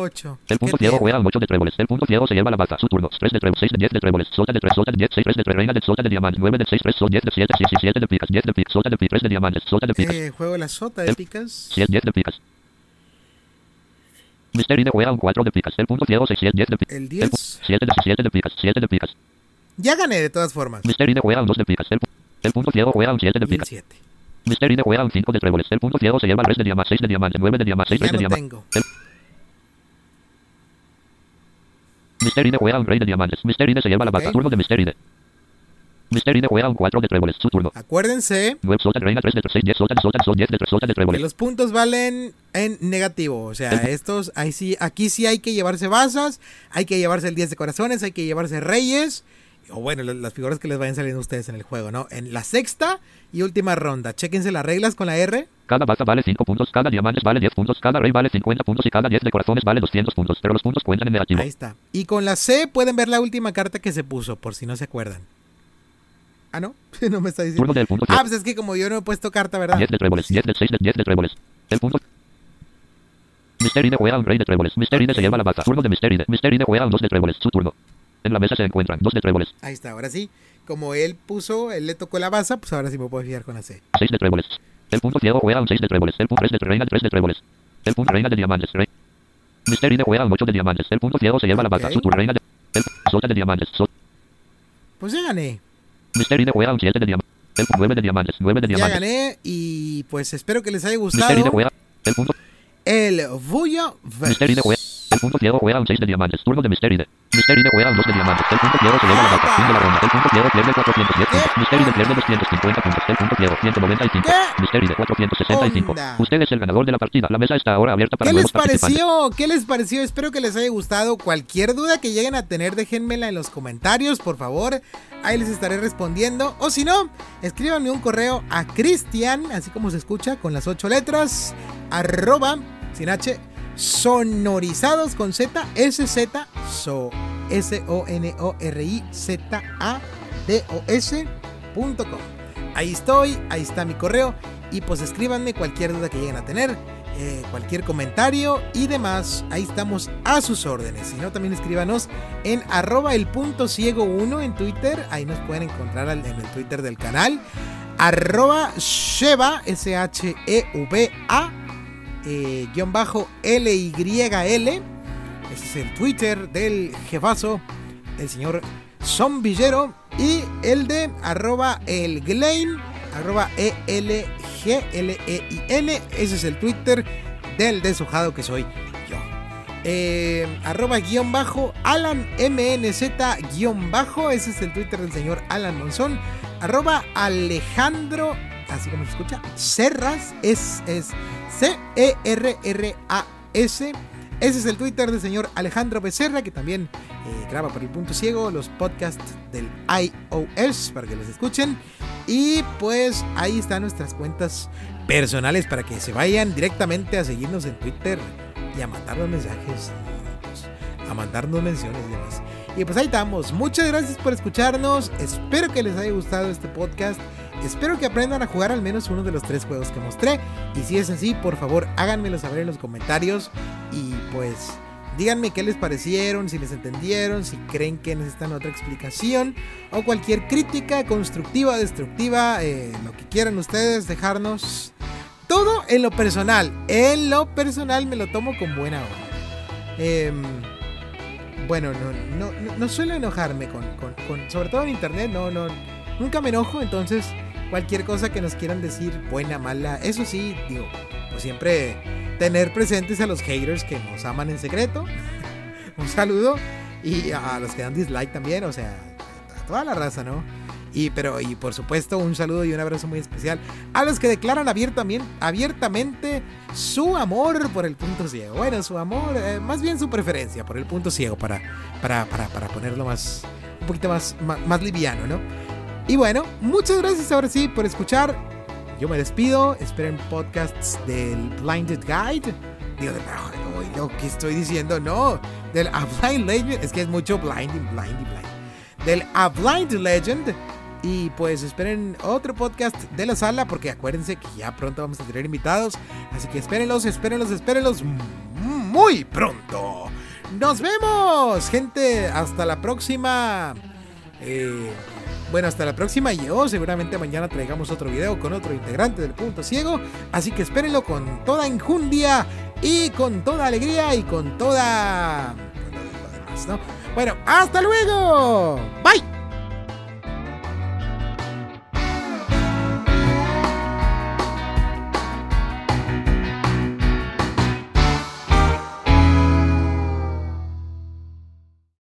El punto ¿Qué ciego juega un 8 de tréboles. El punto ciego se lleva la baza. Su turno. 3 de tréboles. 6 de 10 de tréboles. Solta de 3. Solta de 10. 6 3 de 3. Reina de solta de diamantes. 9 de 6 3. Sol 10 de 7. 6 7 de picas. 10 de picas. Solta de pi. 3 de diamantes. Solta de picas. Eh, juego la sota de picas. 7 10 de picas. Mister juega un 4 de picas. El punto ciego 6 7 10 de picas. El El 10. 7 de 7 de picas. 7 de picas. Ya gané de todas formas. Mister juega un 2 de picas. El, el punto ciego juega un 7 de picas. 7. Mister juega un 5 de tréboles. El punto ciego se lleva el 3 de diamantes. 6 de diamantes. 9 de diamantes. 6 Ya de no diamantes. tengo. Mister juega un rey de diamantes. Mister se lleva la. Turno de Mister. Mister juega un 4 de tréboles. Su turno. Acuérdense 9 solta reina 3 de 3 6 10 solta solta sol 10 de 3 solta de que los puntos valen en negativo. O sea, estos, ahí sí, aquí sí hay que llevarse bazas, hay que llevarse el 10 de corazones, hay que llevarse reyes. O bueno, la- las figuras que les vayan saliendo a ustedes en el juego, ¿no? En la sexta y última ronda. Chéquense las reglas con la R. Cada baza vale 5 puntos, cada diamantes vale 10 puntos, cada rey vale 50 puntos y cada 10 de corazones vale 200 puntos, pero los puntos cuentan en negativo. Ahí está. Y con la C pueden ver la última carta que se puso, por si no se acuerdan. Ah, ¿no? No me está diciendo. Del punto Ah, 10 pues es que como yo no he puesto carta, ¿verdad? de tréboles, 10 de 6 de 10 de tréboles. El punto Mister ID juega un rey de tréboles. Mister ID se lleva la baza. Turno de Mister ID. Mister ID juega un 2 de tréboles. Su turno. En la mesa se encuentran 2 de tréboles, Ahí está, ahora sí. Como él puso, él le tocó la baza, pues ahora sí me puedo fijar con la C. 6 de tréboles. El punto ciego juega un 6 de tréboles. El punto 3 de reina 3 de tréboles. El punto reina de diamantes. Rey. Mister ID juega un 8 de diamantes. El punto ciego se lleva la baza. Ok. Su turno reina de el solta de diamantes. Sol- Pues ya gané. Un 7 de diamantes. El 9 de diamantes. 9 de Ya gané y pues espero que les haya gustado el punto el Buya Mister ID juega el punto ciego juega un 6 de diamantes. Turno de Mister ID. Mister ID juega un 2 de diamantes. El punto ciego se lleva la baza. Fin de la ronda. El punto ciego pierde 410 puntos. Mister ID pierde 250 puntos. El punto ciego 195. ¿Qué? Mister ID 465. Onda? Usted es el ganador de la partida. La mesa está ahora abierta para ¿Qué les nuevos participantes. pareció? ¿Qué les pareció? Espero que les haya gustado. Cualquier duda que lleguen a tener, déjenmela en los comentarios, por favor. Ahí les estaré respondiendo. O si no, escríbanme un correo a Cristian, así como se escucha, con las ocho letras, arroba, sin H, sonorizados con Z, SZ, so, S-O-N-O-R-I-Z-A-D-O-S punto com. Ahí estoy, ahí está mi correo. Y pues escríbanme cualquier duda que lleguen a tener, eh, cualquier comentario y demás. Ahí estamos a sus órdenes. Si no, también escríbanos en arroba el punto ciego 1 en Twitter. Ahí nos pueden encontrar en el Twitter del canal. Arroba Sheva, S-H-E-V-A, eh, guion bajo L-Y-L. Ese es el Twitter del jefazo, el señor Zombillero. Y el de arroba el Glein, arroba E E-L-G-L-E-I-N. Ese es el Twitter del deshojado que soy yo. Eh, arroba guion bajo Alan MNZ guion bajo. Ese es el Twitter del señor Alan Monzón. Arroba Alejandro, así como se escucha, Serras. Es, C-E-R-R-A-S. Ese es el Twitter del señor Alejandro Becerra, que también eh, graba por el punto ciego los podcasts del iOS para que los escuchen. Y pues ahí están nuestras cuentas personales para que se vayan directamente a seguirnos en Twitter y a mandarnos mensajes, pues, a mandarnos menciones y demás. Y pues ahí estamos. Muchas gracias por escucharnos. Espero que les haya gustado este podcast. Espero que aprendan a jugar al menos uno de los tres juegos que mostré. Y si es así, por favor, háganmelo saber en los comentarios. Y pues díganme qué les parecieron, si les entendieron, si creen que necesitan otra explicación. O cualquier crítica constructiva, destructiva, eh, lo que quieran ustedes, dejarnos. Todo en lo personal. En lo personal me lo tomo con buena hora. Eh, bueno, no, no, no, suelo enojarme con, con, sobre todo en internet, no, no, nunca me enojo, entonces cualquier cosa que nos quieran decir, buena, mala, eso sí, digo, pues siempre tener presentes a los haters que nos aman en secreto, un saludo, y a los que dan dislike también, o sea, a toda la raza, ¿no? Y, pero, y por supuesto, un saludo y un abrazo muy especial a los que declaran abiertamente, abiertamente su amor por el punto ciego. Bueno, su amor, eh, más bien su preferencia por el punto ciego, para, para, para, para ponerlo más, un poquito más, más, liviano, ¿no? Y bueno, muchas gracias ahora sí por escuchar. Yo me despido. Esperen podcasts del Blinded Guide. Digo, de, lo que estoy diciendo, no. Del A Blind Legend. Es que es mucho blind, blind, blind. Del A Blind Legend y pues esperen otro podcast de la sala porque acuérdense que ya pronto vamos a tener invitados. Así que espérenlos, espérenlos, espérenlos muy pronto. Nos vemos, gente. Hasta la próxima. Eh, bueno, hasta la próxima. Yo seguramente mañana traigamos otro video con otro integrante del punto ciego. Así que espérenlo con toda injundia y con toda alegría y con toda... Bueno, hasta luego. Bye.